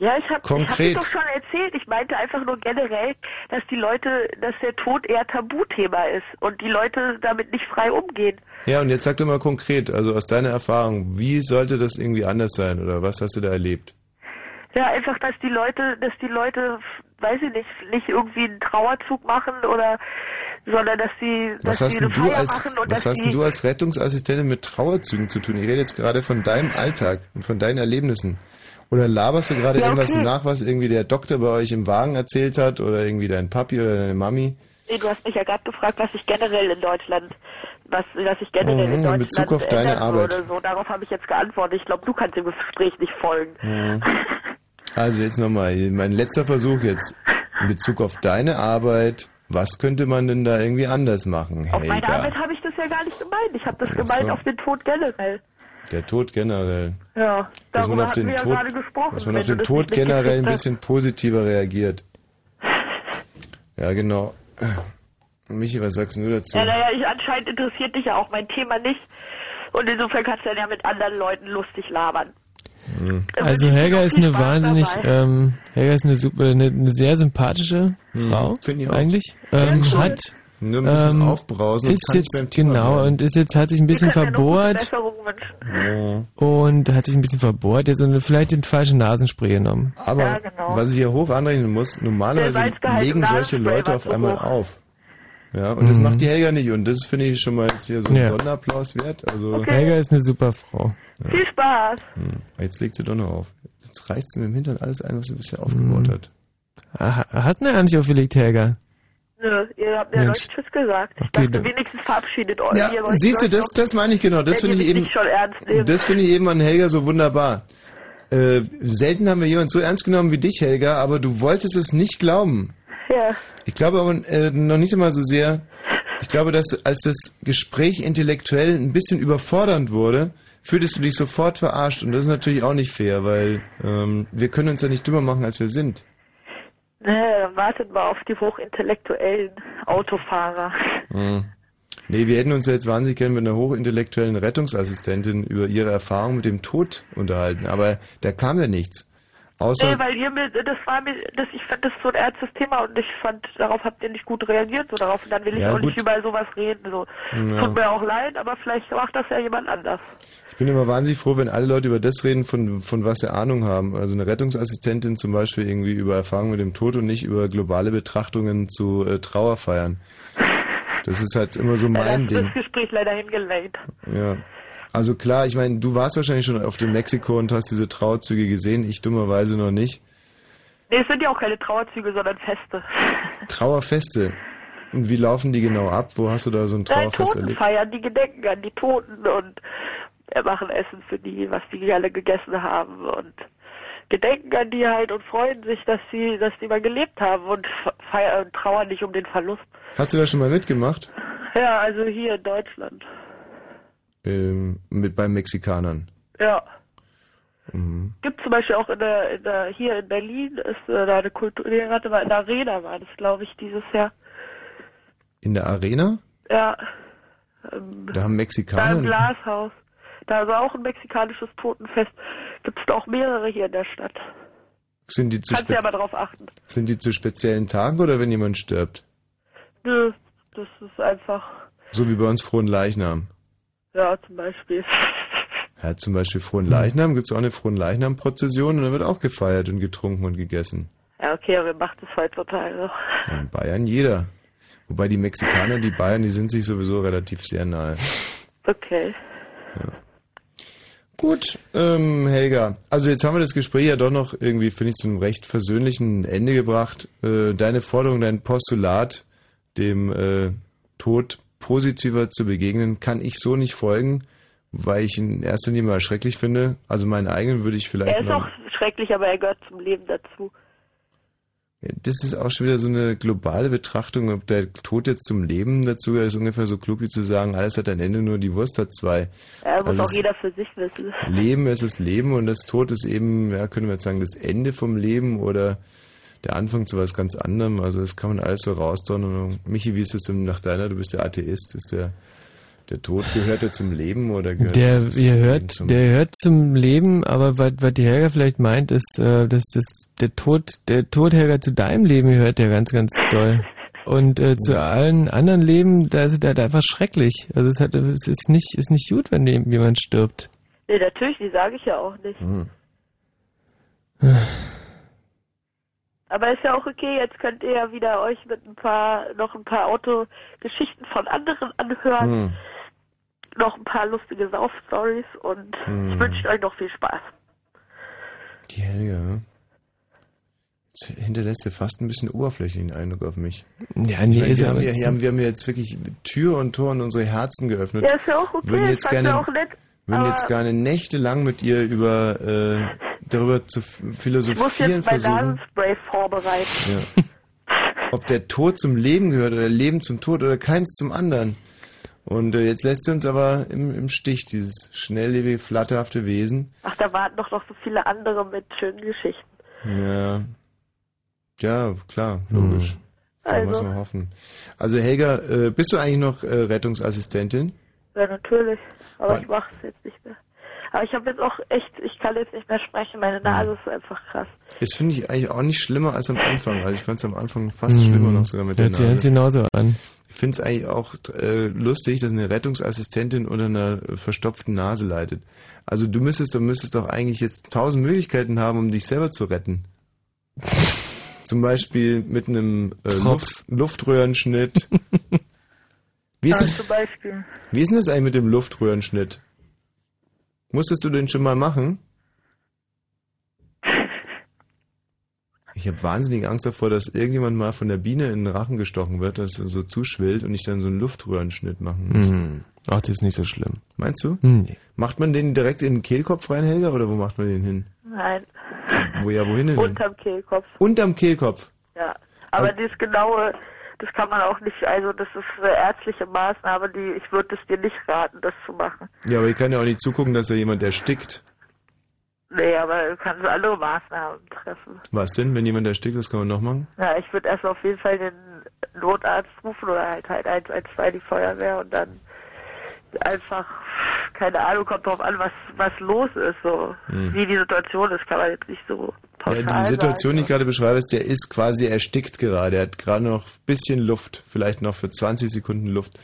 Ja, ich habe hab dir doch schon erzählt. Ich meinte einfach nur generell, dass die Leute, dass der Tod eher Tabuthema ist und die Leute damit nicht frei umgehen. Ja, und jetzt sag doch mal konkret, also aus deiner Erfahrung, wie sollte das irgendwie anders sein oder was hast du da erlebt? Ja, einfach, dass die Leute, dass die Leute, weiß ich nicht, nicht irgendwie einen Trauerzug machen oder, sondern dass sie, Was dass hast sie eine du Feier als machen und was dass hast denn du als Rettungsassistentin mit Trauerzügen zu tun? Ich rede jetzt gerade von deinem Alltag und von deinen Erlebnissen. Oder laberst du gerade Ja, irgendwas okay. nach, was irgendwie der Doktor bei euch im Wagen erzählt hat oder irgendwie dein Papi oder deine Mami? nee, du hast mich ja gerade gefragt, was ich generell in Deutschland, was, was ich generell Mhm, in in Deutschland Bezug auf deine Arbeit. würde. So, darauf habe ich jetzt geantwortet. Ich glaube, du kannst dem Gespräch nicht folgen. Mhm. Also jetzt nochmal, mein letzter Versuch jetzt in Bezug auf deine Arbeit. Was könnte man denn da irgendwie anders machen, Auf meine Helga? Arbeit habe ich das ja gar nicht gemeint. Ich habe das Ach gemeint so. auf den Tod generell. Der Tod generell. Ja, Dass man auf den wir ja Tod, gerade gesprochen. dass man auf den das Tod generell ein bisschen positiver reagiert. Ja, genau. Michi, was sagst du dazu? Ja, naja, ich, anscheinend interessiert dich ja auch mein Thema nicht. Und insofern kannst du dann ja mit anderen Leuten lustig labern. Hm. Also Helga ist eine wahnsinnig, ähm, Helga ist eine super, eine, eine sehr sympathische Frau, Finde ich auch. eigentlich. Ähm, Ja, hat Nur ein bisschen ähm, aufbrausen und ist jetzt beim Thema genau bleiben. und ist jetzt hat sich ein bisschen verbohrt. Ja. und hat sich ein bisschen verbohrt jetzt und vielleicht den falschen Nasenspray genommen. Aber Ja, genau. was ich hier hoch anrechnen muss, normalerweise legen solche Leute auf einmal hoch. auf. Ja, und das Mhm. macht die Helga nicht und das finde ich schon mal jetzt hier so ein Ja. Sonderapplaus wert. Also Helga ist eine super Frau. Viel Spaß. Hm, Jetzt legt sie doch noch auf. Jetzt reißt sie mit dem Hintern alles ein, was sie bisher aufgebaut Mhm. hat. Ah, Hast du ja nicht aufgelegt, Helga? Nö, ihr habt mir Mensch. Tschüss gesagt. Ich Okay, dachte, dann- wenigstens verabschiedet euch. Ja, siehst du, das, das meine ich genau. Das finde ich eben, nicht schon ernst nehmen. das finde ich eben an Helga so wunderbar. Äh, selten haben wir jemanden so ernst genommen wie dich, Helga, aber du wolltest es nicht glauben. Ja. Ich glaube aber äh, noch nicht einmal so sehr. Ich glaube, dass als das Gespräch intellektuell ein bisschen überfordernd wurde, fühltest du dich sofort verarscht. Und das ist natürlich auch nicht fair, weil ähm, wir können uns ja nicht dümmer machen, als wir sind. Nee, wartet mal auf die hochintellektuellen Autofahrer. Mhm. Nee, wir hätten uns jetzt wahnsinnig gerne mit einer hochintellektuellen Rettungsassistentin über ihre Erfahrung mit dem Tod unterhalten, aber da kam ja nichts. Außer, Nee, weil ihr mir, das war mir, das, ich fand das so ein ernstes Thema und ich fand, darauf habt ihr nicht gut reagiert, so darauf, und dann will ich Ja, auch nicht gut. über sowas reden, so. Ja. Tut mir auch leid, aber vielleicht macht das ja jemand anders. ich bin immer wahnsinnig froh, wenn alle Leute über das reden, von, von was sie Ahnung haben. Also eine Rettungsassistentin zum Beispiel irgendwie über Erfahrungen mit dem Tod und nicht über globale Betrachtungen zu äh, Trauerfeiern. Das ist halt immer so Ja, mein das, Ding. das Gespräch leider hingelenkt. Ja. Also klar, ich meine, du warst wahrscheinlich schon auf dem Mexiko und hast diese Trauerzüge gesehen, ich dummerweise noch nicht. Nee, es sind ja auch keine Trauerzüge, sondern Feste. Trauerfeste. Und wie laufen die genau ab? Wo hast du da so ein Nein, Trauerfest erlebt? Totenfeiern, die gedenken an die Toten und äh, machen Essen für die, was die alle gegessen haben und gedenken an die halt und freuen sich, dass sie, dass die mal gelebt haben und feiern und trauern nicht um den Verlust. Hast du da schon mal mitgemacht? Ja, also hier in Deutschland. Ähm, mit bei Mexikanern. Ja. Mhm. Gibt zum Beispiel auch in der, in der hier in Berlin ist äh, da eine Kultur, nee, warte mal, in der Arena war das, glaube ich, dieses Jahr. In der Arena? Ja. Ähm, Da haben da Mexikaner. im Glashaus. Da ist auch ein mexikanisches Totenfest. Gibt es auch mehrere hier in der Stadt. Sind die, zu Kannst du ja mal drauf achten. sind die zu speziellen Tagen oder wenn jemand stirbt? Nö, das ist einfach, So wie bei uns Frohen Leichnam. Ja, zum Beispiel. Ja, zum Beispiel Frohen Leichnam gibt es auch eine Frohen Leichnam-Prozession und da wird auch gefeiert und getrunken und gegessen. Ja, okay, aber wer macht das heutzutage noch? Ja, in Bayern jeder. Wobei die Mexikaner, die Bayern, die sind sich sowieso relativ sehr nahe. Okay. Gut, ähm, Helga, also jetzt haben wir das Gespräch ja doch noch irgendwie, finde ich, zum recht versöhnlichen Ende gebracht. Äh, deine Forderung, dein Postulat, dem äh, Tod positiver zu begegnen, kann ich so nicht folgen, weil ich ihn in erster Linie mal schrecklich finde. Also meinen eigenen würde ich vielleicht Er ist noch... auch schrecklich, aber er gehört zum Leben dazu. Ja, Das ist auch schon wieder so eine globale Betrachtung, ob der Tod jetzt zum Leben dazu gehört, ist ungefähr so klug wie zu sagen, alles hat ein Ende, nur die Wurst hat zwei. Er muss Also auch jeder für sich wissen. Leben ist das Leben und das Tod ist eben, ja, können wir jetzt sagen, das Ende vom Leben oder der Anfang zu was ganz anderem. Also das kann man alles so rausdonnern. Michi, wie ist es denn nach deiner, du bist der Atheist, ist der, der Tod gehört der zum Leben oder gehört Der, das ihr Leben hört, zum der hört zum Leben, aber was, was die Helga vielleicht meint, ist, äh, dass das, der Tod, der Tod Helga zu deinem Leben gehört ja ganz, ganz doll. Und äh, zu allen anderen Leben, da ist es halt einfach schrecklich. Also es, hat, es ist nicht, ist nicht gut, wenn jemand stirbt. Nee, natürlich, die sage ich ja auch nicht. Hm. Aber ist ja auch okay, jetzt könnt ihr ja wieder euch mit ein paar, noch ein paar Autogeschichten von anderen anhören. Hm. Noch ein paar lustige Sauf-Stories und Hm. ich wünsche euch noch viel Spaß. Die Helga, ne? Jetzt hinterlässt sie fast ein bisschen oberflächlichen Eindruck auf mich. Ja, Ich nee, meine, ist wir, haben ja, hier haben, wir haben ja jetzt wirklich Tür und Tor in unsere Herzen geöffnet. Ja, ist ja auch okay, Würden jetzt fand ich gerne, auch nett. würden jetzt gerne nächtelang mit ihr über äh, darüber zu f- ich muss philosophieren jetzt versuchen. Nasenspray vorbereiten. Ja. Ob der Tod zum Leben gehört oder Leben zum Tod oder keins zum anderen. Und äh, jetzt lässt sie uns aber im, im Stich, dieses schnelllebige, flatterhafte Wesen. Ach, da warten doch noch so viele andere mit schönen Geschichten. Ja. Ja, klar, logisch. Da Also. muss man hoffen. Also Helga, äh, bist du eigentlich noch äh, Rettungsassistentin? Ja, natürlich. Aber Wann- ich mach's jetzt nicht mehr. Aber ich habe jetzt auch echt, ich kann jetzt nicht mehr sprechen. Meine Nase ist einfach krass. Das finde ich eigentlich auch nicht schlimmer als am Anfang. Also ich fand es am Anfang fast schlimmer noch sogar mit der Hört sich ganz Nase. genauso an. Ich finde es eigentlich auch äh, lustig, dass eine Rettungsassistentin unter einer verstopften Nase leidet. Also du müsstest, du müsstest doch eigentlich jetzt tausend Möglichkeiten haben, um dich selber zu retten. Zum Beispiel mit einem äh, Luft, Luftröhrenschnitt. Wie ist, Beispiel. wie ist denn das eigentlich mit dem Luftröhrenschnitt? Musstest du den schon mal machen? Ich habe wahnsinnig Angst davor, dass irgendjemand mal von der Biene in den Rachen gestochen wird, dass er so zuschwillt und ich dann so einen Luftröhrenschnitt machen muss. Hm. Ach, das ist nicht so schlimm. Meinst du? Nee. Macht man den direkt in den Kehlkopf rein, Helga, oder wo macht man den hin? Nein. Wo ja, wohin denn? Unterm Kehlkopf. Unterm Kehlkopf. Ja. Aber Also- das genaue, das kann man auch nicht, also das ist eine ärztliche Maßnahme, die, ich würde es dir nicht raten, das zu machen. Ja, aber ich kann ja auch nicht zugucken, dass da jemand erstickt. Nee, aber du kannst andere Maßnahmen treffen. Was denn, wenn jemand erstickt, was kann man noch machen? Ja, ich würde erst auf jeden Fall den Notarzt rufen oder halt halt 112 die Feuerwehr und dann einfach, keine Ahnung, kommt drauf an, was, was los ist, so. Hm. Wie die Situation ist, kann man jetzt nicht so pauschal Ja, die Situation, die ich gerade beschreibe, ist, der ist quasi erstickt gerade. Er hat gerade noch ein bisschen Luft, vielleicht noch für 20 Sekunden Luft.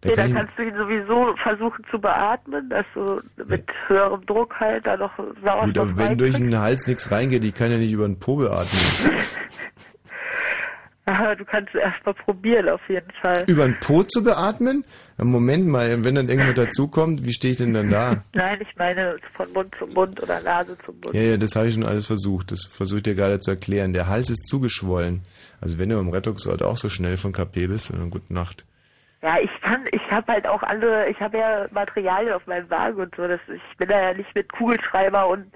Da Nee, kann dann ich- kannst du ihn sowieso versuchen zu beatmen, dass du mit höherem Druck halt da noch Gut, Sauerstoff aber wenn durch den Hals nichts reingeht, die kann ja nicht über den Po beatmen. Du kannst erst mal probieren, auf jeden Fall. über den Po zu beatmen? Moment mal, wenn dann irgendjemand dazukommt, wie stehe ich denn dann da? Nein, ich meine von Mund zu Mund oder Nase zu Mund. Ja, ja, das habe ich schon alles versucht. Das versuche ich dir gerade zu erklären. Der Hals ist zugeschwollen. Also wenn du im Rettungsort auch so schnell von KP bist, dann gute Nacht. Ja, ich kann, ich habe halt auch andere, ich habe ja Materialien auf meinem Wagen und so, das, ich bin da ja nicht mit Kugelschreiber und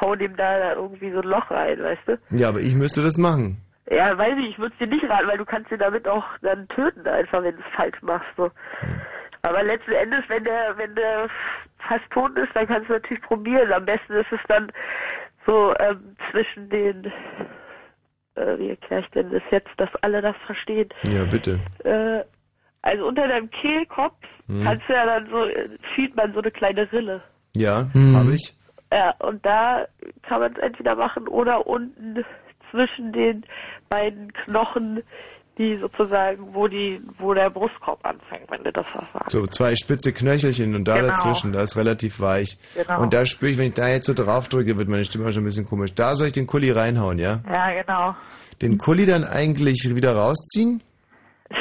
hau dem da irgendwie so ein Loch rein, weißt du? Ja, aber ich müsste das machen. Ja, weiß ich, ich würde es dir nicht raten, weil du kannst ihn damit auch dann töten einfach, wenn du es falsch machst, so. Aber letzten Endes, wenn der, wenn der fast tot ist, dann kannst du natürlich probieren. Am besten ist es dann so ähm, zwischen den, äh, wie erkläre ich denn das jetzt, dass alle das verstehen. Ja, bitte. Äh, also unter deinem Kehlkopf Hm. kannst du ja dann so, äh, fühlt man so eine kleine Rille. Ja, Hm. habe ich. Ja, und da kann man es entweder machen oder unten zwischen den beiden Knochen, die sozusagen, wo die, wo der Brustkorb anfängt, wenn du das was sagst. So zwei spitze Knöchelchen und da Genau. dazwischen, da ist relativ weich. Genau. Und da spüre ich, wenn ich da jetzt so drauf drücke, wird meine Stimme schon ein bisschen komisch. Da soll ich den Kulli reinhauen, ja? Ja, genau. Den Kulli dann eigentlich wieder rausziehen?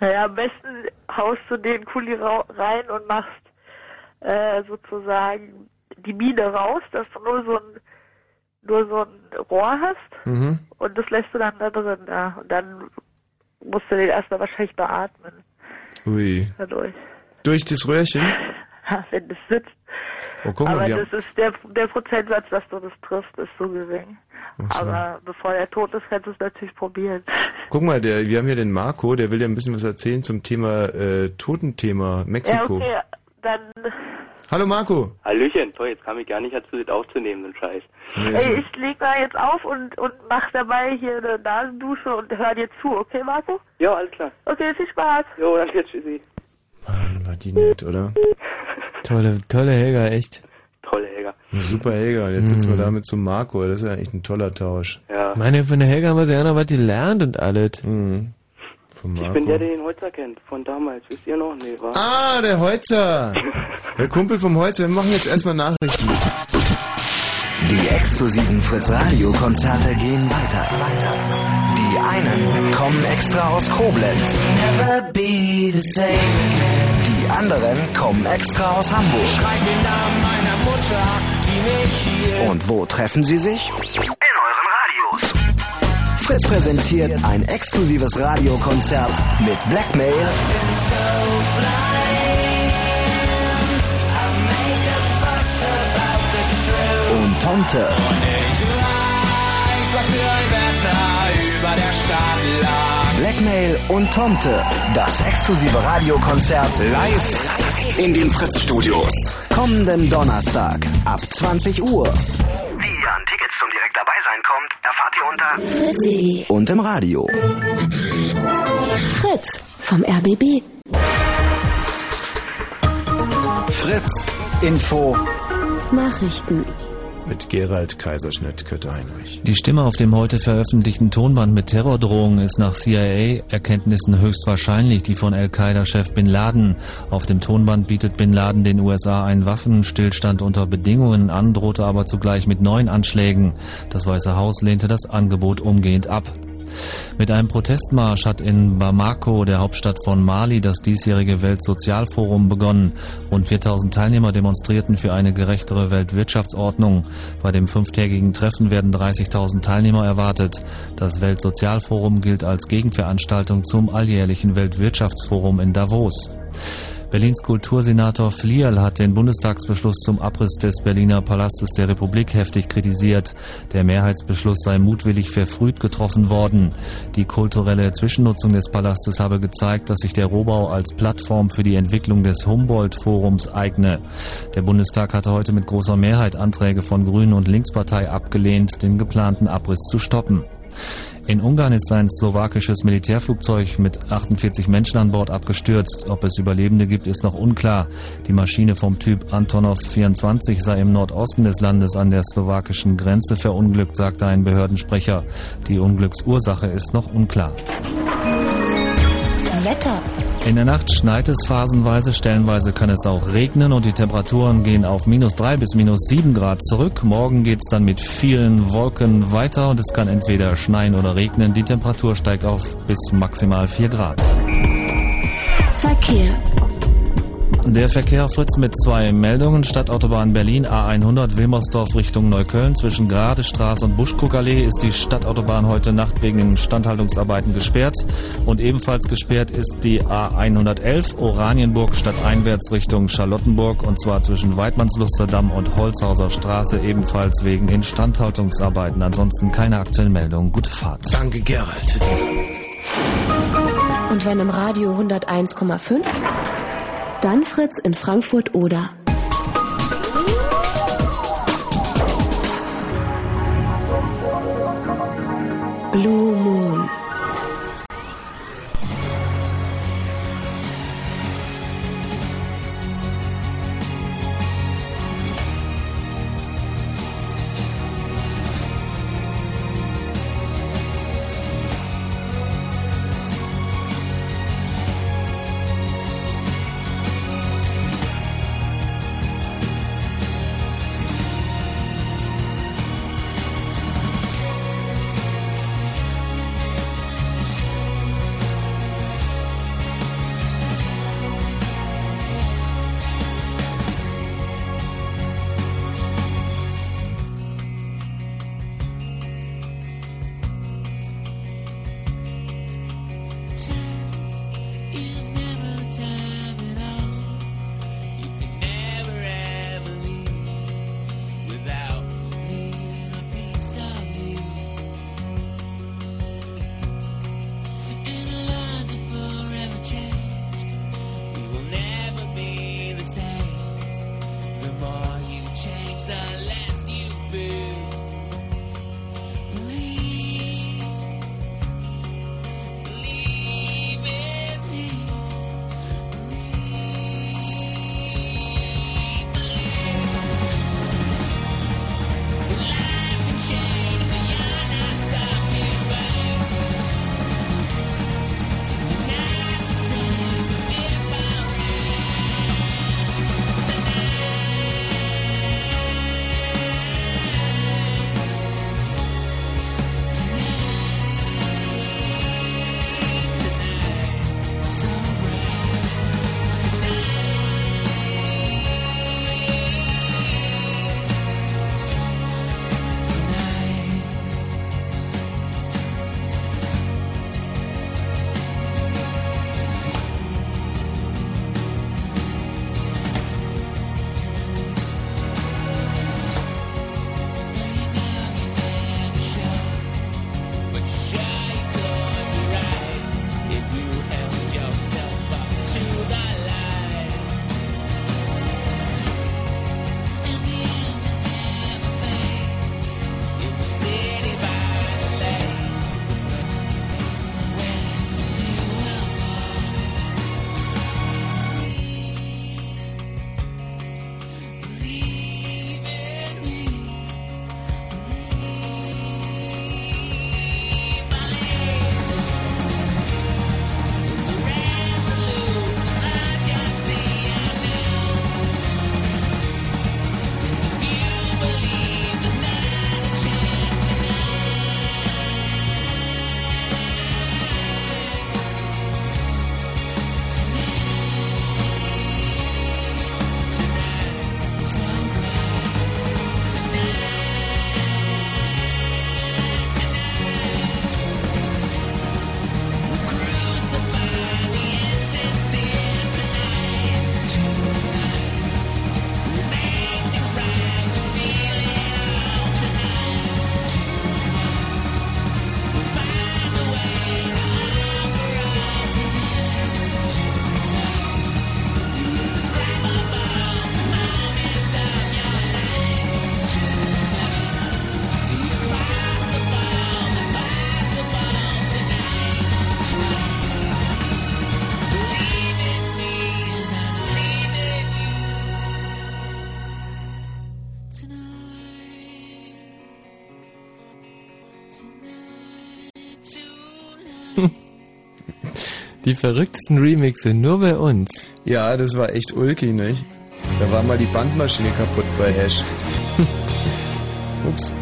Naja, am besten haust du den Kuli rein und machst äh, sozusagen die Mine raus, dass du nur so ein nur so ein Rohr hast Mhm. und das lässt du dann da drin. Ja. Und dann musst du den erstmal wahrscheinlich beatmen Ui. dadurch. Durch das Röhrchen? Ja, wenn das sitzt. Oh, guck mal, Aber das ist der, der Prozentsatz, dass du das triffst, ist so gering. So. Aber bevor er tot ist, kannst du es natürlich probieren. guck mal, der, wir haben hier den Marco, der will ja ein bisschen was erzählen zum Thema äh, Totenthema Mexiko. Ja, okay, dann Hallo Marco. Hallöchen, toll, jetzt kam ich gar nicht dazu, das aufzunehmen, so ein Scheiß. Ey, ich leg mal jetzt auf und, und mach dabei hier eine Nasendusche und hör dir zu, okay, Marco? Ja, alles klar. Okay, viel Spaß. Jo, danke, tschüssi. War die nett, oder? Tolle, tolle Helga, echt. Tolle Helga. Super Helga. Und jetzt sitzen Mhm. wir da mit zum Marco. Das ist ja echt ein toller Tausch. Ja. Meine, von der Helga haben wir ja noch was gelernt und alles. Mhm. Von Ich bin der, der den Holzer kennt, von damals. Wisst ihr noch? Nee, war. Ah, der Holzer. Der Kumpel vom Holzer. Wir machen jetzt erstmal Nachrichten. Die exklusiven Fritz Radio Konzerte gehen weiter. Die einen kommen extra aus Koblenz. Never be the same. Die anderen kommen extra aus Hamburg. Schreit den Namen meiner Mutter, die mich hier. Und wo treffen sie sich? Fritz präsentiert ein exklusives Radiokonzert mit Blackmail und Tomte. Blackmail und Tomte. Das exklusive Radiokonzert live in den Fritz-Studios. Kommenden Donnerstag ab 20 Uhr. Wie ihr an Tickets zum direkt dabei sein kommt, erfahrt ihr unter Fritzi. Und im Radio. Fritz vom RBB. Fritz. Info. Nachrichten. Mit Gerald Kaiserschnitt, Kötter Heinrich. Die Stimme auf dem heute veröffentlichten Tonband mit Terrordrohungen ist nach CIA-Erkenntnissen höchstwahrscheinlich die von Al-Qaida-Chef Bin Laden. Auf dem Tonband bietet Bin Laden den USA einen Waffenstillstand unter Bedingungen an, drohte aber zugleich mit neuen Anschlägen. Das Weiße Haus lehnte das Angebot umgehend ab. Mit einem Protestmarsch hat in Bamako, der Hauptstadt von Mali, das diesjährige Weltsozialforum begonnen. Rund 4000 Teilnehmer demonstrierten für eine gerechtere Weltwirtschaftsordnung. Bei dem fünftägigen Treffen werden 30.000 Teilnehmer erwartet. Das Weltsozialforum gilt als Gegenveranstaltung zum alljährlichen Weltwirtschaftsforum in Davos. Berlins Kultursenator Flierl hat den Bundestagsbeschluss zum Abriss des Berliner Palastes der Republik heftig kritisiert. Der Mehrheitsbeschluss sei mutwillig verfrüht getroffen worden. Die kulturelle Zwischennutzung des Palastes habe gezeigt, dass sich der Rohbau als Plattform für die Entwicklung des Humboldt-Forums eigne. Der Bundestag hatte heute mit großer Mehrheit Anträge von Grünen und Linkspartei abgelehnt, den geplanten Abriss zu stoppen. In Ungarn ist ein slowakisches Militärflugzeug mit 48 Menschen an Bord abgestürzt. Ob es Überlebende gibt, ist noch unklar. Die Maschine vom Typ Antonov 24 sei im Nordosten des Landes an der slowakischen Grenze verunglückt, sagte ein Behördensprecher. Die Unglücksursache ist noch unklar. Wetter. In der Nacht schneit es phasenweise, stellenweise kann es auch regnen und die Temperaturen gehen auf minus drei bis minus sieben Grad zurück. Morgen geht es dann mit vielen Wolken weiter und es kann entweder schneien oder regnen. Die Temperatur steigt auf bis maximal vier Grad. Verkehr. Der Verkehr Fritz mit zwei Meldungen. Stadtautobahn Berlin A100 Wilmersdorf Richtung Neukölln. Zwischen Gradestraße und Buschkuckallee ist die Stadtautobahn heute Nacht wegen Instandhaltungsarbeiten gesperrt. Und ebenfalls gesperrt ist die A111 Oranienburg stadteinwärts Richtung Charlottenburg. Und zwar zwischen Weidmannslusterdamm und Holzhauser Straße ebenfalls wegen Instandhaltungsarbeiten. Ansonsten keine aktuellen Meldungen. Gute Fahrt. Danke, Gerald. Und wenn im Radio 101,5, dann Fritz in Frankfurt oder. Blue Moon. Die verrücktesten Remixe nur bei uns. Ja, das war echt ulkig, nicht? Da war mal die Bandmaschine kaputt bei Ash. Ups.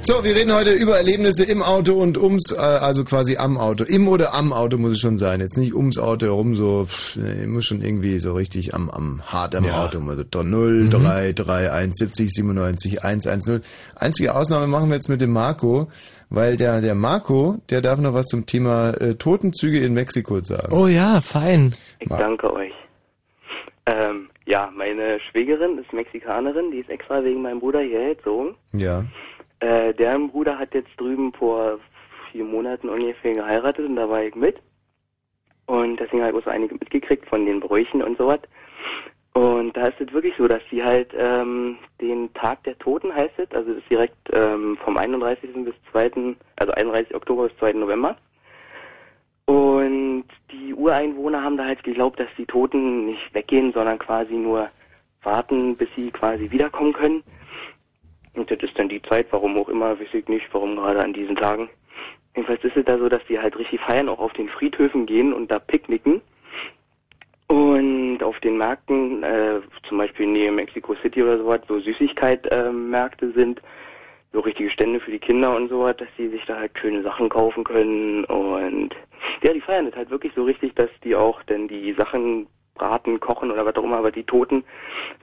So, wir reden heute über Erlebnisse im Auto und ums, äh, also quasi am Auto. Im oder am Auto muss es schon sein. Jetzt nicht ums Auto herum, so, pff, nee, muss schon irgendwie so richtig am, am, hart am Ja. Auto. Also 0, 3, 3, 1, 70, 97, 1, 1, 0. Einzige Ausnahme machen wir jetzt mit dem Marco, weil der, der Marco, der darf noch was zum Thema äh, Totenzüge in Mexiko sagen. Oh ja, fein. Ich danke euch. Ähm, ja, meine Schwägerin ist Mexikanerin, die ist extra wegen meinem Bruder hierher gezogen. Ja. Äh, deren Bruder hat jetzt drüben vor vier Monaten ungefähr geheiratet und da war ich mit. Und deswegen habe ich auch so einige mitgekriegt von den Bräuchen und sowas. Und da ist es wirklich so, dass die halt ähm, den Tag der Toten heißt also das ist direkt ähm, vom 31. bis 2., also 31. Oktober bis 2. November. Und die Ureinwohner haben da halt geglaubt, dass die Toten nicht weggehen, sondern quasi nur warten, bis sie quasi wiederkommen können. Und das ist dann die Zeit, warum auch immer, weiß ich nicht, warum gerade an diesen Tagen. Jedenfalls ist es da so, dass die halt richtig feiern, auch auf den Friedhöfen gehen und da picknicken. Und auf den Märkten, äh, zum Beispiel Nähe Mexico City oder sowas, so Süßigkeit-Märkte sind, so richtige Stände für die Kinder und sowas, dass die sich da halt schöne Sachen kaufen können. Und ja, die feiern das halt wirklich so richtig, dass die auch dann die Sachen braten, kochen oder was auch immer, aber die Toten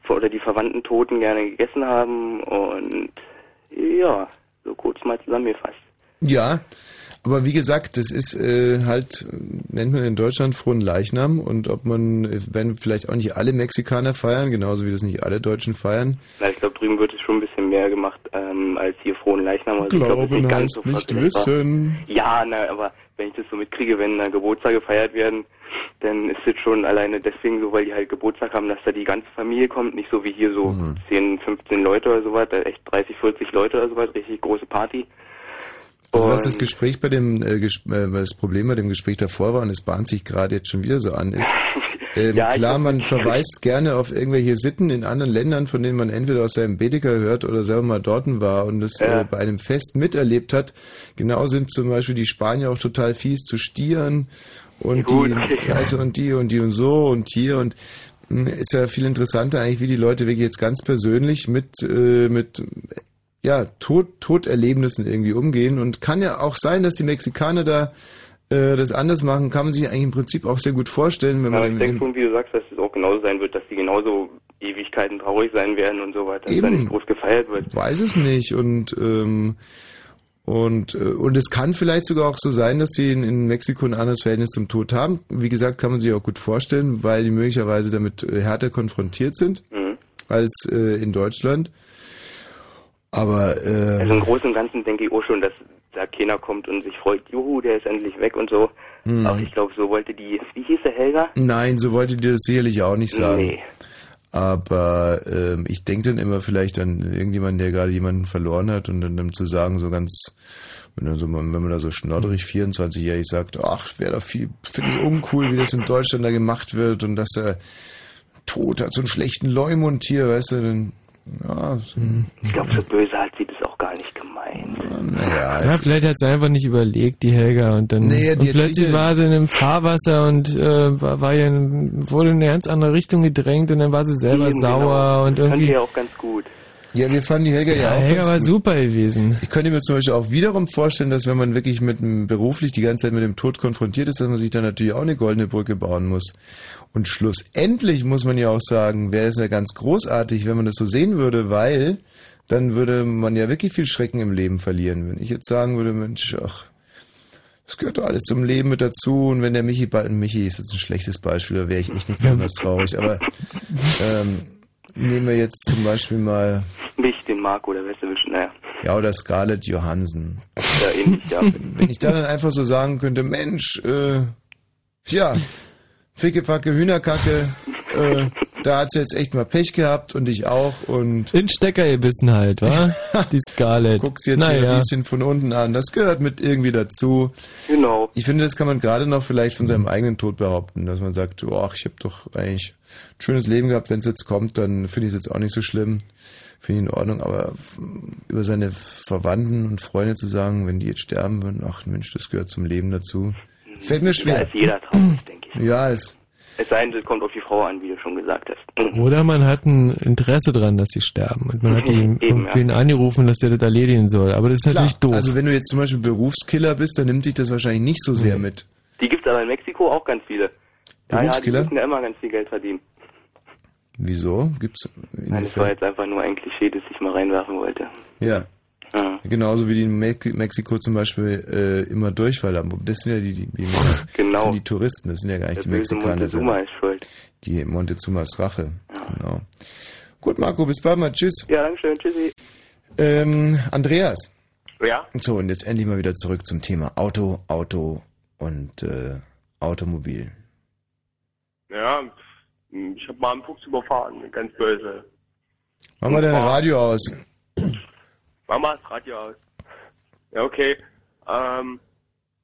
oder die verwandten Toten gerne gegessen haben. Und ja, so kurz mal zusammengefasst. Ja, aber wie gesagt, das ist äh, halt, nennt man in Deutschland frohen Leichnam und ob man, äh, wenn vielleicht auch nicht alle Mexikaner feiern, genauso wie das nicht alle Deutschen feiern. Na, ich glaube, drüben wird es schon ein bisschen mehr gemacht ähm, als hier frohen Leichnam. Also ich glaub, Glauben nicht ganz heißt so nicht wissen. Ja, na, aber wenn ich das so mitkriege, wenn da Geburtstage gefeiert werden, dann ist es schon alleine deswegen so, weil die halt Geburtstag haben, dass da die ganze Familie kommt, nicht so wie hier so Mhm. 10, 15 Leute oder sowas, da echt 30, 40 Leute oder sowas, richtig große Party. Also was das Gespräch bei dem, äh, ges- äh, das Problem bei dem Gespräch davor war, und es bahnt sich gerade jetzt schon wieder so an, ist, ähm, Ja, klar, man verweist gerne auf irgendwelche Sitten in anderen Ländern, von denen man entweder aus seinem Bedecker hört oder selber mal dort war und das Ja. äh, bei einem Fest miterlebt hat. Genau sind zum Beispiel die Spanier auch total fies zu Stieren und Gut, die, also und die und die und so und hier und mh, ist ja viel interessanter eigentlich, wie die Leute wirklich jetzt ganz persönlich mit, äh, mit ja, Tod, Toderlebnissen irgendwie umgehen. Und kann ja auch sein, dass die Mexikaner da äh, das anders machen, kann man sich eigentlich im Prinzip auch sehr gut vorstellen, wenn Ja, man ich denke schon, wie du sagst, dass es auch genauso sein wird, dass die genauso Ewigkeiten traurig sein werden und so weiter, dass da Eben. nicht groß gefeiert wird. weiß es nicht und ähm, und äh, und es kann vielleicht sogar auch so sein, dass sie in, in Mexiko ein anderes Verhältnis zum Tod haben. Wie gesagt, kann man sich auch gut vorstellen, weil die möglicherweise damit äh, härter konfrontiert sind Mhm. als äh, in Deutschland. Aber äh, Also im Großen und Ganzen denke ich auch schon, dass da keiner kommt und sich freut, juhu, der ist endlich weg und so. Mhm. Aber ich glaube, so wollte die, wie hieß der Helga? Nein, so wollte die das sicherlich auch nicht sagen. Nee. Aber ähm, ich denke dann immer vielleicht an irgendjemanden, der gerade jemanden verloren hat und dann, dann zu sagen, so ganz, wenn, dann so, wenn man da so schnodderig 24-jährig sagt, ach, wäre doch viel, finde ich uncool, wie das in Deutschland da gemacht wird und dass der Tod hat so einen schlechten Leumund hier, weißt du, dann, ja, so, Ich glaube, so böse hat sie das auch gar nicht gemeint. naja, Ja, vielleicht hat sie einfach nicht überlegt, die Helga, und dann Nee, die und plötzlich war sie in einem Fahrwasser und äh, war, war ja in, wurde in eine ganz andere Richtung gedrängt und dann war sie selber Eben, sauer genau. und Das fand irgendwie. ich ja auch ganz gut. Ja, wir fanden die Helga ja, Ja, auch Helga ganz war gut. super gewesen. Ich könnte mir zum Beispiel auch wiederum vorstellen, dass wenn man wirklich mit dem beruflich die ganze Zeit mit dem Tod konfrontiert ist, dass man sich dann natürlich auch eine goldene Brücke bauen muss. Und schlussendlich muss man ja auch sagen, wäre es ja ganz großartig, wenn man das so sehen würde, weil dann würde man ja wirklich viel Schrecken im Leben verlieren. Wenn ich jetzt sagen würde, Mensch, ach, das gehört doch alles zum Leben mit dazu. Und wenn der Michi, Michi ist jetzt ein schlechtes Beispiel, da wäre ich echt nicht besonders traurig. Aber ähm, nehmen wir jetzt zum Beispiel mal Mich, den Marco, der Westewitsch, naja. ja, oder Scarlett Johansson. Ja, ähnlich, ja. Wenn ich da dann einfach so sagen könnte, Mensch, äh, ja, Ficke, Facke, Hühnerkacke, äh, da hat sie jetzt echt mal Pech gehabt und ich auch und In Stecker gebissen halt, wa? Die Scarlett. guckt sie jetzt hier naja. ein bisschen von unten an. Das gehört mit irgendwie dazu. Genau. Ich finde, das kann man gerade noch vielleicht von seinem eigenen Tod behaupten, dass man sagt, oh, ach, ich habe doch eigentlich ein schönes Leben gehabt. Wenn es jetzt kommt, dann finde ich es jetzt auch nicht so schlimm. Finde ich in Ordnung, aber über seine Verwandten und Freunde zu sagen, wenn die jetzt sterben würden, ach Mensch, das gehört zum Leben dazu. Fällt mir Da schwer. ist jeder traurig, denke ich. Ja, es. Es sei denn, es kommt auf die Frau an, wie du schon gesagt hast. Oder man hat ein Interesse dran, dass sie sterben. Und man hat ihn Eben, irgendwen angerufen, dass der das erledigen soll. Aber das ist Klar, natürlich doof. Also wenn du jetzt zum Beispiel Berufskiller bist, dann nimmt dich das wahrscheinlich nicht so sehr mit. Die gibt es aber in Mexiko auch ganz viele. Ja, ja, die Berufskiller? müssen ja immer ganz viel Geld verdienen. Wieso? Gibt's Nein, das war jetzt einfach nur ein Klischee, das ich mal reinwerfen wollte. Ja. Ja. Genauso wie die in Mex Mexiko zum Beispiel äh, immer Durchfall haben. Das sind ja die, die, die Genau. das sind die Touristen, das sind ja gar nicht Der die Mexikaner. Montezuma ist schuld. Die Montezumas Rache. Genau. Gut, Marco, bis bald mal. Tschüss. Ja, danke schön. Tschüssi. Ähm, Andreas. Ja? So, und jetzt endlich mal wieder zurück zum Thema Auto, Auto und äh, Automobil. Ja, ich habe mal einen Fuchs überfahren, ganz böse. Mach mal dein Radio aus. Mach mal das Radio aus. Ja, okay. Ähm,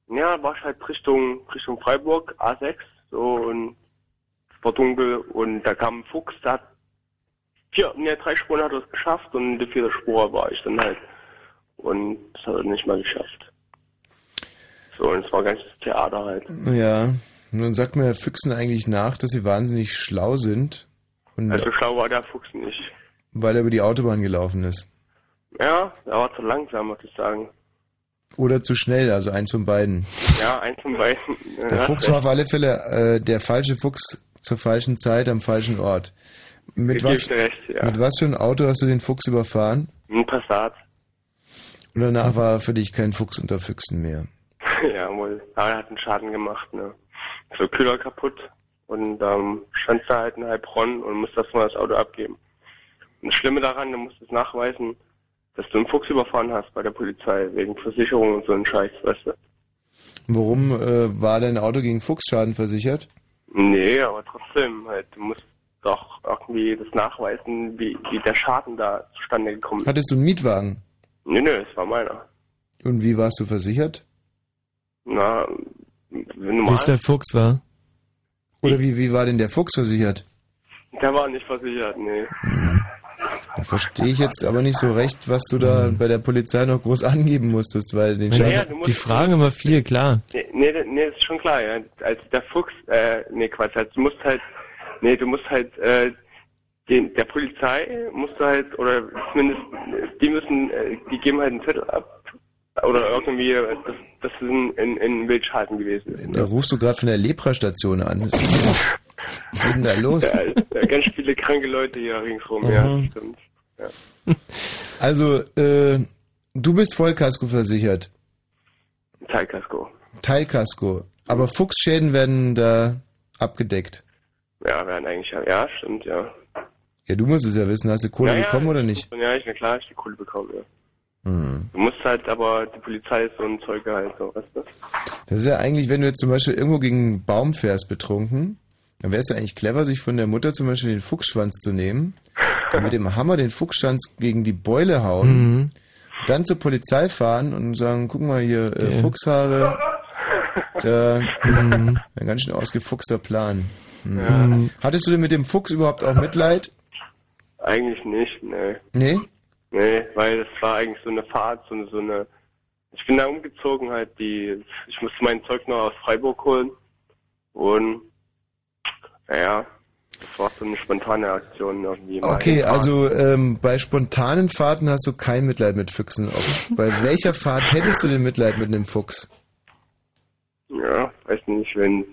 ja, war ich halt Richtung, Richtung Freiburg, A6, so, und es war dunkel, und da kam ein Fuchs, der hat vier, ne, drei Spuren hat er es geschafft, und die vierte Spur war ich dann halt. Und das hat er nicht mal geschafft. So, und es war ganz Theater halt. Ja, nun sagt mir Herr Füchsen eigentlich nach, dass sie wahnsinnig schlau sind. Und Also schlau war der Fuchs nicht. weil er über die Autobahn gelaufen ist. Ja, er war zu langsam, muss ich sagen. Oder zu schnell, also eins von beiden. Ja, eins von beiden. Der Fuchs war auf alle Fälle äh, der falsche Fuchs zur falschen Zeit am falschen Ort. Mit was, recht, ja. mit was für ein Auto hast du den Fuchs überfahren? Ein Passat. Und danach war für dich kein Fuchs unter Füchsen mehr. ja, wohl. Aber er hat einen Schaden gemacht, ne. So Kühler kaputt. Und ähm, stand da halt in Heilbronn und musste erstmal das Auto abgeben. Und das Schlimme daran, du musst es nachweisen, dass du einen Fuchs überfahren hast bei der Polizei, wegen Versicherung und so ein Scheiß, weißt du? Warum äh, war dein Auto gegen Fuchsschaden versichert? Nee, aber trotzdem, halt, du musst doch irgendwie das nachweisen, wie, wie der Schaden da zustande gekommen ist. Hattest du einen Mietwagen? Nee, nee, es war meiner. Und wie warst du versichert? Na, wenn Wie normal. es der Fuchs war. Oder wie, wie war denn der Fuchs versichert? Der war nicht versichert, nee. Da verstehe ich jetzt aber nicht so recht, was du da bei der Polizei noch groß angeben musstest, weil den Schaden... Ja, du musst- Die fragen immer viel, klar. Nee, nee, nee, ist schon klar, ja. Als der Fuchs, äh, nee, Quatsch, also du musst halt, nee, du musst halt, äh, den, der Polizei musst du halt, oder zumindest, die müssen, äh, die geben halt einen Zettel ab. Oder irgendwie, äh, dass das ein, ein, ein Wildschaden gewesen ist. Da rufst du gerade von der Lepra-Station an. Was ist denn da los? Ja, ja, ganz viele kranke Leute hier ringsrum, ja, Mhm. stimmt. Ja. Also, äh, du bist Vollkasko versichert. Teilkasko. Teilkasko. Aber Fuchsschäden werden da abgedeckt. Ja, werden eigentlich, ja, ja, stimmt, ja. Ja, du musst es ja wissen. Hast du Kohle ja, bekommen ja, oder nicht? Ja, ich, na klar, ich die Kohle bekommen, ja. Hm. Du musst halt, aber die Polizei ist so ein Zeuge halt, so, weißt du? Das ist ja eigentlich, wenn du jetzt zum Beispiel irgendwo gegen einen Baum fährst betrunken, dann wäre es ja eigentlich clever, sich von der Mutter zum Beispiel den Fuchsschwanz zu nehmen, und mit dem Hammer den Fuchsschwanz gegen die Beule hauen, Mhm. dann zur Polizei fahren und sagen, guck mal hier, äh. Fuchshaare, da, Mhm. ein ganz schön ausgefuchster Plan. Mhm. Ja. Hattest du denn mit dem Fuchs überhaupt auch Mitleid? Eigentlich nicht, ne. Nee? Nee, weil das war eigentlich so eine Fahrt, so eine, so eine, ich bin da umgezogen halt, die, ich musste mein Zeug noch aus Freiburg holen und, naja, das war so eine spontane Aktion irgendwie. mal Okay, also ähm, bei spontanen Fahrten hast du kein Mitleid mit Füchsen. Ob, bei welcher Fahrt hättest du denn Mitleid mit einem Fuchs? Ja, weiß nicht, wenn,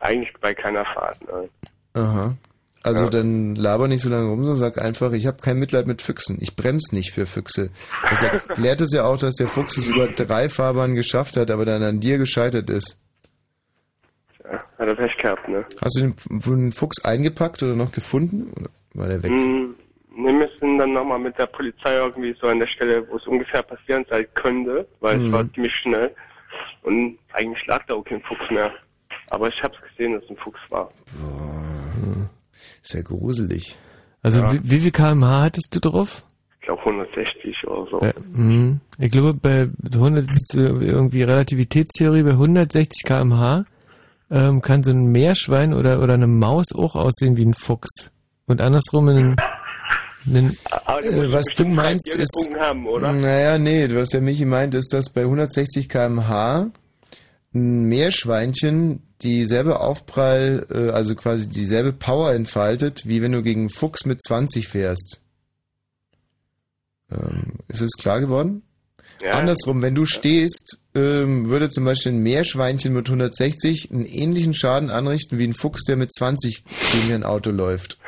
eigentlich bei keiner Fahrt, ne. Aha. Also Ja. dann laber nicht so lange rum, sondern sag einfach, ich habe kein Mitleid mit Füchsen. Ich bremse nicht für Füchse. Das erklärt es ja auch, dass der Fuchs es über drei Fahrbahnen geschafft hat, aber dann an dir gescheitert ist. Ja, hat er Pech gehabt, ne. Hast du den, den Fuchs eingepackt oder noch gefunden? Oder war der weg? Hm, wir müssen dann nochmal mit der Polizei irgendwie so an der Stelle, wo es ungefähr passieren sein könnte, weil Mhm. es war ziemlich schnell. Und eigentlich lag da auch kein Fuchs mehr. Aber ich hab's gesehen, dass es ein Fuchs war. Ist ja gruselig. Also Ja. wie, wie viel kmh hattest du drauf? Ich glaube 160 oder so. Bei, mhm. Ich glaube, bei 100 ist äh, irgendwie Relativitätstheorie, bei 160 kmh ähm, kann so ein Meerschwein oder, oder eine Maus auch aussehen wie ein Fuchs. Und andersrum ein du Äh, was du meinst ist, haben, oder? naja, nee, was der Michi meint, ist, dass bei 160 km/h ein Meerschweinchen dieselbe Aufprall, äh, also quasi dieselbe Power entfaltet, wie wenn du gegen einen Fuchs mit 20 fährst. Ähm, ist es klar geworden? Ja. Andersrum, wenn du stehst, ähm, würde zum Beispiel ein Meerschweinchen mit 160 einen ähnlichen Schaden anrichten wie ein Fuchs, der mit 20 gegen ein Auto läuft.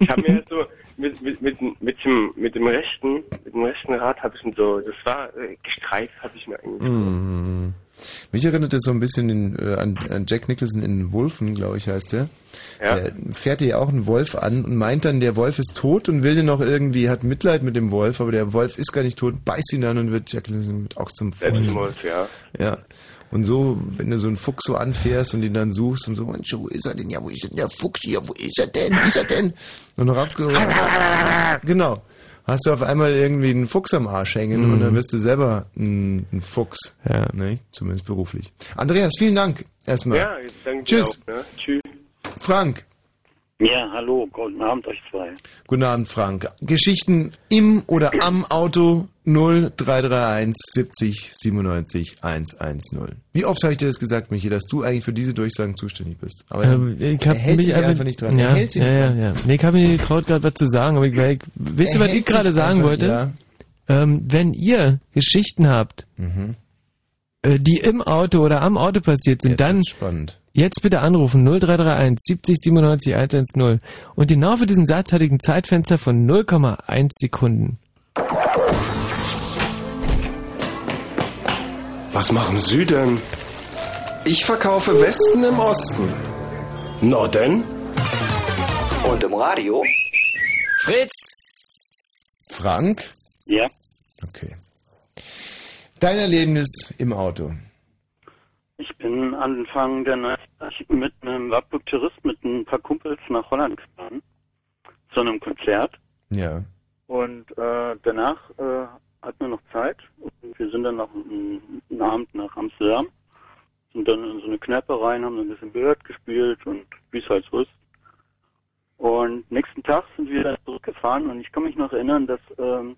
Ich habe mir so mit, mit, mit, mit, dem, mit dem rechten, mit dem rechten Rad habe ich ihn so, das war äh, gestreift, habe ich mir eigentlich. Mhm. Mich erinnert das so ein bisschen in, äh, an, an Jack Nicholson in Wolfen, glaube ich, heißt der. Ja. Der fährt ja auch einen Wolf an und meint dann, der Wolf ist tot und will den noch irgendwie, hat Mitleid mit dem Wolf, aber der Wolf ist gar nicht tot, beißt ihn dann und wird Jack Nicholson auch zum Freund. Wolf, ja. Ja. Und so, wenn du so einen Fuchs so anfährst und ihn dann suchst und so, Mensch, wo ist er denn? Ja, wo ist denn der Fuchs hier? Wo ist er denn? Wo ist er denn? Und raufgehört. genau. Hast du auf einmal irgendwie einen Fuchs am Arsch hängen Mhm. und dann wirst du selber ein, ein Fuchs. Ja. Ne? Zumindest beruflich. Andreas, vielen Dank erstmal. Ja, danke Tschüss. dir auch, ne? Tschüss. Frank. Ja, hallo, guten Abend euch zwei. Guten Abend, Frank. Geschichten im oder am Auto 0331 70 97 110. Wie oft habe ich dir das gesagt, Michi, dass du eigentlich für diese Durchsagen zuständig bist? Aber Ähm, ich er hab hält mich sich einfach nicht dran. Ja, er hält sich ja, nicht ja, dran. ja. Nee, ich habe mir nicht getraut, gerade was zu sagen, aber ich, ich wisst ihr, Er was ich gerade sagen einfach, wollte? ja. Ähm, wenn ihr Geschichten habt, Mhm. äh, die im Auto oder am Auto passiert sind, dann spannend. jetzt bitte anrufen 0331 70 97 110 und genau für diesen Satz hatte ich ein Zeitfenster von 0,1 Sekunden. Was machen Sie denn? Ich verkaufe Westen im Osten. Na denn? Und im Radio? Fritz! Frank? Ja. Okay. Dein Erlebnis im Auto. Ich bin Anfang der 90 mit einem Wartburg-Tourist mit ein paar Kumpels nach Holland gefahren. Zu einem Konzert. Ja. Und äh, danach äh, hatten wir noch Zeit. Und wir sind dann noch einen, einen Abend nach Amsterdam. Sind dann in so eine Kneipe rein, haben ein bisschen Billard gespielt und wie es halt so ist. Und nächsten Tag sind wir dann zurückgefahren und ich kann mich noch erinnern, dass ähm,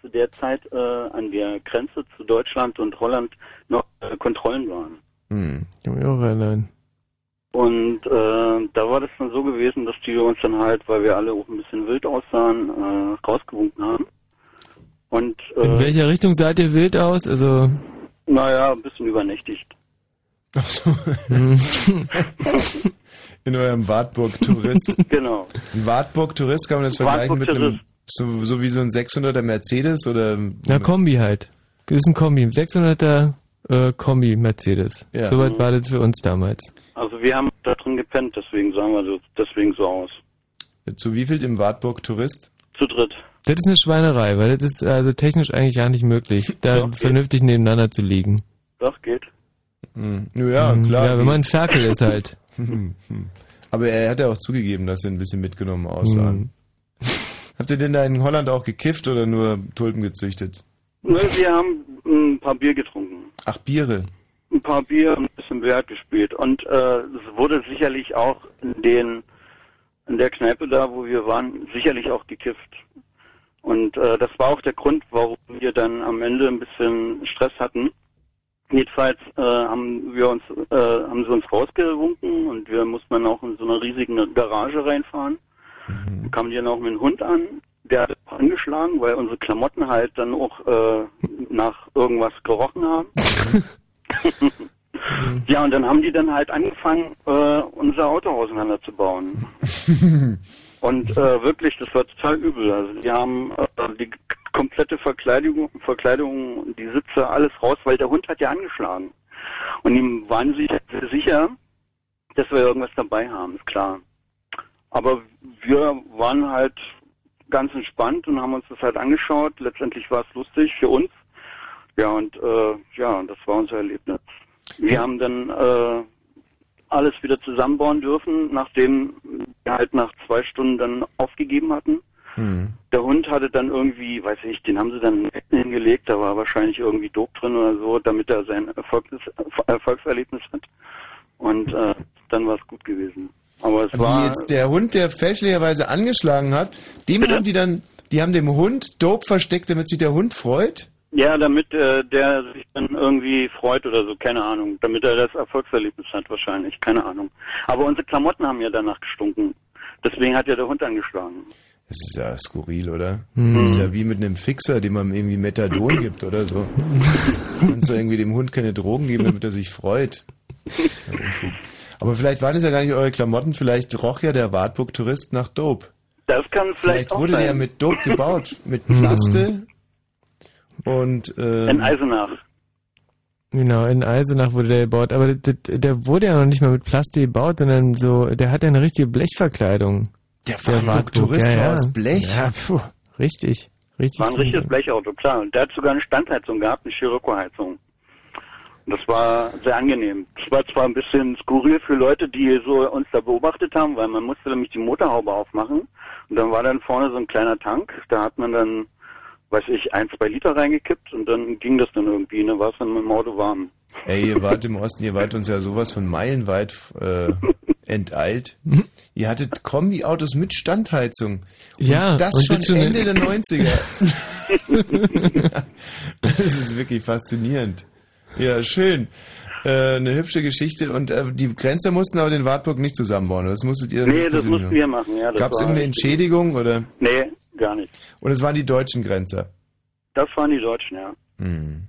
zu der Zeit äh, an der Grenze zu Deutschland und Holland noch äh, Kontrollen waren. Hm. Kann mich auch erinnern. Und äh, da war das dann so gewesen, dass die uns dann halt, weil wir alle auch ein bisschen wild aussahen, äh, rausgewunken haben. Und In äh, welcher Richtung seid ihr wild aus? Also naja, ein bisschen übernächtigt. Ach so. In eurem Wartburg-Tourist. genau. Ein Wartburg-Tourist kann man das vergleichen mit einem, so, so wie so ein 600er Mercedes oder? Na, Kombi halt. Das ist ein Kombi. Ein 600er äh, Kombi Mercedes. Ja. Soweit war das für uns damals. Also wir haben da drin gepennt, deswegen sagen wir so, deswegen so aus. Zu wie viel im Wartburg-Tourist? Zu dritt. Das ist eine Schweinerei, weil das ist also technisch eigentlich gar nicht möglich, da vernünftig nebeneinander zu liegen. Doch, geht. Hm. Ja, Hm, klar. Ja, wenn man ein Ferkel ist halt. Aber er hat ja auch zugegeben, dass er ein bisschen mitgenommen aussah. Hm. Habt ihr denn da in Holland auch gekifft oder nur Tulpen gezüchtet? Nö, wir haben ein paar Bier getrunken. Ach, Biere. ein paar Bier und ein bisschen Wert gespielt. Und äh, es wurde sicherlich auch in den in der Kneipe da, wo wir waren, sicherlich auch gekifft. Und äh, das war auch der Grund, warum wir dann am Ende ein bisschen Stress hatten. Jedenfalls äh, haben wir uns äh, haben sie uns rausgewunken und wir mussten dann auch in so eine riesige Garage reinfahren. Dann kamen die dann auch mit dem Hund an, der hat angeschlagen, weil unsere Klamotten halt dann auch äh, nach irgendwas gerochen haben. Ja, und dann haben die dann halt angefangen, äh, unser Auto auseinanderzubauen. Und äh, wirklich, das war total übel. Also die haben äh, die komplette Verkleidung, Verkleidung, die Sitze, alles raus, weil der Hund hat ja angeschlagen. Und die waren sich sicher, dass wir irgendwas dabei haben, ist klar. Aber wir waren halt ganz entspannt und haben uns das halt angeschaut. Letztendlich war es lustig für uns. Ja, und äh, ja, das war unser Erlebnis. Wir haben dann äh, alles wieder zusammenbauen dürfen, nachdem wir halt nach zwei Stunden dann aufgegeben hatten. Hm. Der Hund hatte dann irgendwie, weiß ich, den haben sie dann hingelegt, da war wahrscheinlich irgendwie Dope drin oder so, damit er sein Erfolgs Erfolgserlebnis hat. Und äh, dann war es gut gewesen. Aber es Wie war jetzt der Hund, der fälschlicherweise angeschlagen hat, dem haben die dann, die haben dem Hund Dope versteckt, damit sich der Hund freut? Ja, damit äh, der sich dann irgendwie freut oder so, keine Ahnung. Damit er das Erfolgserlebnis hat wahrscheinlich, keine Ahnung. Aber unsere Klamotten haben ja danach gestunken. Deswegen hat ja der Hund angeschlagen. Das ist ja skurril, oder? Mhm. Das ist ja wie mit einem Fixer, dem man irgendwie Methadon gibt oder so. Kannst du irgendwie dem Hund keine Drogen geben, damit er sich freut. Aber vielleicht waren es ja gar nicht eure Klamotten, vielleicht roch ja der Wartburg-Tourist nach Dope. Das kann vielleicht, Vielleicht auch wurde sein. der mit Dope gebaut, mit Plaste und äh, In Eisenach. Genau, in Eisenach wurde der gebaut. Aber der, der wurde ja noch nicht mal mit Plastik gebaut, sondern so, der hat ja eine richtige Blechverkleidung. Der Wartburg-Tourist war aus Blech. Ja, puh, richtig. Richtig. War ein richtiges Blechauto, klar. Und der hat sogar eine Standheizung gehabt, eine Scirocco-Heizung. Und das war sehr angenehm. Das war zwar ein bisschen skurril für Leute, die so uns da beobachtet haben, weil man musste nämlich die Motorhaube aufmachen. Und dann war dann vorne so ein kleiner Tank. Da hat man dann, weiß ich, ein, zwei Liter reingekippt und dann ging das dann irgendwie. Dann war es dann im Auto warm. Ey, ihr wart im Osten, ihr wart uns ja sowas von meilenweit äh, enteilt. Ihr hattet Kombi-Autos mit Standheizung. Und Ja, das und schon eine- Ende der 90er. das ist wirklich faszinierend. Ja, schön. Äh, eine hübsche Geschichte. Und äh, die Grenzer mussten aber den Wartburg nicht zusammenbauen. Das musstet ihr dann Nee, das mussten wir machen, ja, das Gab es irgendeine. Entschädigung oder? Nee, gar nicht. Und es waren die deutschen Grenzer. Das waren die Deutschen, ja. Hm.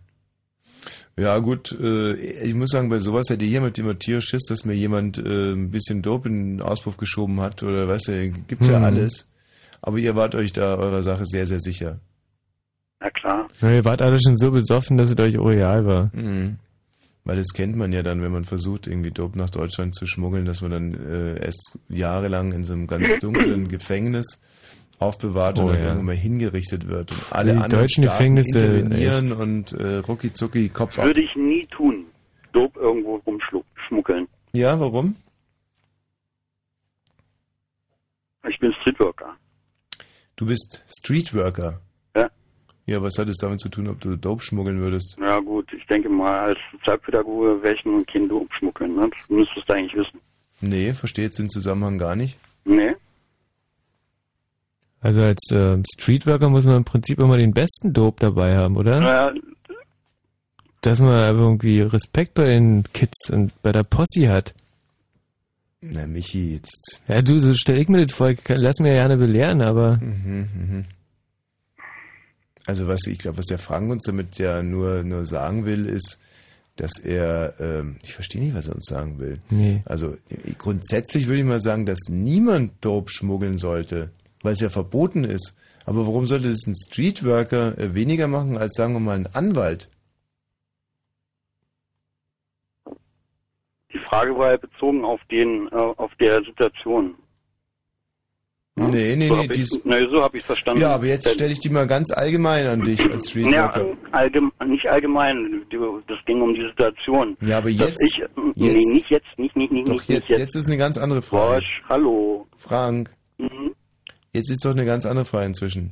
Ja, gut, äh, ich muss sagen, bei sowas hätte jemand immer tierisch Schiss, dass mir jemand äh, ein bisschen Dope in den Auspuff geschoben hat oder weißt du, gibt's ja Hm. alles. Aber ihr wart euch da eurer Sache sehr, sehr sicher. Na klar. Ja, ihr wart alle schon so besoffen, dass es euch real war. Mhm. Weil das kennt man ja dann, wenn man versucht, irgendwie Dope nach Deutschland zu schmuggeln, dass man dann äh, erst jahrelang in so einem ganz dunklen Gefängnis aufbewahrt und Oh, dann ja. irgendwann mal hingerichtet wird. Und alle Die anderen deutschen Staaten Gefängnisse, intervenieren echt. und äh, rucki zucki Kopf ab. Würde ich nie tun. Dope irgendwo rumschmuggeln. Ja, warum? Ich bin Streetworker. Du bist Streetworker. Ja. Ja, was hat es damit zu tun, ob du Dope schmuggeln würdest? Ja gut, ich denke mal, als Sozialpädagoge wäre ich nun kein Dope schmuggeln. Ne? Das müsstest du eigentlich wissen. Nee, verstehe jetzt den Zusammenhang gar nicht. Nee? Also als äh, Streetworker muss man im Prinzip immer den besten Dope dabei haben, oder? Naja, Dass man aber irgendwie Respekt bei den Kids und bei der Posse hat. Na, Michi, jetzt. Ja, du, so stell ich mir das vor, ich kann, lass mir ja gerne belehren, aber Mhm, mhm. Also was ich glaube, was der Frank uns damit ja nur, nur sagen will, ist, dass er, ähm, ich verstehe nicht, was er uns sagen will. Nee. Also grundsätzlich würde ich mal sagen, dass niemand Dope schmuggeln sollte, weil es ja verboten ist. Aber warum sollte das ein Streetworker äh, weniger machen als, sagen wir mal, ein Anwalt? die Frage war ja bezogen auf den, äh, auf der Situation. Nee, nee, so nee. dies- ich, nee, so habe ich verstanden. ja, aber jetzt stelle ich die mal ganz allgemein an dich als Ja, Streetworker. allgem nicht allgemein. Das ging um die Situation. Ja, aber jetzt- Ich, nee, jetzt- nicht jetzt, nicht, nicht, nicht, Doch nicht, jetzt, nicht jetzt ist eine ganz andere Frage. Bosch, hallo. Frank, Mhm. Jetzt ist doch eine ganz andere Frage inzwischen.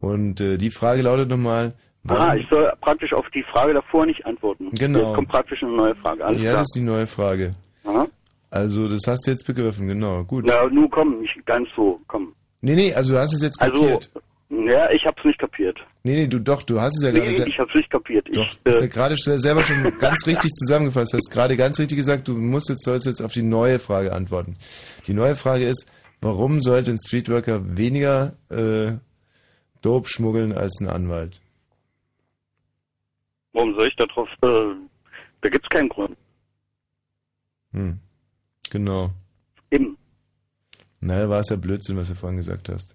Und äh, die Frage lautet nochmal. Ah, ich soll praktisch auf die Frage davor nicht antworten. Genau. Jetzt kommt praktisch eine neue Frage. Alles ja, klar. das ist die neue Frage. Aha. Also, das hast du jetzt begriffen, genau, gut. Na, nun komm, nicht ganz so, komm. Nee, nee, also du hast es jetzt Also, kapiert. ja, ich hab's nicht kapiert. nee, nee, du doch, du hast es ja Nee, gerade se- ich hab's nicht kapiert. Doch, ich, du hast ja äh, gerade se- selber schon ganz richtig zusammengefasst. Du hast gerade ganz richtig gesagt, du musst jetzt, sollst jetzt auf die neue Frage antworten. Die neue Frage ist, warum sollte ein Streetworker weniger äh, Dope schmuggeln als ein Anwalt? warum soll ich da drauf, äh, da gibt's keinen Grund. Hm. Genau. Eben. Na, war es ja Blödsinn, was du vorhin gesagt hast.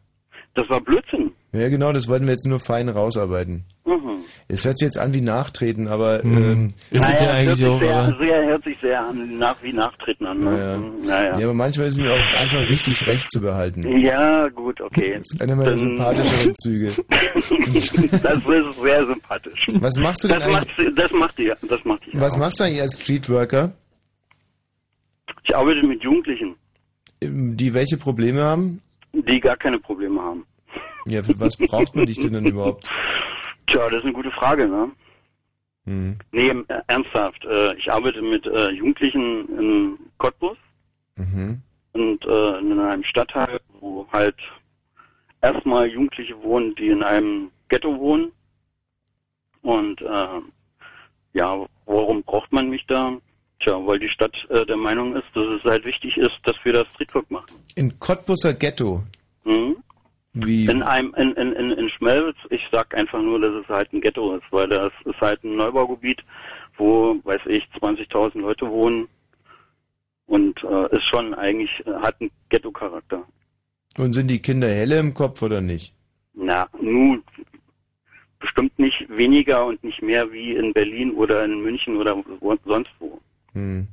Das war Blödsinn. Ja, genau, das wollten wir jetzt nur fein rausarbeiten. Mhm. Es hört sich jetzt an wie Nachtreten, aber Hm. ähm, naja, hört sich sehr, sehr, hört sich sehr an, nach, wie Nachtreten an. Ne? Naja. Mhm, naja. Ja, aber manchmal ist mir auch einfach wichtig, Recht zu behalten. Ja, gut, okay. Das ist einer meiner Dann- sympathischeren Züge. das ist sehr sympathisch. Was machst du denn das eigentlich? Macht, das macht ihr, das macht ihr. Was machst du eigentlich als Streetworker, Ich arbeite mit Jugendlichen, die welche Probleme haben? die gar keine Probleme haben. Ja, für was braucht man dich denn dann überhaupt? Tja, das ist eine gute Frage, ne? Hm. Nee, äh, ernsthaft. Äh, ich arbeite mit äh, Jugendlichen in Cottbus Mhm. und in einem Stadtteil, wo halt erstmal Jugendliche wohnen, die in einem Ghetto wohnen. Und äh, ja, warum braucht man mich da? Tja, weil die Stadt äh, der Meinung ist, dass es halt wichtig ist, dass wir das Streetwork machen. In Cottbusser Ghetto. Mhm. Wie? In einem, in, in, in, in Schmelwitz, ich sag einfach nur, dass es halt ein Ghetto ist, weil das ist halt ein Neubaugebiet, wo, weiß ich, 20.000 Leute wohnen und äh, ist schon eigentlich, äh, hat einen Ghetto-Charakter. Und sind die Kinder helle im Kopf oder nicht? Na, nun, bestimmt nicht weniger und nicht mehr wie in Berlin oder in München oder wo, sonst wo. Hm.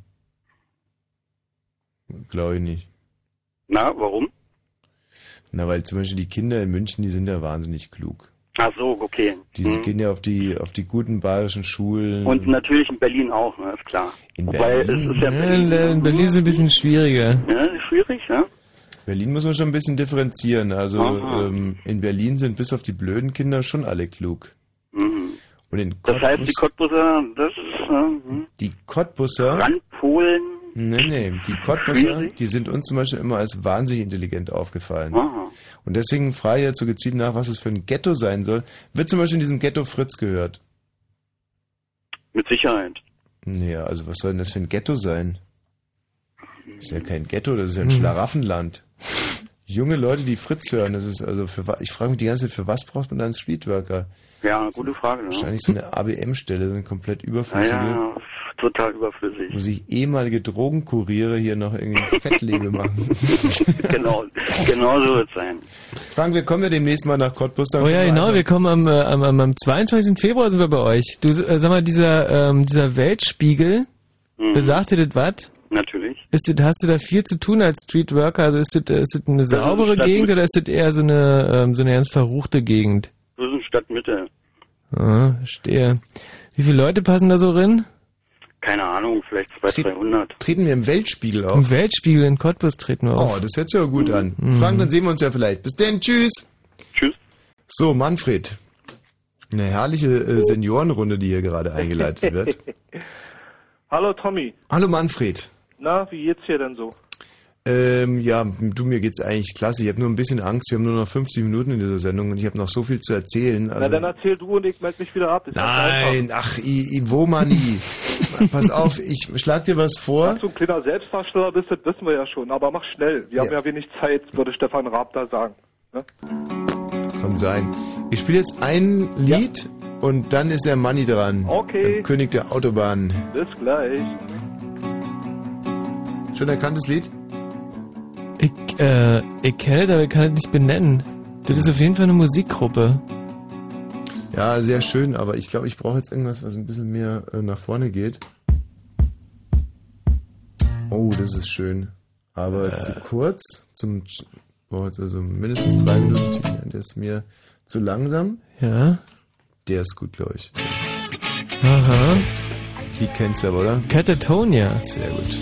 Glaube ich nicht. Na, warum? Na, weil zum Beispiel die Kinder in München, die sind ja wahnsinnig klug. Ach so, okay. Die Hm. gehen ja auf die auf die guten bayerischen Schulen. Und natürlich in Berlin auch, ne, ist klar. In Wobei Berlin? ist ja Ja, Berlin. in Berlin ist es ein bisschen schwieriger. Ja, schwierig, ja. Berlin muss man schon ein bisschen differenzieren. Also ähm, in Berlin sind bis auf die blöden Kinder schon alle klug. Mhm. Und in Das heißt, die Cottbus, Cottbusser, das ist, äh, hm. die Cottbusser, Randpolen. Nee, nee, die Cottbusser, die sind uns zum Beispiel immer als wahnsinnig intelligent aufgefallen. Aha. Und deswegen frage ich jetzt so gezielt nach, was es für ein Ghetto sein soll. Wird zum Beispiel in diesem Ghetto Fritz gehört? Mit Sicherheit. Ja, also was soll denn das für ein Ghetto sein? Das ist ja kein Ghetto, das ist ja ein Hm. Schlaraffenland. Junge Leute, die Fritz hören, das ist also für ich frage mich die ganze Zeit, für was braucht man da einen Streetworker? Ja, gute Frage. Ne? Wahrscheinlich so eine ABM-Stelle, so eine komplett überflüssige, Naja, total überflüssig. wo sich ehemalige Drogenkuriere hier noch irgendwie ein Fettlebe machen. genau, genau so wird es sein. Frank, wir kommen ja demnächst mal nach Cottbus. dann Oh ja, genau, wir kommen am, äh, am, am, am 22. Februar sind wir bei euch. Du, äh, sag mal, dieser, ähm, dieser Weltspiegel, Mhm. besagt dir das was? Natürlich. Ist das, hast du da viel zu tun als Streetworker? Also ist das, äh, ist das eine saubere Stadt- Gegend oder ist das eher so eine, ähm, so eine ganz verruchte Gegend? Das ist eine Stadtmitte. Ah, verstehe. Wie viele Leute passen da so rein? Keine Ahnung, vielleicht 200, 300. Treten wir im Weltspiegel auf? Im Weltspiegel in Cottbus treten wir auf. Oh, das hört sich ja gut an. Mhm. Frank, dann sehen wir uns ja vielleicht. Bis denn, tschüss. Tschüss. So, Manfred. Eine herrliche äh, Seniorenrunde, die hier gerade eingeleitet wird. Hallo Tommy. Hallo Manfred. Na, wie geht's dir denn so? Ähm, ja, du, mir geht's eigentlich klasse. Ich habe nur ein bisschen Angst. Wir haben nur noch 50 Minuten in dieser Sendung und ich habe noch so viel zu erzählen. Na, Also, dann erzähl du und ich melde mich wieder ab. Ist nein, ach, i, i, wo man nie. Pass auf, ich schlag dir was vor. Dass du ein kleiner Selbstdarsteller bist, das wissen wir ja schon. Aber mach schnell. Wir haben ja wenig Zeit, würde Stefan Raab da sagen. Ne? Kann sein. Ich spiele jetzt ein Lied und dann ist der Manni dran. Okay. Der König der Autobahn. Bis gleich. Schon erkanntes Lied? Ich, äh, ich kenne das, aber ich kann es nicht benennen. Das ist auf jeden Fall eine Musikgruppe. Ja, sehr schön, aber ich glaube, ich brauche jetzt irgendwas, was ein bisschen mehr äh, nach vorne geht. Oh, das ist schön. Aber Äh. zu kurz, zum jetzt also mindestens drei Minuten. Der ist mir zu langsam. Ja. Der ist gut, glaube ich. Aha. Die kennst du aber, oder? Catatonia. Sehr gut.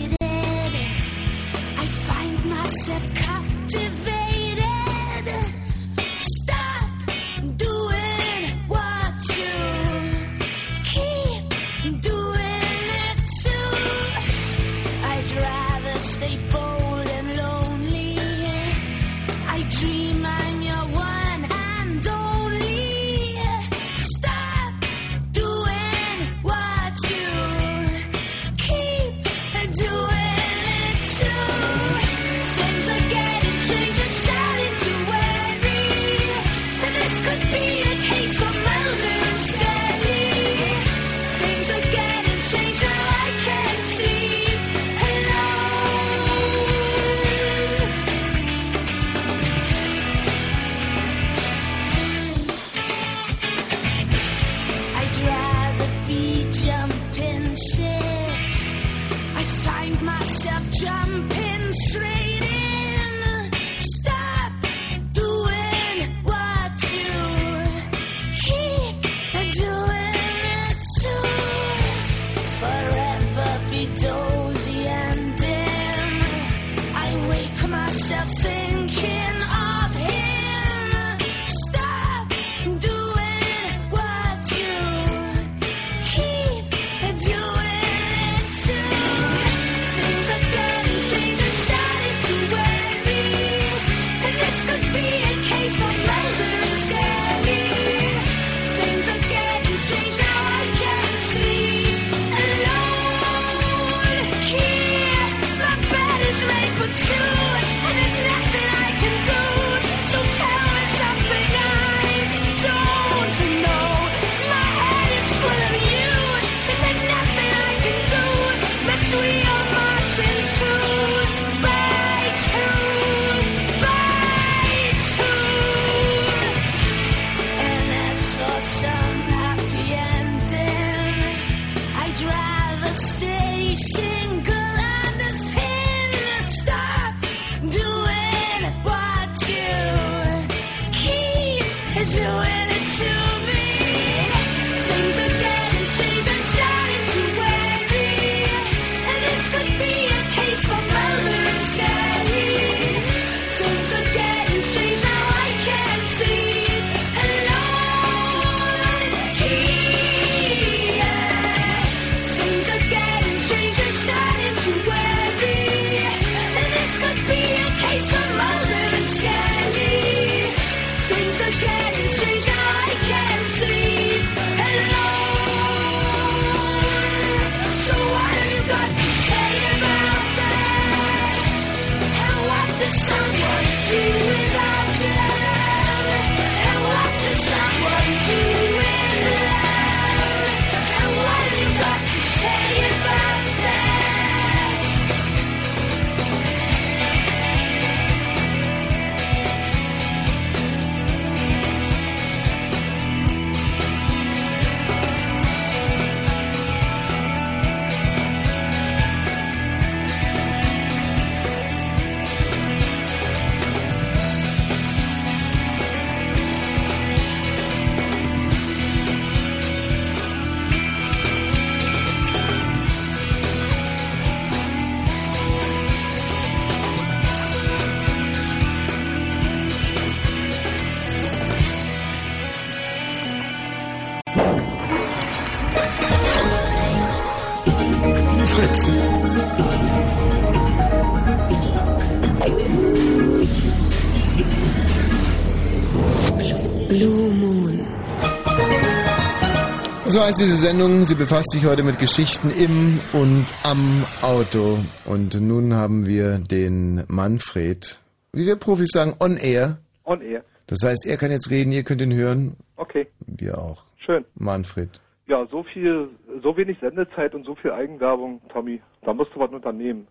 So heißt diese Sendung. Sie befasst sich heute mit Geschichten im und am Auto. Und nun haben wir den Manfred, wie wir Profis sagen, on air. On air. Das heißt, er kann jetzt reden, ihr könnt ihn hören. Okay. Wir auch. Schön. Manfred. Ja, so viel, so wenig Sendezeit und so viel Eigenwerbung, Tommy. Da musst du was unternehmen.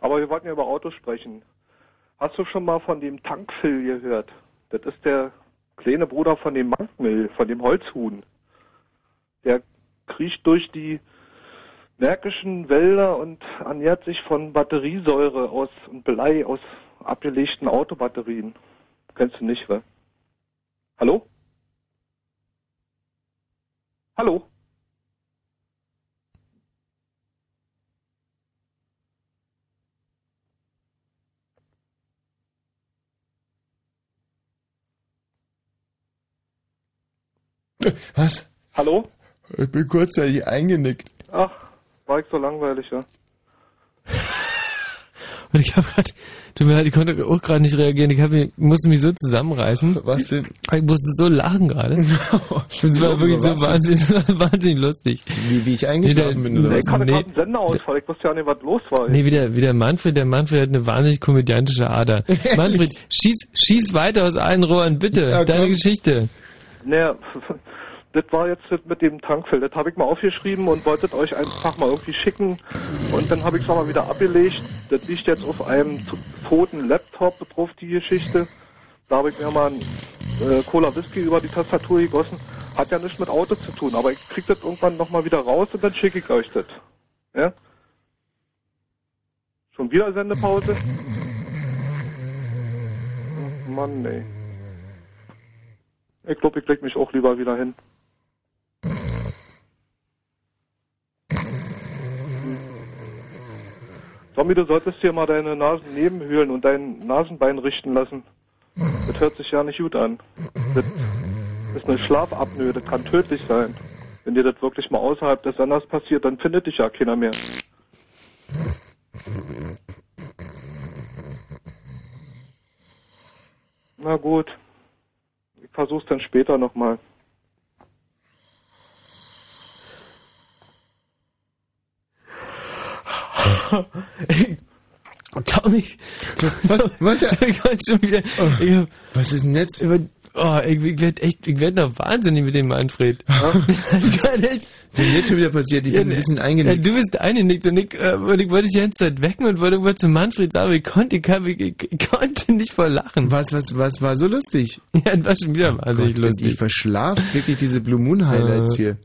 Aber wir wollten ja über Autos sprechen. Hast du schon mal von dem Tankphil gehört? Das ist der kleine Bruder von dem Mankmill, von dem Holzhuhn. Der kriecht durch die märkischen Wälder und ernährt sich von Batteriesäure aus und Blei aus abgelegten Autobatterien. Kennst du nicht, wa? Hallo? Hallo? Was? Hallo? Ich bin kurzzeitig eingenickt. Ach, war ich so langweilig, ja? Und ich habe gerade, tut mir leid, ich konnte auch gerade nicht reagieren. Ich hab, mich- musste mich so zusammenreißen. Was denn? Ich musste so lachen gerade. Das war wirklich so wahnsinnig, wahnsinnig lustig. Wie, wie ich eingeschlafen bin, oder Ich was? hatte Nee, gerade einen Senderausfall, ich wusste ja nicht, was los war. nee wie, der, wie der Manfred. Der Manfred hat eine wahnsinnig komödiantische Ader. Manfred, schieß, schieß weiter aus allen Rohren, bitte. Ja, Deine. Geschichte. Naja, das war jetzt mit dem Tankfeld. Das habe ich mal aufgeschrieben und wolltet euch einfach mal irgendwie schicken. Und dann habe ich es mal wieder abgelegt. Das liegt jetzt auf einem toten Laptop drauf, die Geschichte. Da habe ich mir mal ein äh, Cola Whisky über die Tastatur gegossen. Hat ja nichts mit Auto zu tun, aber ich krieg das irgendwann nochmal wieder raus und dann schicke ich euch das. Ja? Schon wieder Sendepause? Ach, Mann, ey. Ich glaube, ich leg mich auch lieber wieder hin. Tommy, du solltest dir mal deine Nasennebenhöhlen und dein Nasenbein richten lassen. Das hört sich ja nicht gut an. Das ist eine Schlafapnoe, das kann tödlich sein. Wenn dir das wirklich mal außerhalb des Senders passiert, dann findet dich ja keiner mehr. Na gut. Ich versuch's dann später nochmal. Tommy. Was? Was? ich schon wieder. Ich hab, was ist denn jetzt? Oh, ich, ich werde echt, ich werde noch wahnsinnig mit dem Manfred. Das echt- Was ist jetzt schon wieder passiert? Ich bin ein bisschen eingenickt. Ja, du bist eingenickt und ich, äh, und ich wollte dich die ganze Zeit wecken und wollte irgendwas zu Manfred sagen, aber ich konnte, ich, ich, ich, konnte nicht vor Lachen. Was, was, was war so lustig? Ja, das war schon wieder wahnsinnig Gott, lustig. Ich verschlaf wirklich diese Blue Moon Highlights hier.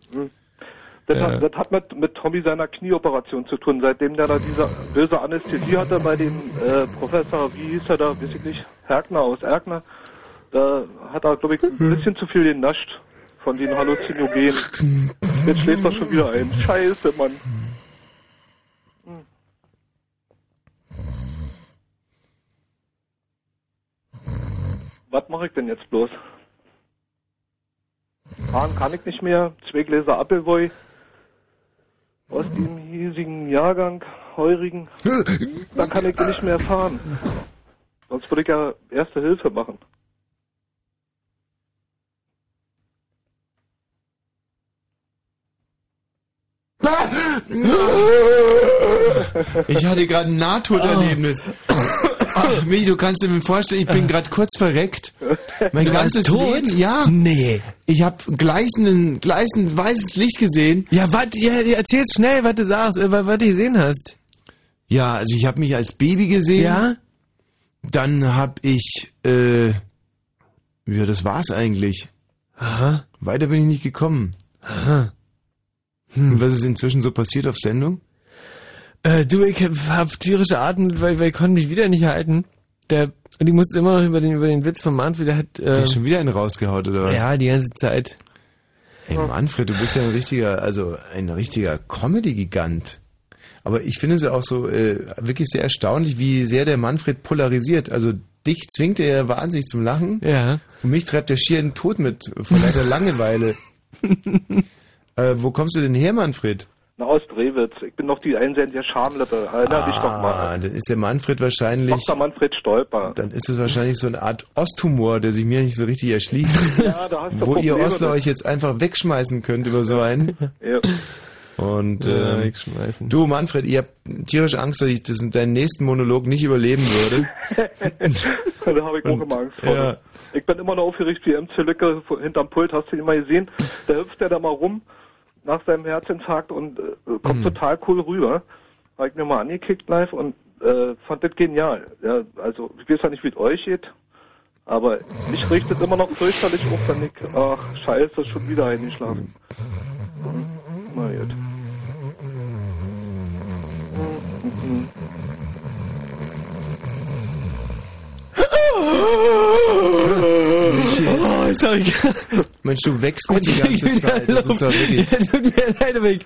Das, Ja. hat, das hat mit, mit Tommy seiner Knieoperation zu tun. Seitdem der da diese böse Anästhesie hatte bei dem äh, Professor, wie hieß er da, weiß ich nicht, Herkner aus Erkner, da hat er, glaube ich, ein bisschen zu viel genascht von den Halluzinogenen. Jetzt schläft er schon wieder ein. Scheiße, Mann. Hm. Was mache ich denn jetzt bloß? Fahren kann ich nicht mehr. Zwei Gläser Appleboy aus dem hiesigen Jahrgang, heurigen. Dann kann ich nicht mehr fahren. Sonst würde ich ja erste Hilfe machen. Ich hatte gerade ein Nahtoderlebnis. Ach, Michi, du kannst dir vorstellen, ich bin gerade kurz verreckt. Mein Du ganzes tot? Leben, ja. Nee. Ich habe gleißenden, gleißend weißes Licht gesehen. Ja, was? Ja, erzähl's schnell, was du sagst, äh, was du gesehen hast. Ja, also ich habe mich als Baby gesehen. Ja? Dann habe ich, äh, ja, das war's eigentlich. Aha. Weiter bin ich nicht gekommen. Aha. Und was ist inzwischen so passiert auf Sendung? Äh, du, ich hab tierische Atem, weil, weil ich konnte mich wieder nicht halten. Der, und ich musste immer noch über den, über den Witz von Manfred, der hat, Der äh, hat schon wieder einen rausgehaut, oder was? ja, die ganze Zeit. Ey, Manfred, du bist ja ein richtiger, also ein richtiger Comedy-Gigant. Aber ich finde es ja auch so äh, wirklich sehr erstaunlich, wie sehr der Manfred polarisiert. Also dich zwingt er wahnsinnig zum Lachen. Ja. Und mich treibt er schier in den Tod mit, vor lauter Langeweile. äh, wo kommst du denn her, Manfred? Na, aus Drewitz. Ich bin noch die einsendige Schamlippe. Erinner dich doch Ah, mal. dann ist der Manfred wahrscheinlich. Dr. Manfred Stolper. Dann ist es wahrscheinlich so eine Art Osthumor, der sich mir nicht so richtig erschließt. Ja, da hast du wo ihr Probleme Ostler mit. euch jetzt einfach wegschmeißen könnt über so einen. Ja. Und Ja, wegschmeißen. du Manfred, ihr habt tierische Angst, dass ich das in deinen nächsten Monolog nicht überleben würde. da habe ich auch immer Angst vor. ja. Ich bin immer noch aufgeregt wie MC Lücke hinterm Pult. Hast du ihn mal gesehen? Da hüpft er da mal rum nach seinem Herzinfarkt und äh, kommt Hm. total cool rüber. Habe ich mir mal angekickt live und äh, fand das genial. Ja, also ich weiß ja nicht, wie es euch geht, aber mich richtet immer noch fürchterlich auf, wenn ich, ach scheiße, schon wieder eingeschlafen. Hm. Na gut. Mhm. Oh, jetzt hab ich... Mensch, du wächst mir die ganze Zeit. Das ist doch wirklich. Ja, tut mir leid, aber ich,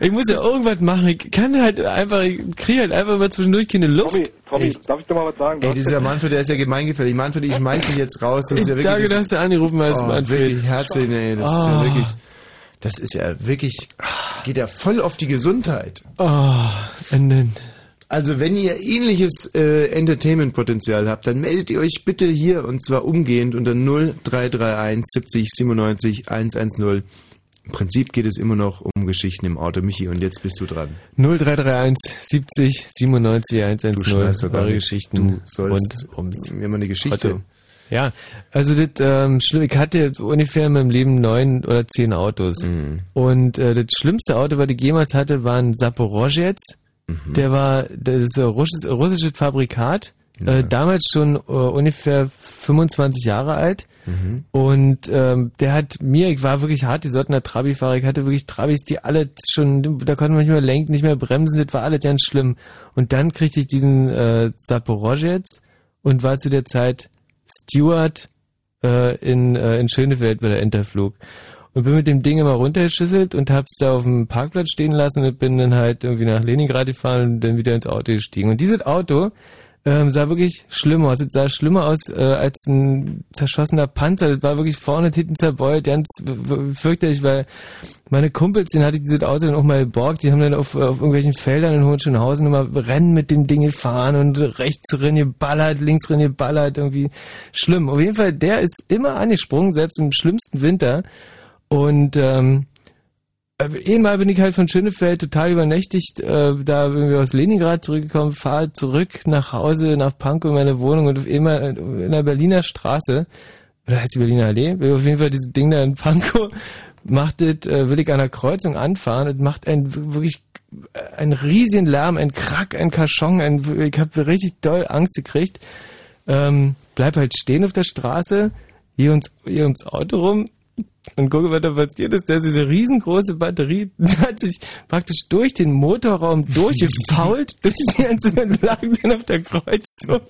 ich muss ja irgendwas machen. Ich kann halt einfach, ich kriege halt einfach mal zwischendurch keine Luft. Tommy, Tommy, darf ich dir mal was sagen? Ey, dieser Manfred, der ist ja gemeingefährlich. Manfred, ich schmeiß dich jetzt raus. Das ist ja wirklich. Danke, das, dass du angerufen hast, oh, Manfred. wirklich herzlich, nee, das ist ja Oh. wirklich. Das ist ja wirklich, geht ja voll auf die Gesundheit. Oh, und dann, Also wenn ihr ähnliches äh, Entertainment-Potenzial habt, dann meldet ihr euch bitte hier und zwar umgehend unter 0331 70 97 110. Im Prinzip geht es immer noch um Geschichten im Auto, Michi, und jetzt bist du dran. 0331 70 97 110. Du eure. Geschichten Du sollst rund ums mir mal eine Geschichte. Auto. Ja, also das ähm, ich hatte ungefähr in meinem Leben neun oder zehn Autos. Mhm. Und äh, das schlimmste Auto, was ich jemals hatte, war ein Saporozhets. Mhm. Der war, das ist ein russisches, Fabrikat, äh, damals schon äh, ungefähr 25 Jahre alt. Mhm. Und ähm, der hat mir, ich war wirklich hart, die Sortener Trabi-Fahrer, ich hatte wirklich Trabis, die alle schon, da konnte man nicht mehr lenken, nicht mehr bremsen, das war alles ganz schlimm. Und dann kriegte ich diesen äh, Saporozhets und war zu der Zeit Steward äh, in, äh, in Schönefeld bei der Enterflug. Und bin mit dem Ding immer runtergeschüsselt und hab's da auf dem Parkplatz stehen lassen und bin dann halt irgendwie nach Leningrad gefahren und dann wieder ins Auto gestiegen. Und dieses Auto ähm, sah wirklich schlimm aus. Es sah schlimmer aus äh, als ein zerschossener Panzer. Das war wirklich vorne und hinten zerbeult, ganz fürchterlich, weil meine Kumpels, denen hatte ich dieses Auto dann auch mal geborgt, die haben dann auf, auf irgendwelchen Feldern in Hohenschönhausen immer Rennen mit dem Ding gefahren und rechts drin geballert, links drin geballert, irgendwie schlimm. Auf jeden Fall, der ist immer angesprungen, selbst im schlimmsten Winter. Und ähm, äh, Einmal bin ich halt von Schönefeld total übernächtigt, äh, da irgendwie aus Leningrad zurückgekommen, fahre zurück nach Hause, nach Pankow in meine Wohnung und auf einmal in der Berliner Straße, oder heißt die Berliner Allee? Auf jeden Fall dieses Ding da in Pankow, macht das, äh, will ich an der Kreuzung anfahren und macht ein wirklich äh, einen riesigen Lärm, ein Krack, ein Kaschong, ein, ich habe richtig doll Angst gekriegt. Ähm, bleib halt stehen auf der Straße, hier uns, hier ums Auto rum und gucke, was da passiert ist. Da ist diese riesengroße Batterie, die hat sich praktisch durch den Motorraum durchgefault, durch die ganze lag dann auf der Kreuzung.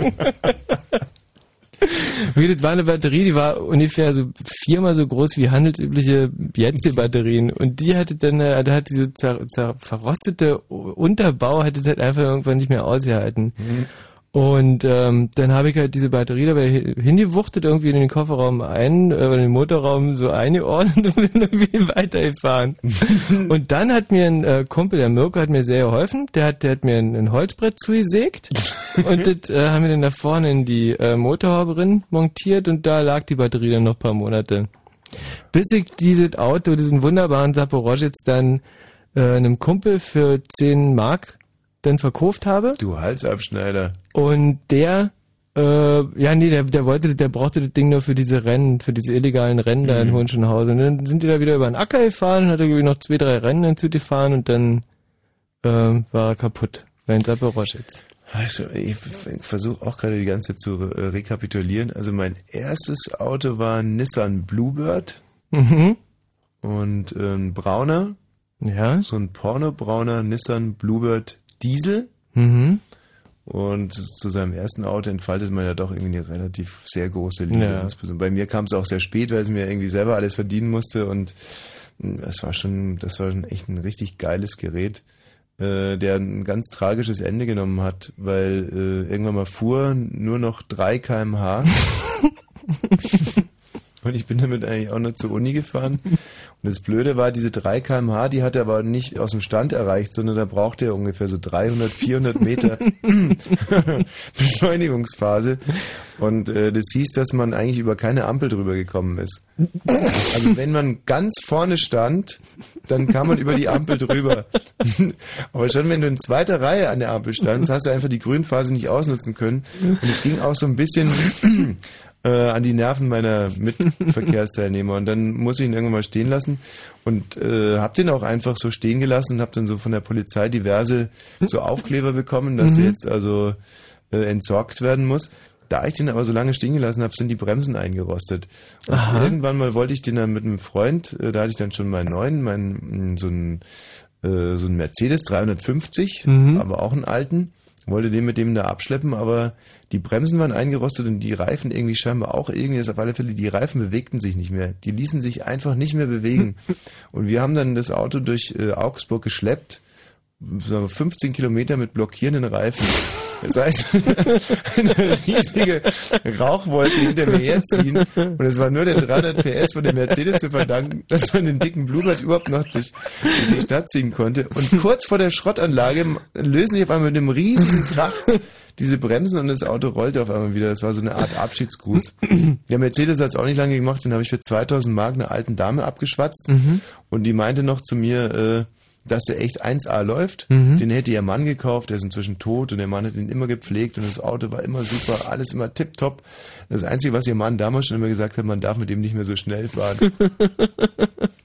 Wie, das war eine Batterie, die war ungefähr so viermal so groß wie handelsübliche Jetze-Batterien. Und die hatte dann, äh, da hat diese zer, zer, verrostete Unterbau, hatte das halt einfach irgendwann nicht mehr ausgehalten. Und ähm, dann habe ich halt diese Batterie dabei hi- hingewuchtet, irgendwie in den Kofferraum ein, äh, in den Motorraum so eingeordnet und bin irgendwie weitergefahren. und dann hat mir ein äh, Kumpel, der Mirko, hat mir sehr geholfen. Der hat, der hat mir ein, ein Holzbrett zugesägt und das äh, haben wir dann da vorne in die äh, Motorhaube drin montiert und da lag die Batterie dann noch ein paar Monate. Bis ich dieses Auto, diesen wunderbaren Saporozhets dann äh, einem Kumpel für 10 Mark dann verkauft habe. Du Halsabschneider. Und der, äh, ja nee, der, der wollte, der brauchte das Ding nur für diese Rennen, für diese illegalen Rennen da in Hohenschönhausen. Und dann sind die da wieder über den Acker gefahren und hat irgendwie noch zwei, drei Rennen hinzugefahren und dann äh, war er kaputt. Mein Saporozhets. Also, ich versuche auch gerade die ganze Zeit zu äh, rekapitulieren. Also mein erstes Auto war ein Nissan Bluebird Mhm. und äh, ein brauner. Ja. So ein pornobrauner Nissan Bluebird Diesel. Mhm. Und zu seinem ersten Auto entfaltet man ja doch irgendwie eine relativ sehr große Liebe. Ja. Bei mir kam es auch sehr spät, weil es mir irgendwie selber alles verdienen musste und mh, das war schon, das war schon echt ein richtig geiles Gerät, äh, der ein ganz tragisches Ende genommen hat, weil äh, irgendwann mal fuhr nur noch 3 kmh Und ich bin damit eigentlich auch noch zur Uni gefahren. Und das Blöde war, diese 3 kmh, die hat er aber nicht aus dem Stand erreicht, sondern da brauchte er ungefähr so 300, 400 Meter Beschleunigungsphase. Und äh, das hieß, dass man eigentlich über keine Ampel drüber gekommen ist. Also wenn man ganz vorne stand, dann kam man über die Ampel drüber. Aber schon wenn du in zweiter Reihe an der Ampel standst, hast du einfach die Grünphase nicht ausnutzen können. Und es ging auch so ein bisschen äh, an die Nerven meiner Mitverkehrsteilnehmer. Und dann muss ich ihn irgendwann mal stehen lassen und äh, hab den auch einfach so stehen gelassen und hab dann so von der Polizei diverse so Aufkleber bekommen, dass der Mhm. jetzt also äh, entsorgt werden muss. Da ich den aber so lange stehen gelassen habe, sind die Bremsen eingerostet. Und Aha. irgendwann mal wollte ich den dann mit einem Freund, äh, da hatte ich dann schon meinen neuen, meinen, so einen, äh, so einen Mercedes 350, Mhm. aber auch einen alten, wollte den mit dem da abschleppen, aber die Bremsen waren eingerostet und die Reifen irgendwie scheinbar auch irgendwie, das auf alle Fälle, die Reifen bewegten sich nicht mehr. Die ließen sich einfach nicht mehr bewegen. Und wir haben dann das Auto durch äh, Augsburg geschleppt, 15 Kilometer mit blockierenden Reifen. Das heißt, eine riesige Rauchwolke hinter mir herziehen. Und es war nur der 300 PS von dem Mercedes zu verdanken, dass man den dicken Bluebird überhaupt noch durch, durch die Stadt ziehen konnte. Und kurz vor der Schrottanlage lösen sich auf einmal mit einem riesigen Krach diese Bremsen und das Auto rollte auf einmal wieder. Das war so eine Art Abschiedsgruß. Der Mercedes hat es auch nicht lange gemacht, den habe ich für 2000 Mark einer alten Dame abgeschwatzt. Mhm. Und die meinte noch zu mir, äh, dass der echt 1A läuft. Mhm. Den hätte ihr Mann gekauft, der ist inzwischen tot und der Mann hat ihn immer gepflegt und das Auto war immer super, alles immer tipptopp. Das Einzige, was ihr Mann damals schon immer gesagt hat, man darf mit dem nicht mehr so schnell fahren.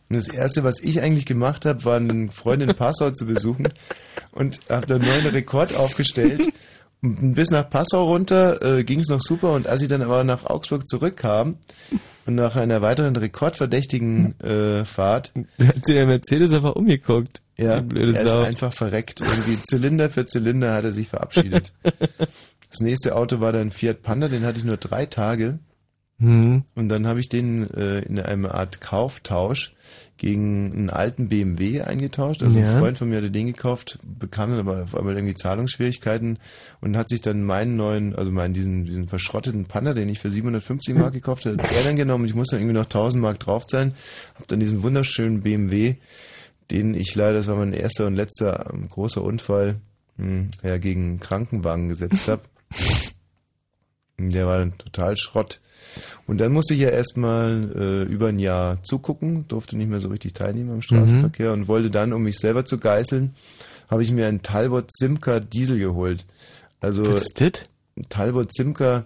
Das Erste, was ich eigentlich gemacht habe, war einen Freund in Passau zu besuchen und habe da einen neuen Rekord aufgestellt. Bis nach Passau runter äh, ging es noch super und als ich dann aber nach Augsburg zurückkam und nach einer weiteren rekordverdächtigen äh, Fahrt, Da hat sich der Mercedes einfach umgeguckt. ja, blöde er ist Sau. einfach verreckt. Irgendwie Zylinder für Zylinder hat er sich verabschiedet. Das nächste Auto war dann Fiat Panda, den hatte ich nur drei Tage. Mhm. Und dann habe ich den äh, in einer Art Kauftausch gegen einen alten BMW eingetauscht. Also Ja. ein Freund von mir hatte den gekauft, bekam dann aber auf einmal irgendwie Zahlungsschwierigkeiten und hat sich dann meinen neuen, also meinen diesen, diesen verschrotteten Panda, den ich für 750 Mark gekauft hatte, hat er dann genommen. Ich musste dann irgendwie noch 1000 Mark draufzahlen. Hab dann diesen wunderschönen BMW, den ich leider, das war mein erster und letzter ähm, großer Unfall, mh, ja, gegen einen Krankenwagen gesetzt habe. Der war dann total Schrott. Und dann musste ich ja erstmal äh, über ein Jahr zugucken, durfte nicht mehr so richtig teilnehmen am Straßenverkehr und wollte dann, um mich selber zu geißeln, habe ich mir einen Talbot Simca Diesel geholt. Also Was ist das? Talbot Simca,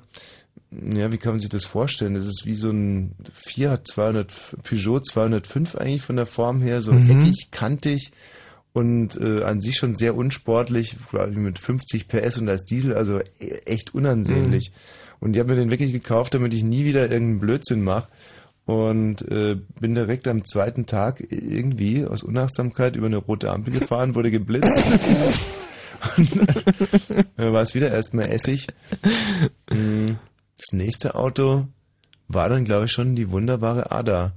ja, wie kann man sich das vorstellen? Das ist wie so ein Fiat 200, Peugeot 205 eigentlich von der Form her, so Mhm. eckig, kantig und äh, an sich schon sehr unsportlich, glaub ich, mit 50 PS und als Diesel, also e- echt unansehnlich. Und ich habe mir den wirklich gekauft, damit ich nie wieder irgendeinen Blödsinn mache. Und äh, bin direkt am zweiten Tag irgendwie aus Unachtsamkeit über eine rote Ampel gefahren, wurde geblitzt. Dann war es wieder erstmal Essig. Mm, Das nächste Auto war dann, glaube ich, schon die wunderbare Ada.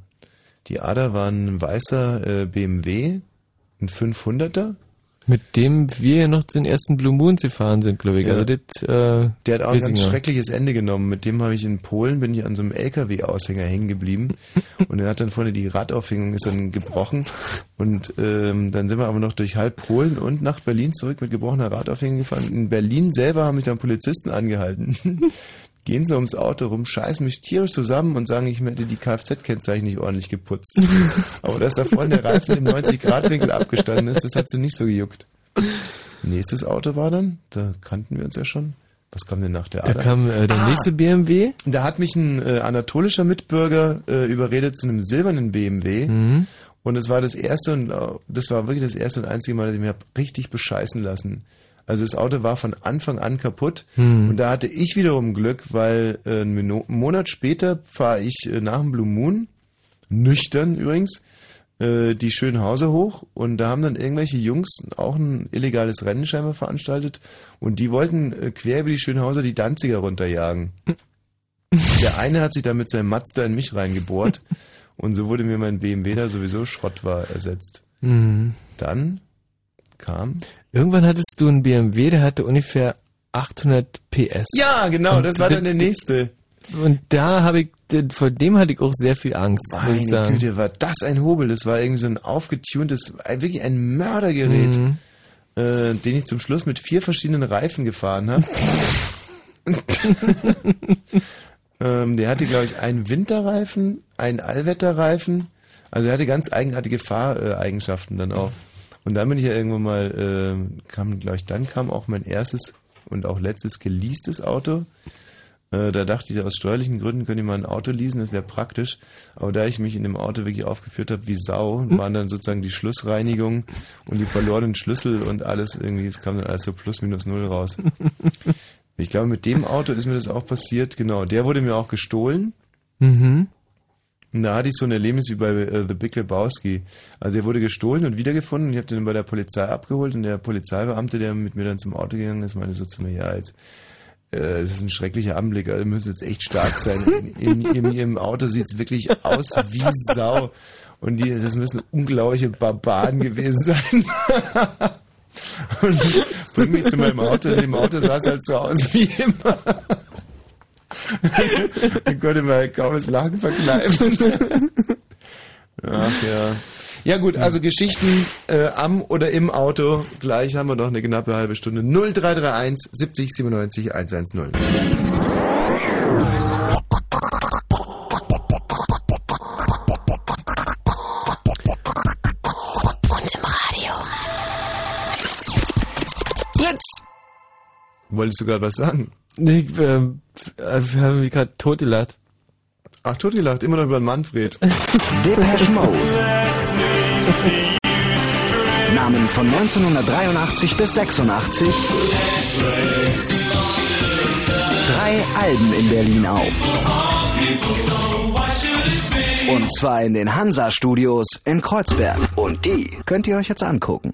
Die Ada war ein weißer äh, BMW, ein 500er. Mit dem wir noch zu den ersten Blue Moons gefahren sind, glaube ich. Ja. Also das, äh, Der hat auch ein ganz schreckliches Ende genommen. Mit dem habe ich in Polen, bin ich an so einem LKW-Aushänger hängen geblieben. Und er hat dann vorne die Radaufhängung ist dann gebrochen. Und ähm, dann sind wir aber noch durch halb Polen und nach Berlin zurück mit gebrochener Radaufhängung gefahren. In Berlin selber haben mich dann Polizisten angehalten. Gehen so ums Auto rum, scheißen mich tierisch zusammen und sagen, ich hätte die Kfz-Kennzeichen nicht ordentlich geputzt. aber dass da vorne der Reifen im 90-Grad-Winkel abgestanden ist, das hat sie nicht so gejuckt. Nächstes Auto war dann, da kannten wir uns ja schon. Was kam denn nach der Da Ada? kam äh, der Ah, nächste BMW. Da hat mich ein äh, anatolischer Mitbürger äh, überredet zu einem silbernen BMW. Mhm. Und es war das erste und äh, das war wirklich das erste und einzige Mal, dass ich mich hab richtig bescheißen lassen. Also das Auto war von Anfang an kaputt. Mhm. Und da hatte ich wiederum Glück, weil äh, einen Monat später fahre ich äh, nach dem Blue Moon, nüchtern übrigens, äh, die Schönhauser hoch und da haben dann irgendwelche Jungs auch ein illegales Rennen scheinbar veranstaltet und die wollten äh, quer über die Schönhauser die Danziger runterjagen. Der eine hat sich da mit seinem Mazda in mich reingebohrt und so wurde mir mein BMW da sowieso Schrott war ersetzt. Mhm. Dann kam Irgendwann hattest du einen BMW, der hatte ungefähr 800 PS. Ja, genau, Und das war dann der nächste. Und da habe ich vor dem hatte ich auch sehr viel Angst, Meine. Güte, war das ein Hobel. Das war irgendwie so ein aufgetuntes, wirklich ein Mördergerät, Mhm. äh, den ich zum Schluss mit vier verschiedenen Reifen gefahren habe. ähm, der hatte, glaube ich, einen Winterreifen, einen Allwetterreifen. Also er hatte ganz eigenartige Fahreigenschaften dann auch. Und dann bin ich ja irgendwann mal, äh, kam, glaube ich, dann kam auch mein erstes und auch letztes geleastes Auto. Äh, da dachte ich, aus steuerlichen Gründen könnte ich mal ein Auto leasen, das wäre praktisch. Aber da ich mich in dem Auto wirklich aufgeführt habe wie Sau, waren dann sozusagen die Schlussreinigung und die verlorenen Schlüssel und alles irgendwie, es kam dann alles so plus minus null raus. Ich glaube, mit dem Auto ist mir das auch passiert, genau. Der wurde mir auch gestohlen. Mhm. Und da hatte ich so ein Erlebnis wie bei äh, The Big Lebowski. Also er wurde gestohlen und wiedergefunden und ich habe den bei der Polizei abgeholt und der Polizeibeamte, der mit mir dann zum Auto gegangen ist, meinte so zu mir, ja, jetzt, äh, es ist ein schrecklicher Anblick, also müsst jetzt echt stark sein. In, in, in ihrem Auto sieht's wirklich aus wie Sau. Und die, das müssen unglaubliche Barbaren gewesen sein. und bring mich zu meinem Auto, in dem Auto sah es halt so aus wie immer. ich konnte mir kaum das Lachen verkneifen. Ach ja. Ja gut, also Geschichten äh, am oder im Auto. Gleich haben wir noch eine knappe halbe Stunde. 0331 70 97 110. Und im Radio. Fritz! Wolltest du gerade was sagen? Nee, ich, ähm, äh, wir haben mich gerade totgelacht. Ach, totgelacht, immer noch über den Manfred. Depeche Mode. Namen von 1983 bis 86. Drei Alben in Berlin auf. Und zwar in den Hansa-Studios in Kreuzberg. Und die könnt ihr euch jetzt angucken.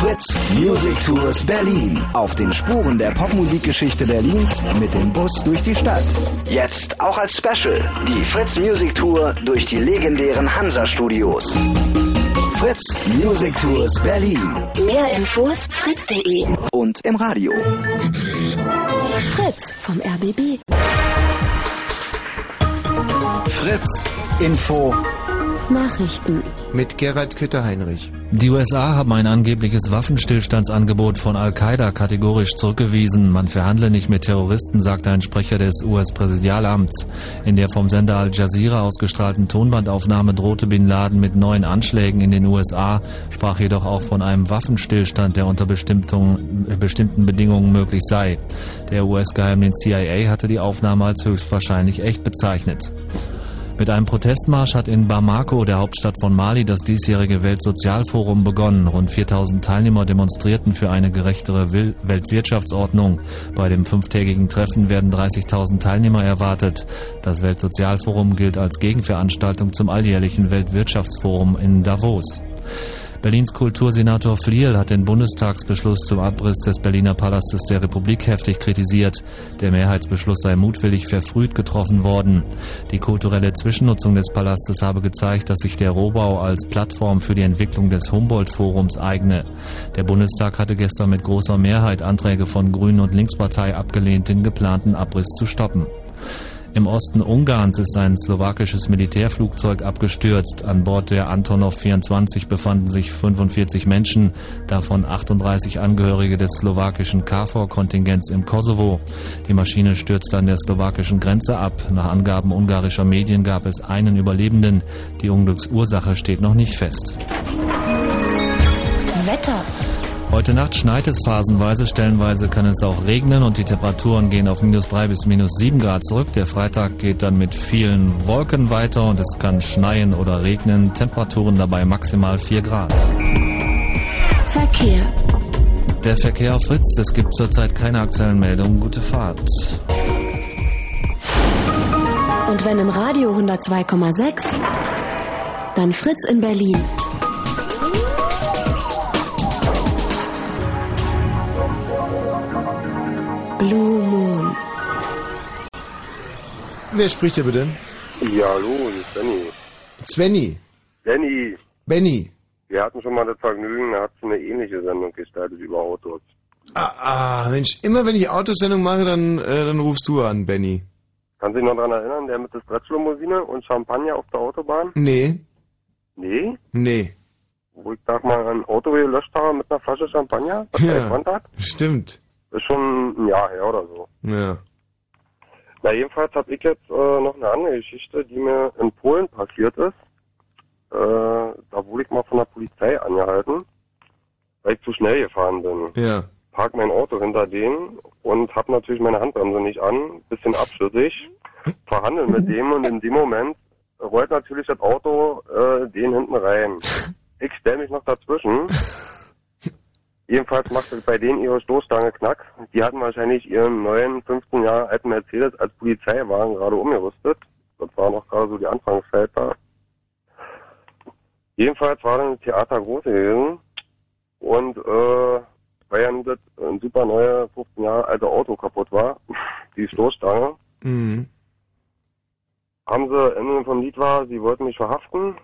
Fritz Music Tours Berlin. Auf den Spuren der Popmusikgeschichte Berlins mit dem Bus durch die Stadt. Jetzt auch als Special. Die Fritz Music Tour durch die legendären Hansa-Studios. Fritz Music Tours Berlin. Mehr Infos fritz.de. Und im Radio. Fritz vom RBB. Fritz Info. Nachrichten. Mit Gerhard Kütter-Heinrich. Die USA haben ein angebliches Waffenstillstandsangebot von Al-Qaida kategorisch zurückgewiesen. Man verhandle nicht mit Terroristen, sagte ein Sprecher des US-Präsidialamts. In der vom Sender Al Jazeera ausgestrahlten Tonbandaufnahme drohte Bin Laden mit neuen Anschlägen in den USA, sprach jedoch auch von einem Waffenstillstand, der unter bestimmten, bestimmten Bedingungen möglich sei. Der US-Geheimdienst CIA hatte die Aufnahme als höchstwahrscheinlich echt bezeichnet. Mit einem Protestmarsch hat in Bamako, der Hauptstadt von Mali, das diesjährige Weltsozialforum begonnen. Rund 4000 Teilnehmer demonstrierten für eine gerechtere Weltwirtschaftsordnung. Bei dem fünftägigen Treffen werden 30.000 Teilnehmer erwartet. Das Weltsozialforum gilt als Gegenveranstaltung zum alljährlichen Weltwirtschaftsforum in Davos. Berlins Kultursenator Flierl hat den Bundestagsbeschluss zum Abriss des Berliner Palastes der Republik heftig kritisiert. Der Mehrheitsbeschluss sei mutwillig verfrüht getroffen worden. Die kulturelle Zwischennutzung des Palastes habe gezeigt, dass sich der Rohbau als Plattform für die Entwicklung des Humboldt-Forums eigne. Der Bundestag hatte gestern mit großer Mehrheit Anträge von Grünen und Linkspartei abgelehnt, den geplanten Abriss zu stoppen. Im Osten Ungarns ist ein slowakisches Militärflugzeug abgestürzt. An Bord der Antonov 24 befanden sich 45 Menschen, davon 38 Angehörige des slowakischen KFOR-Kontingents im Kosovo. Die Maschine stürzte an der slowakischen Grenze ab. Nach Angaben ungarischer Medien gab es einen Überlebenden. Die Unglücksursache steht noch nicht fest. Wetter. Heute Nacht schneit es phasenweise, stellenweise kann es auch regnen und die Temperaturen gehen auf minus drei bis minus sieben Grad zurück. Der Freitag geht dann mit vielen Wolken weiter und es kann schneien oder regnen. Temperaturen dabei maximal vier Grad. Verkehr. Der Verkehr auf Fritz, es gibt zurzeit keine aktuellen Meldungen. Gute Fahrt. Und wenn im Radio 102,6, dann Fritz in Berlin. Blue Moon. Wer spricht hier bitte? Ja, hallo, hier ist Benny. Svenny. Benny, Benny. wir hatten schon mal das Vergnügen, da hat sie eine ähnliche Sendung gestaltet über Autos. Ah, ah, Mensch, immer wenn ich Autosendung mache, dann, äh, dann rufst du an, Benny. Kann sich noch daran erinnern, der mit der Stretchlimousine und Champagner auf der Autobahn? Nee, Nee? nee. Wo ich da mal ein Auto gelöscht habe mit einer Flasche Champagner, was ja. Stimmt. Ist schon ein Jahr her oder so. Ja. Na, jedenfalls habe ich jetzt äh, noch eine andere Geschichte, die mir in Polen passiert ist. Äh, da wurde ich mal von der Polizei angehalten, weil ich zu schnell gefahren bin. Ja. Park mein Auto hinter denen und hab natürlich meine Handbremse nicht an, bisschen abschüssig, verhandel mit dem und in dem Moment rollt natürlich das Auto äh, den hinten rein. Ich stell mich noch dazwischen. Jedenfalls machte bei denen ihre Stoßstange knack. Die hatten wahrscheinlich ihren neuen 15 Jahre alten Mercedes als Polizeiwagen gerade umgerüstet. Das war noch gerade so die Anfangszeit da. Jedenfalls war dann das Theater groß gewesen und äh, weil ja nun das ein super neue 15 Jahre alte Auto kaputt war, die Stoßstange, Mhm. haben sie Ende vom Lied war, sie wollten mich verhaften,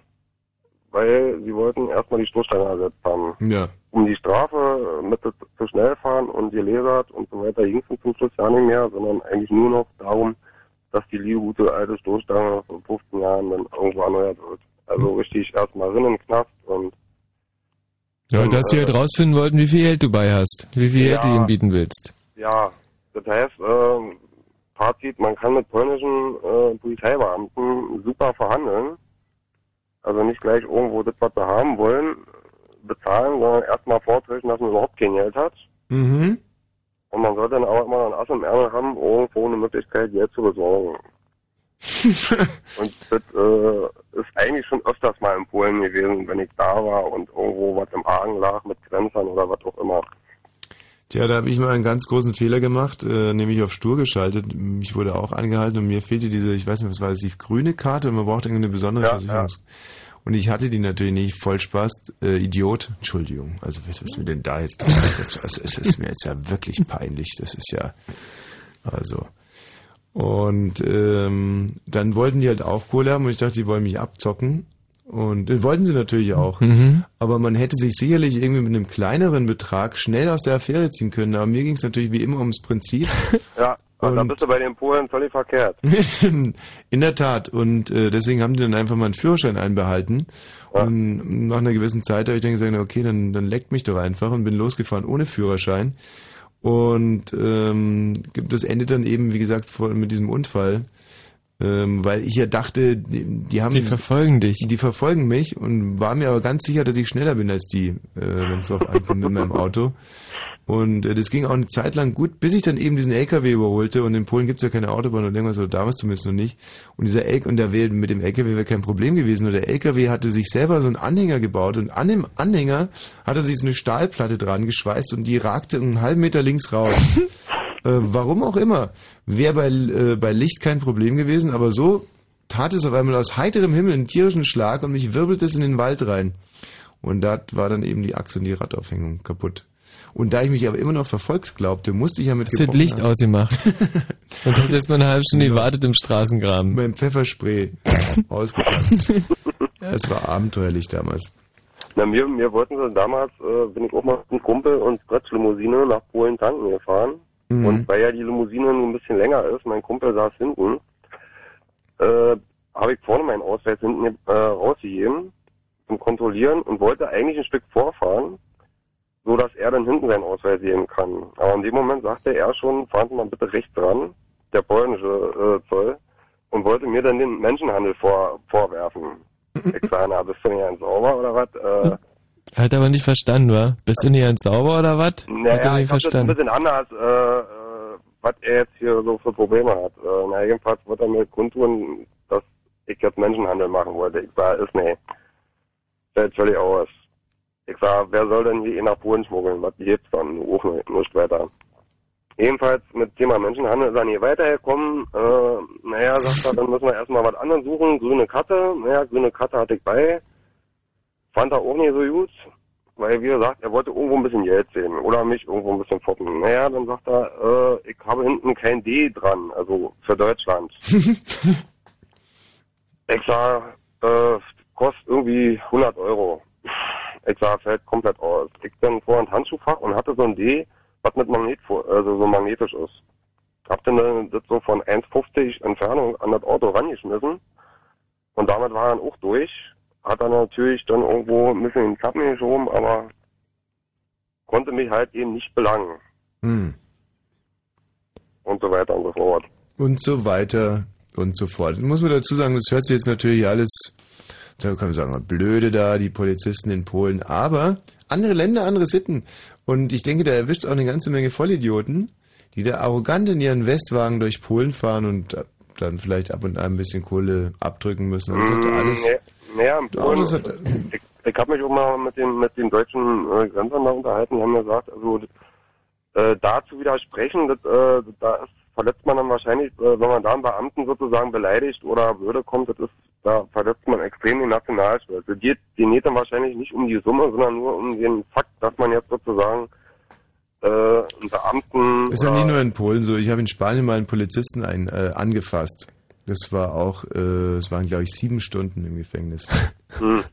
weil sie wollten erstmal die Stoßstange ersetzt haben. Ja. Um die Strafe mit das zu schnell fahren und gelesert und so weiter ging es zum Schluss ja nicht mehr, sondern eigentlich nur noch darum, dass die liebe gute alte Stoßstange von 15 Jahren dann irgendwo erneuert wird. Also richtig erstmal rein in den Knast und Ja, und dass die halt rausfinden wollten, wie viel Geld du bei hast. Wie viel Geld du Ja. ihm bieten willst. Ja, das heißt, ähm, Fazit, man kann mit polnischen äh, Polizeibeamten super verhandeln. Also nicht gleich irgendwo das, was wir haben wollen, bezahlen, sondern erstmal vortäuschen, dass man überhaupt kein Geld hat. Mhm. Und man sollte dann auch immer noch ein Ass im Ärmel haben, irgendwo eine Möglichkeit, Geld zu besorgen. und das äh, ist eigentlich schon öfters mal in Polen gewesen, wenn ich da war und irgendwo was im Argen lag mit Grenzern oder was auch immer. Tja, da habe ich mal einen ganz großen Fehler gemacht, äh, nämlich auf Stur geschaltet. Ich wurde auch angehalten und mir fehlte diese, ich weiß nicht, was war das, die grüne Karte und man braucht irgendwie eine besondere Ja, Versicherungs... Und ich hatte die natürlich nicht, voll Spaß, äh, Idiot, Entschuldigung, also was ist mir denn da jetzt, also es ist mir jetzt ja wirklich peinlich, das ist ja, also... Und ähm, dann wollten die halt auch Kohle haben und ich dachte, die wollen mich abzocken. Und äh, wollten sie natürlich auch. Mhm. Aber man hätte sich sicherlich irgendwie mit einem kleineren Betrag schnell aus der Affäre ziehen können. Aber mir ging es natürlich wie immer ums Prinzip. Ja, Und- bist du bei den Polen völlig verkehrt. In der Tat. Und äh, deswegen haben die dann einfach mal einen Führerschein einbehalten. Und nach einer gewissen Zeit habe ich dann gesagt, okay, dann, dann leckt mich doch einfach und bin losgefahren ohne Führerschein. Und ähm, das endet dann eben, wie gesagt, vor, mit diesem Unfall. Ähm, weil ich ja dachte, die, die haben... Die verfolgen dich. Die verfolgen mich und war mir aber ganz sicher, dass ich schneller bin als die, äh, wenn es drauf ankommt mit meinem Auto. Und äh, das ging auch eine Zeit lang gut, bis ich dann eben diesen LKW überholte. Und in Polen gibt's ja keine Autobahn oder irgendwas, oder damals zumindest noch nicht. Und dieser L und der wär, mit dem LKW wäre kein Problem gewesen. Und der LKW hatte sich selber so einen Anhänger gebaut. Und an dem Anhänger hatte sich so eine Stahlplatte dran geschweißt und die ragte einen halben Meter links raus. äh, warum auch immer. Wäre bei, äh, bei Licht kein Problem gewesen, aber so tat es auf einmal aus heiterem Himmel einen tierischen Schlag und mich wirbelte es in den Wald rein. Und da war dann eben die Achse und die Radaufhängung kaputt. Und da ich mich aber immer noch verfolgt glaubte, musste ich ja mit Hast du das Licht ausgemacht? Und hast jetzt mal eine halbe Stunde gewartet im Straßengraben. Mein Pfefferspray ausgepackt. ja, es war abenteuerlich damals. Na, mir, mir wollten sie damals, äh, bin ich auch mal mit einem Kumpel und Stretch-Limousine nach Polen tanken gefahren. Mhm. Und weil ja die Limousine nur ein bisschen länger ist, mein Kumpel saß hinten, äh, habe ich vorne meinen Ausweis hinten äh, rausgegeben zum Kontrollieren und wollte eigentlich ein Stück vorfahren, so dass er dann hinten seinen Ausweis sehen kann. Aber in dem Moment sagte er schon, fahren Sie mal bitte rechts ran, der polnische äh, Zoll, und wollte mir dann den Menschenhandel vor, vorwerfen. Ich sage, na, bist du nicht ganz sauber oder was? Äh, Hat aber nicht verstanden, wa? Bist du nicht ganz sauber oder was? Hat er naja, nicht ich hab das ein verstanden. bisschen anders, äh, äh, was er jetzt hier so für Probleme hat. Äh, na, jedenfalls wird er mir kundtun, dass ich jetzt Menschenhandel machen wollte. Ich sag, ist nee. Fällt völlig aus. Ich sag, wer soll denn hier nach Polen schmuggeln? Was gibt's dann? Auch nicht, weiter. Jedenfalls mit Thema Menschenhandel ist er nie weitergekommen. Äh, naja, sagt er, dann müssen wir erstmal was anderes suchen. Grüne Karte. Naja, grüne Karte hatte ich bei. Fand er auch nicht so gut. Weil, wie gesagt, er wollte irgendwo ein bisschen Geld sehen. Oder mich irgendwo ein bisschen foppen. Naja, dann sagt er, äh, ich habe hinten kein D dran. Also für Deutschland. ich sag, äh, kostet irgendwie 100 Euro. Ich sag, fällt komplett aus. Ich bin vor ein Handschuhfach und hatte so ein D, was mit Magnet, also so magnetisch ist. Hab dann äh, das so von 1,50 Entfernung an das Auto rangeschmissen. Und damit war er dann auch durch. Hat dann natürlich dann irgendwo ein bisschen den Kappen geschoben, aber konnte mich halt eben nicht belangen. Hm. Und so weiter und so fort. Und so weiter und so fort. Muss man dazu sagen, das hört sich jetzt natürlich alles, da kann man sagen, blöde da, die Polizisten in Polen, aber andere Länder, andere Sitten. Und ich denke, da erwischt es auch eine ganze Menge Vollidioten, die da arrogant in ihren Westwagen durch Polen fahren und dann vielleicht ab und an ein bisschen Kohle abdrücken müssen. Das hat alles. Mm, Naja, im Ja, Polen, das hat- ich, ich habe mich auch mal mit den, mit den deutschen äh, Grenzern da unterhalten, die haben gesagt, also äh, da zu widersprechen, das, äh, da ist, verletzt man dann wahrscheinlich, äh, wenn man da einen Beamten sozusagen beleidigt oder blöde kommt, das ist, da verletzt man extrem den Nationalstolz. Es geht, die geht dann wahrscheinlich nicht um die Summe, sondern nur um den Fakt, dass man jetzt sozusagen äh, einen Beamten Ist ja nicht nur in Polen so. Ich habe in Spanien mal einen Polizisten ein, äh, angefasst. Das war auch, äh, es waren glaube ich sieben Stunden im Gefängnis. Hm.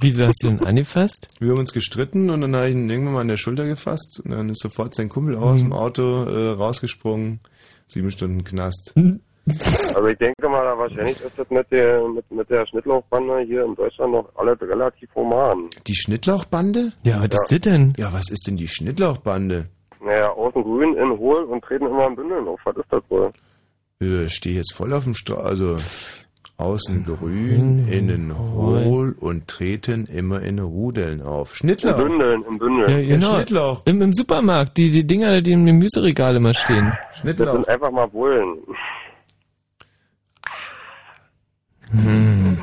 Wieso hast du ihn angefasst? Wir haben uns gestritten und dann habe ich ihn irgendwann mal an der Schulter gefasst und dann ist sofort sein Kumpel aus dem Auto äh, rausgesprungen. Sieben Stunden Knast. Also ich denke mal, wahrscheinlich ist das mit der, mit, mit der Schnittlauchbande hier in Deutschland noch alles relativ human. Die Schnittlauchbande? Ja, was ist das denn? Ja, was ist denn die Schnittlauchbande? Naja, außen grün, innen hohl und treten immer in Bündeln auf. Was ist das wohl? Äh, stehe jetzt voll auf dem Stra also außen grün, innen hohl und treten immer in Rudeln auf. Schnittlauch. In Bündeln, in Bündeln. Ja, genau. Schnittlauch. Im, Im Supermarkt, die, die Dinger, die im Gemüseregal immer stehen. Das sind einfach mal Bullen. Hm.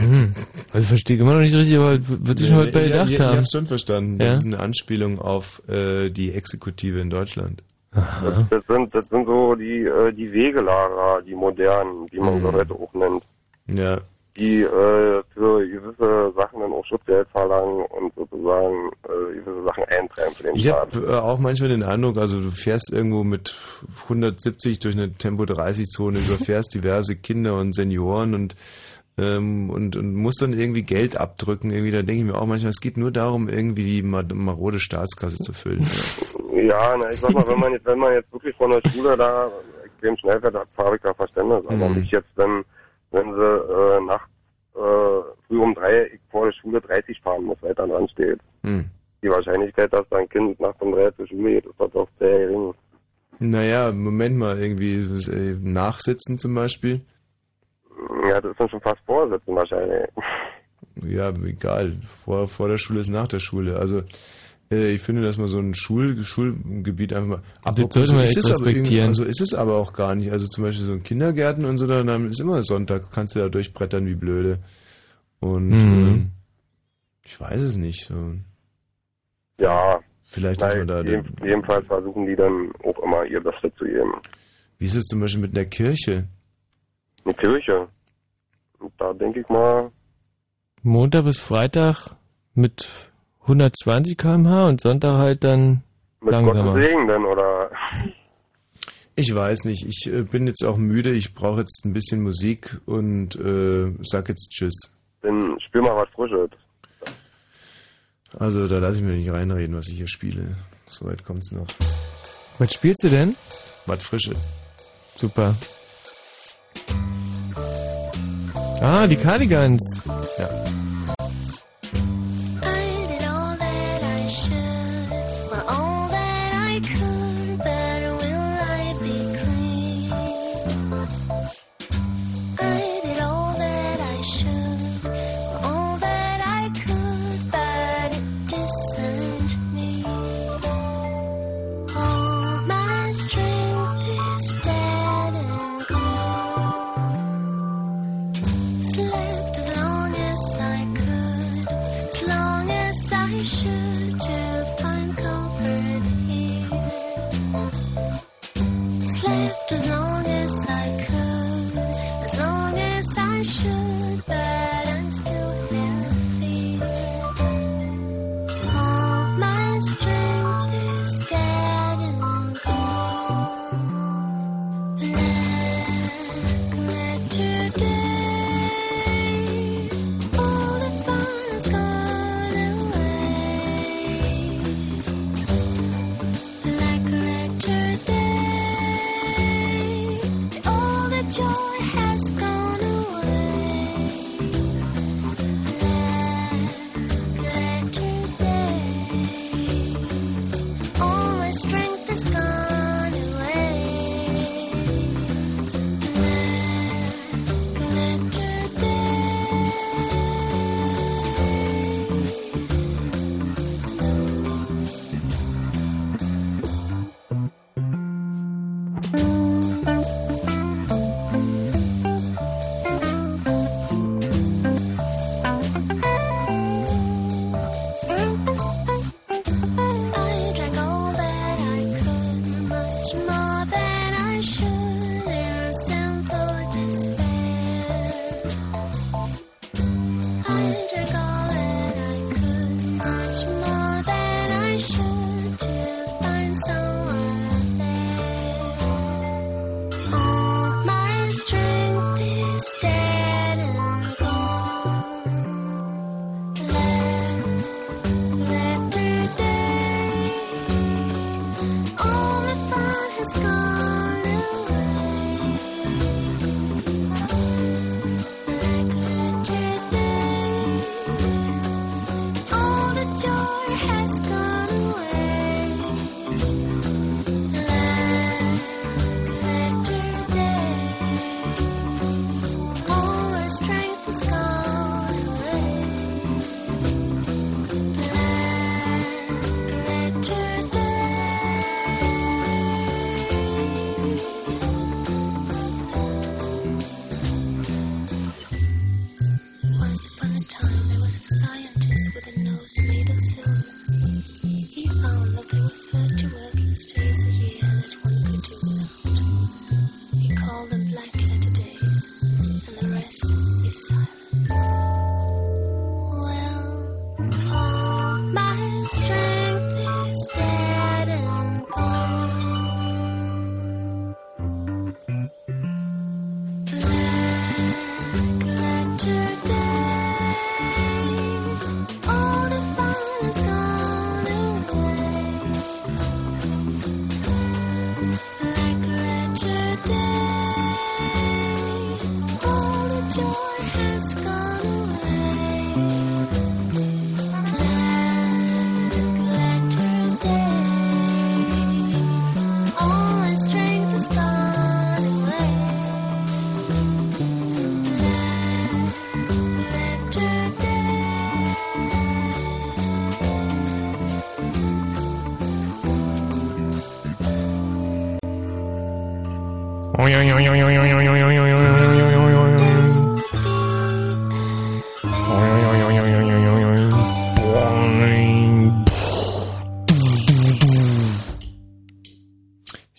Mhm. Also verstehe ich immer noch nicht richtig, aber wird sich schon mal bei ja, gedacht ich, haben. Ich hab's schon verstanden. Ja? Das ist eine Anspielung auf äh, die Exekutive in Deutschland. Das, das sind, das sind so die, äh, die Wegelager, die modernen, die man so Mhm. heute auch nennt. Ja. Die äh, für gewisse Sachen dann auch Schutzgeld verlangen und sozusagen äh, gewisse Sachen eintreiben für den Ich Staat. habe äh, auch manchmal den Eindruck, also du fährst irgendwo mit 170 durch eine Tempo-30-Zone, überfährst diverse Kinder und Senioren und ähm, und, und musst dann irgendwie Geld abdrücken. Irgendwie, da denke ich mir auch manchmal, es geht nur darum, irgendwie die ma- marode Staatskasse zu füllen. Ja, na, ich sag mal, wenn man jetzt, wenn man jetzt wirklich von der Schule da extrem schnell fährt, hat habe ich da Verständnis. Aber Mhm. nicht jetzt, wenn, wenn sie äh, nachts äh, früh um drei ich vor der Schule 30 fahren muss, weil da dran steht. Hm. Die Wahrscheinlichkeit, dass dein Kind nachts um drei zur Schule geht, ist doch doch sehr gering. Naja, Moment mal, irgendwie äh, nachsitzen zum Beispiel. Ja, das ist dann schon fast Vorsitzen wahrscheinlich. Ja, egal. Vor, vor der Schule ist nach der Schule. Also ich finde, dass man so ein Schul, Schulgebiet einfach mal. Das sollte man ist echt respektieren. Also ist es aber auch gar nicht. Also zum Beispiel so ein Kindergärten und so, da- dann ist immer Sonntag, kannst du da durchbrettern wie blöde. Und Mhm. ähm, ich weiß es nicht. So. Ja. Vielleicht, dass man da. jeden, jedenfalls versuchen die dann auch immer ihr Bestes zu geben. Wie ist es zum Beispiel mit der Kirche? Eine Kirche. Und da denke ich mal, Montag bis Freitag mit 120 km/h und Sonntag halt dann mit langsamer. Gottes Segen denn, oder? Ich weiß nicht. Ich äh, bin jetzt auch müde. Ich brauche jetzt ein bisschen Musik und äh, sag jetzt Tschüss. Dann spiel mal was Frisches. Also da lasse ich mir nicht reinreden, was ich hier spiele. Soweit kommt's noch. Was spielst du denn? Was Frische. Super. Ah, die Cardigans. Ja.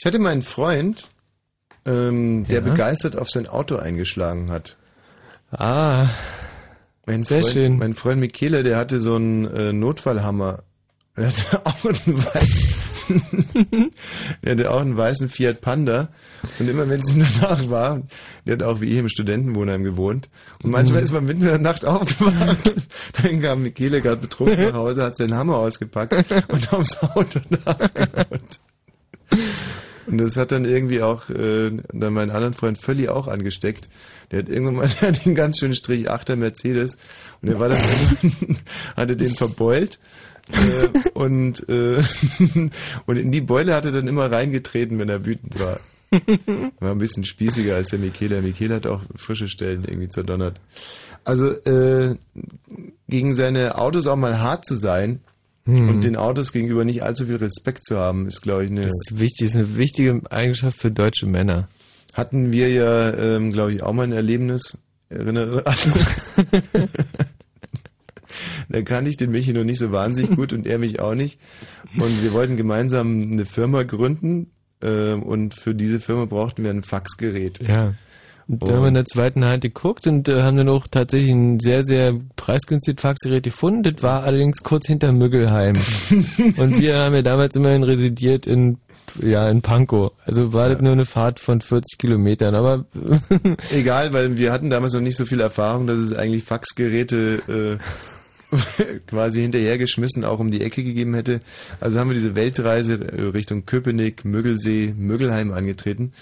Ich hatte meinen Freund, ähm, der Ja? begeistert auf sein Auto eingeschlagen hat. Ah, mein sehr Freund, schön. Mein Freund Michele, der hatte so einen äh, Notfallhammer. Er hatte auch einen weißen, der hatte auch einen weißen Fiat Panda. Und immer wenn es ihm danach war, der hat auch wie ich im Studentenwohnheim gewohnt. Und manchmal Mhm. ist man mitten in der Nacht aufgewacht. Dann kam Michele gerade betrunken nach Hause, hat seinen Hammer ausgepackt und aufs Auto nachgebaut. Und das hat dann irgendwie auch äh, dann meinen anderen Freund Völli auch angesteckt. Der hat irgendwann mal der hat einen ganz schönen Strich 8er Mercedes und der war dann irgendwann, hatte den verbeult äh, und äh, und in die Beule hat er dann immer reingetreten, wenn er wütend war. War ein bisschen spießiger als der Michele. Michele hat auch frische Stellen irgendwie zerdonnert. Also äh, gegen seine Autos auch mal hart zu sein Hm. und den Autos gegenüber nicht allzu viel Respekt zu haben, ist glaube ich eine Das ist wichtig, ist eine wichtige Eigenschaft für deutsche Männer. Hatten wir ja, ähm, glaube ich, auch mal ein Erlebnis. Erinnere. da kannte ich den Michi noch nicht so wahnsinnig gut und er mich auch nicht. Und wir wollten gemeinsam eine Firma gründen ähm, und für diese Firma brauchten wir ein Faxgerät. Ja. Und da haben wir in der zweiten Hand geguckt und äh, haben dann auch tatsächlich ein sehr, sehr preisgünstiges Faxgerät gefunden. Das war allerdings kurz hinter Müggelheim. und wir haben ja damals immerhin residiert in, ja, in Pankow. Also war das nur eine Fahrt von 40 Kilometern, aber Egal, weil wir hatten damals noch nicht so viel Erfahrung, dass es eigentlich Faxgeräte äh, quasi hinterhergeschmissen auch um die Ecke gegeben hätte. Also haben wir diese Weltreise äh, Richtung Köpenick, Müggelsee, Müggelheim angetreten.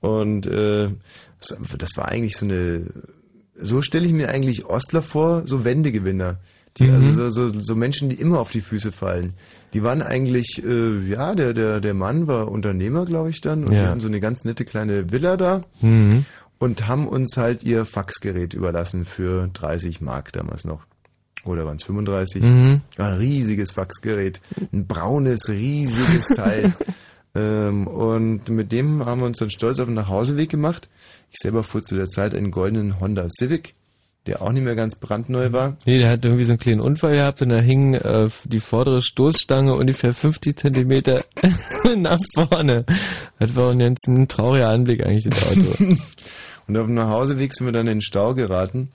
Und äh, das- war eigentlich so eine, so stelle ich mir eigentlich Ostler vor, so Wendegewinner. Die, Mhm. Also so, so, so Menschen, die immer auf die Füße fallen. Die waren eigentlich, äh, ja, der, der, der Mann war Unternehmer, glaube ich, dann. Und Ja. die hatten so eine ganz nette kleine Villa da Mhm. und haben uns halt ihr Faxgerät überlassen für 30 Mark damals noch. Oder waren es 35? Mhm. Ja, ein riesiges Faxgerät. Ein braunes, riesiges Teil. ähm, und mit dem haben wir uns dann stolz auf den Nachhauseweg gemacht. Ich selber fuhr zu der Zeit einen goldenen Honda Civic, der auch nicht mehr ganz brandneu war. nee, der hat irgendwie so einen kleinen Unfall gehabt und da hing äh, die vordere Stoßstange ungefähr 50 Zentimeter nach vorne. Das war ein ganz ein trauriger Anblick eigentlich, das Auto. Und auf dem Nachhauseweg sind wir dann in den Stau geraten.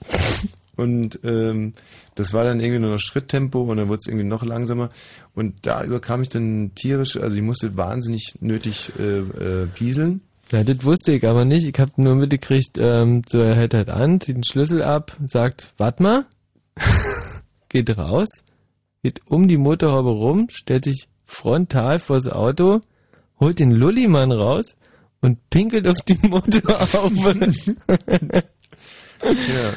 Und ähm, das war dann irgendwie nur noch Schritttempo und dann wurde es irgendwie noch langsamer. Und da überkam ich dann tierisch, also ich musste wahnsinnig nötig äh, äh, pieseln. Ja, das wusste ich aber nicht. Ich habe nur mitgekriegt, ähm, so er hält halt an, zieht den Schlüssel ab, sagt, wart mal, geht raus, geht um die Motorhaube rum, stellt sich frontal vor das Auto, holt den Lullimann raus und pinkelt auf die Motorhaube. Ja.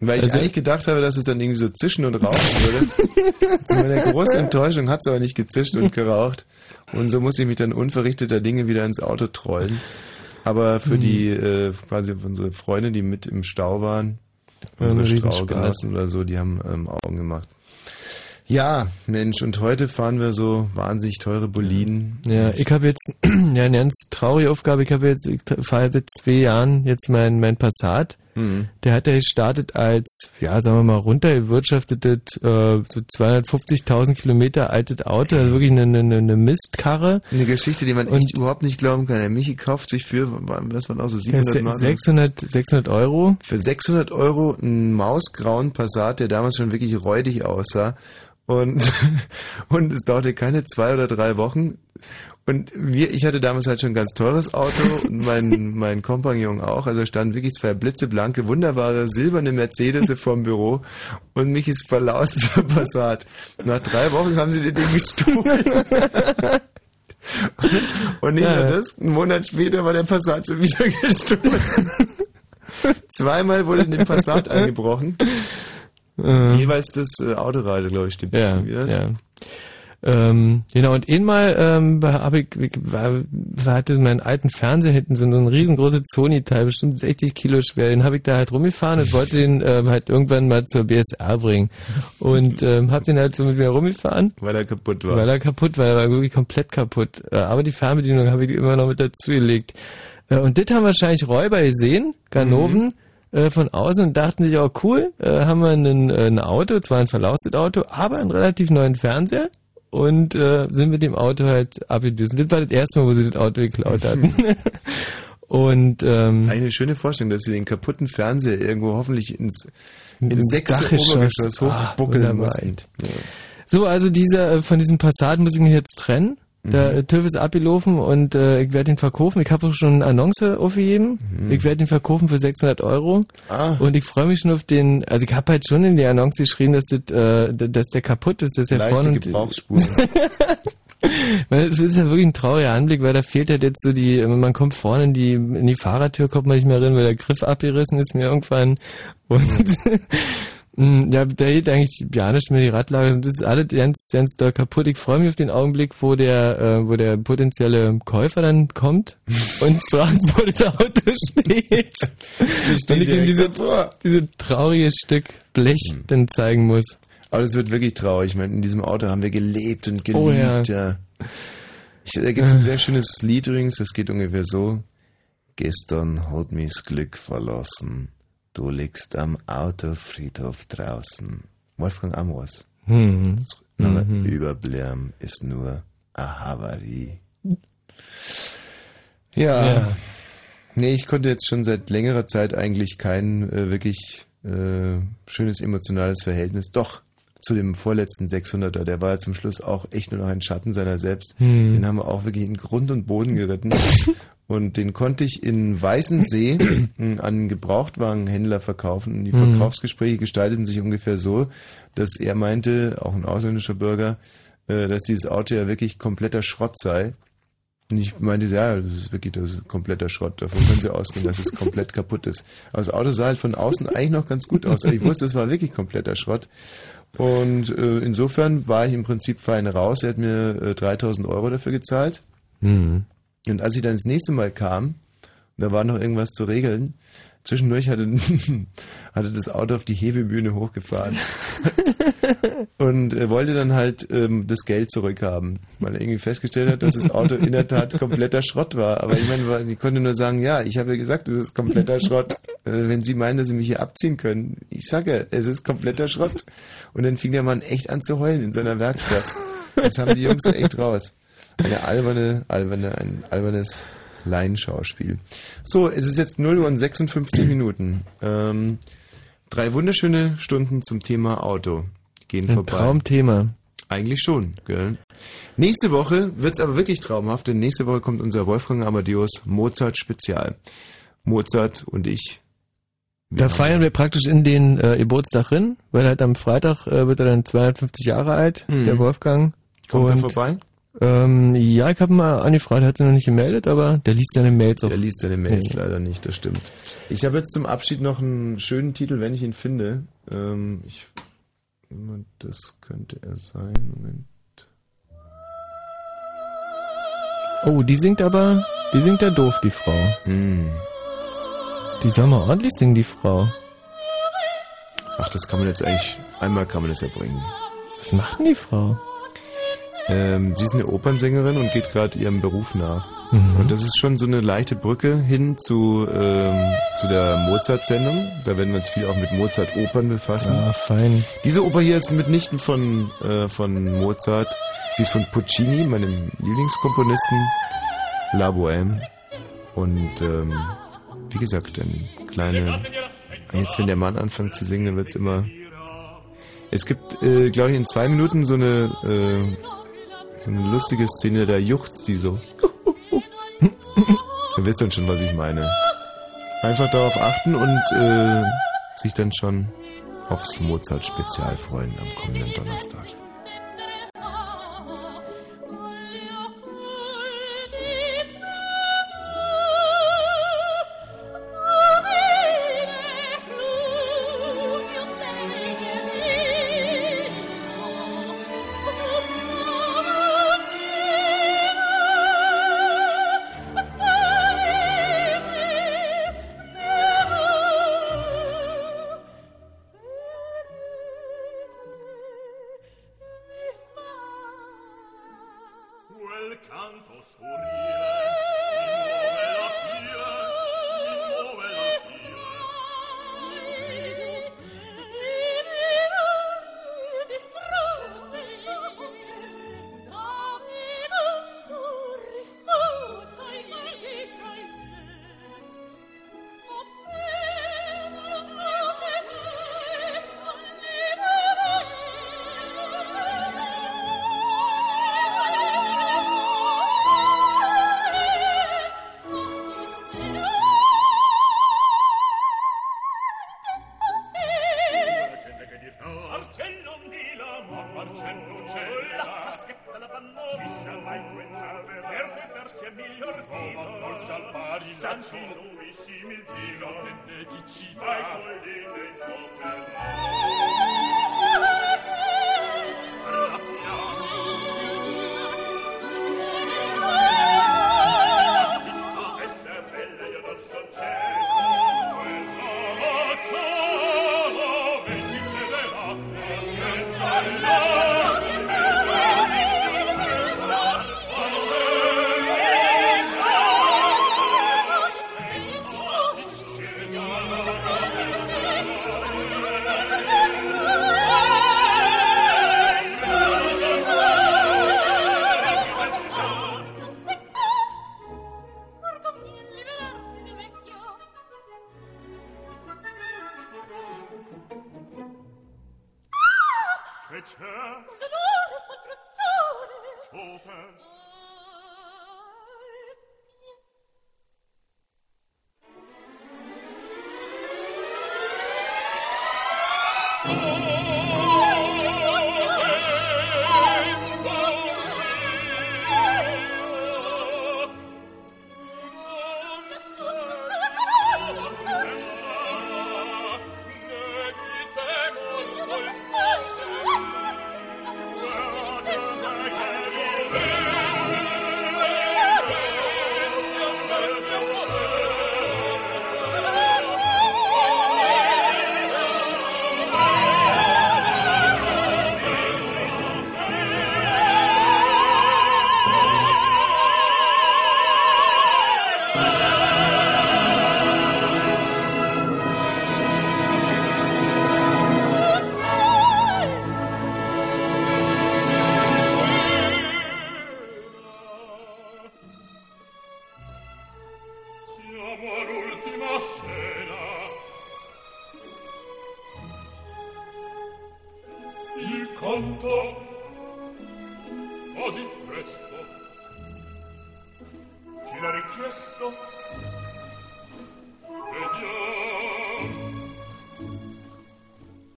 Weil ich Also- eigentlich gedacht habe, dass es dann irgendwie so zischen und rauchen würde. Zu meiner großen Enttäuschung hat es aber nicht gezischt und geraucht. Und so musste ich mich dann unverrichteter Dinge wieder ins Auto trollen. Aber für Hm. die äh, quasi unsere Freunde, die mit im Stau waren, War unsere. Straugenossen oder so, die haben ähm, Augen gemacht. Ja, Mensch, und heute fahren wir so wahnsinnig teure Boliden. Ja, ich habe jetzt ja eine ganz traurige Aufgabe. Ich habe jetzt, ich fahre seit zwei Jahren jetzt mein, mein Passat. Mhm. Der hat ja gestartet als, ja, sagen wir mal, runtergewirtschaftetes, äh, so 250.000 Kilometer altes Auto, also wirklich eine, eine, eine Mistkarre. Eine Geschichte, die man echt überhaupt nicht glauben kann. Der Michi kauft sich für, das waren auch so 700 Mark. 600, 600 Euro. Für 600 Euro einen mausgrauen Passat, der damals schon wirklich räudig aussah. Und, und es dauerte keine zwei oder drei Wochen. Und wir, ich hatte damals halt schon ein ganz teures Auto und mein, mein Kompagnon auch. Also standen wirklich zwei blitzeblanke, wunderbare, silberne Mercedes vorm Büro und mich ist verlauster Passat. Nach drei Wochen haben sie den Ding gestohlen. Und nicht Ja, nur das, einen Monat später war der Passat schon wieder gestohlen. Zweimal wurde in den Passat eingebrochen. Äh. Jeweils das äh, Autoradio, glaube ich, steht Ja, wie das? ja. Ähm, genau, und einmal ähm, habe ich, ich war, hatte meinen alten Fernseher hinten so ein riesengroßes Sony-Teil, bestimmt 60 Kilo schwer, den habe ich da halt rumgefahren und wollte den ähm, halt irgendwann mal zur BSR bringen. Und ähm, habe den halt so mit mir rumgefahren. Weil er kaputt war. Weil er kaputt war, er war wirklich komplett kaputt. Äh, aber die Fernbedienung habe ich immer noch mit dazu gelegt. Ja, und das haben wahrscheinlich Räuber gesehen, Ganoven, äh, von außen und dachten sich, oh cool, äh, haben wir ein, äh, ein Auto, zwar ein verlaustes Auto, aber einen relativ neuen Fernseher und äh, sind mit dem Auto halt abgedüst. Das war das erste Mal, wo sie das Auto geklaut hatten. und ähm, Eine schöne Vorstellung, dass sie den kaputten Fernseher irgendwo hoffentlich ins, ins Ins sechste. Obergeschoss Ah, hochbuckeln wunderbar, mussten. So, also dieser äh, von diesem Passat muss ich mich jetzt trennen. Der Mhm. äh, TÜV ist abgelaufen und äh, ich werde ihn verkaufen. Ich habe auch schon eine Annonce aufgegeben. Mhm. Ich werde ihn verkaufen für 600 Euro. Ah. Und ich freue mich schon auf den, also ich habe halt schon in die Annonce geschrieben, dass, das, äh, dass der kaputt ist, dass der Leichte vorne Gebrauchsspuren. weil es ist ja wirklich ein trauriger Anblick, weil da fehlt halt jetzt so die, man kommt vorne in die, in die Fahrertür, kommt man nicht mehr rein, weil der Griff abgerissen ist mir irgendwann. Und Mm, ja, da geht eigentlich ja nicht mehr die Radlage. Das ist alles ganz, ganz doll kaputt. Ich freue mich auf den Augenblick, wo der, äh, wo der potenzielle Käufer dann kommt und fragt, wo das Auto steht. steht und ich ihm diese, davor. dieses traurige Stück Blech dann zeigen muss. Aber das wird wirklich traurig. Ich meine, in diesem Auto haben wir gelebt und geliebt. Oh ja. ja. Ich, da gibt es ein sehr schönes Lied übrigens, das geht ungefähr so. Gestern hat mich's Glück verlassen. Du liegst am Autofriedhof draußen. Wolfgang Amos. Mhm. Aber Mhm. Überblemm ist nur eine Havarie. Ja. Ja. Nee, ich konnte jetzt schon seit längerer Zeit eigentlich kein äh, wirklich äh, schönes emotionales Verhältnis. Doch, zu dem vorletzten 600er, der war ja zum Schluss auch echt nur noch ein Schatten seiner selbst. Hm. Den haben wir auch wirklich in Grund und Boden geritten. und den konnte ich in Weißensee an einen Gebrauchtwagenhändler verkaufen. Und die Hm. Verkaufsgespräche gestalteten sich ungefähr so, dass er meinte, auch ein ausländischer Bürger, äh, dass dieses Auto ja wirklich kompletter Schrott sei. Und ich meinte, ja, das ist wirklich das ist kompletter Schrott. Davon können Sie ausgehen, dass es komplett kaputt ist. Aber das Auto sah halt von außen eigentlich noch ganz gut aus. Ich wusste, es war wirklich kompletter Schrott. Und äh, insofern war ich im Prinzip fein raus. Er hat mir äh, 3000 Euro dafür gezahlt. Mhm. Und als ich dann das nächste Mal kam, und da war noch irgendwas zu regeln, zwischendurch hatte, hatte das Auto auf die Hebebühne hochgefahren. und äh, wollte dann halt ähm, das Geld zurückhaben, weil er irgendwie festgestellt hat, dass das Auto in der Tat kompletter Schrott war. Aber ich meine, ich konnte nur sagen, ja, ich habe ja gesagt, es ist kompletter Schrott. Äh, wenn Sie meinen, dass Sie mich hier abziehen können, ich sage ja, es ist kompletter Schrott. Und dann fing der Mann echt an zu heulen in seiner Werkstatt. Das haben die Jungs echt raus. Eine alberne, alberne, ein albernes Laienschauspiel. So, es ist jetzt 0 Uhr und 56 Minuten. Ähm, drei wunderschöne Stunden zum Thema Auto gehen Ein vorbei. Traumthema. Eigentlich schon, gell? Nächste Woche wird's aber wirklich traumhaft, denn nächste Woche kommt unser Wolfgang Amadeus Mozart Spezial. Mozart und ich. Da feiern wir praktisch in den äh, Geburtstag hin, weil halt am Freitag äh, wird er dann 250 Jahre alt, Mhm. der Wolfgang. Kommt er vorbei? Ähm, ja, ich habe mal angefragt, hat sich noch nicht gemeldet, aber der liest seine Mails auch. Der liest seine Mails Nee. leider nicht, das stimmt. Ich habe jetzt zum Abschied noch einen schönen Titel, wenn ich ihn finde. Ähm, ich, das könnte er sein. Moment. Oh, die singt aber, die singt ja doof, die Frau. Hm. Die soll mal ordentlich singen, die Frau. Ach, das kann man jetzt eigentlich, einmal kann man das ja bringen. Was macht denn die Frau? Ähm, sie ist eine Opernsängerin und geht gerade ihrem Beruf nach. Mhm. Und das ist schon so eine leichte Brücke hin zu, ähm, zu der Mozart-Sendung. Da werden wir uns viel auch mit Mozart-Opern befassen. Ah, fein. Diese Oper hier ist mitnichten von, äh, von Mozart. Sie ist von Puccini, meinem Lieblingskomponisten. La Bohème. Und ähm, wie gesagt, ein kleine... Jetzt, wenn der Mann anfängt zu singen, dann wird's immer... Es gibt, äh, glaube ich, in zwei Minuten so eine, äh, so eine lustige Szene, da juchzt die so. Ihr wisst dann schon, was ich meine. Einfach darauf achten und äh, sich dann schon aufs Mozart-Spezial freuen am kommenden Donnerstag.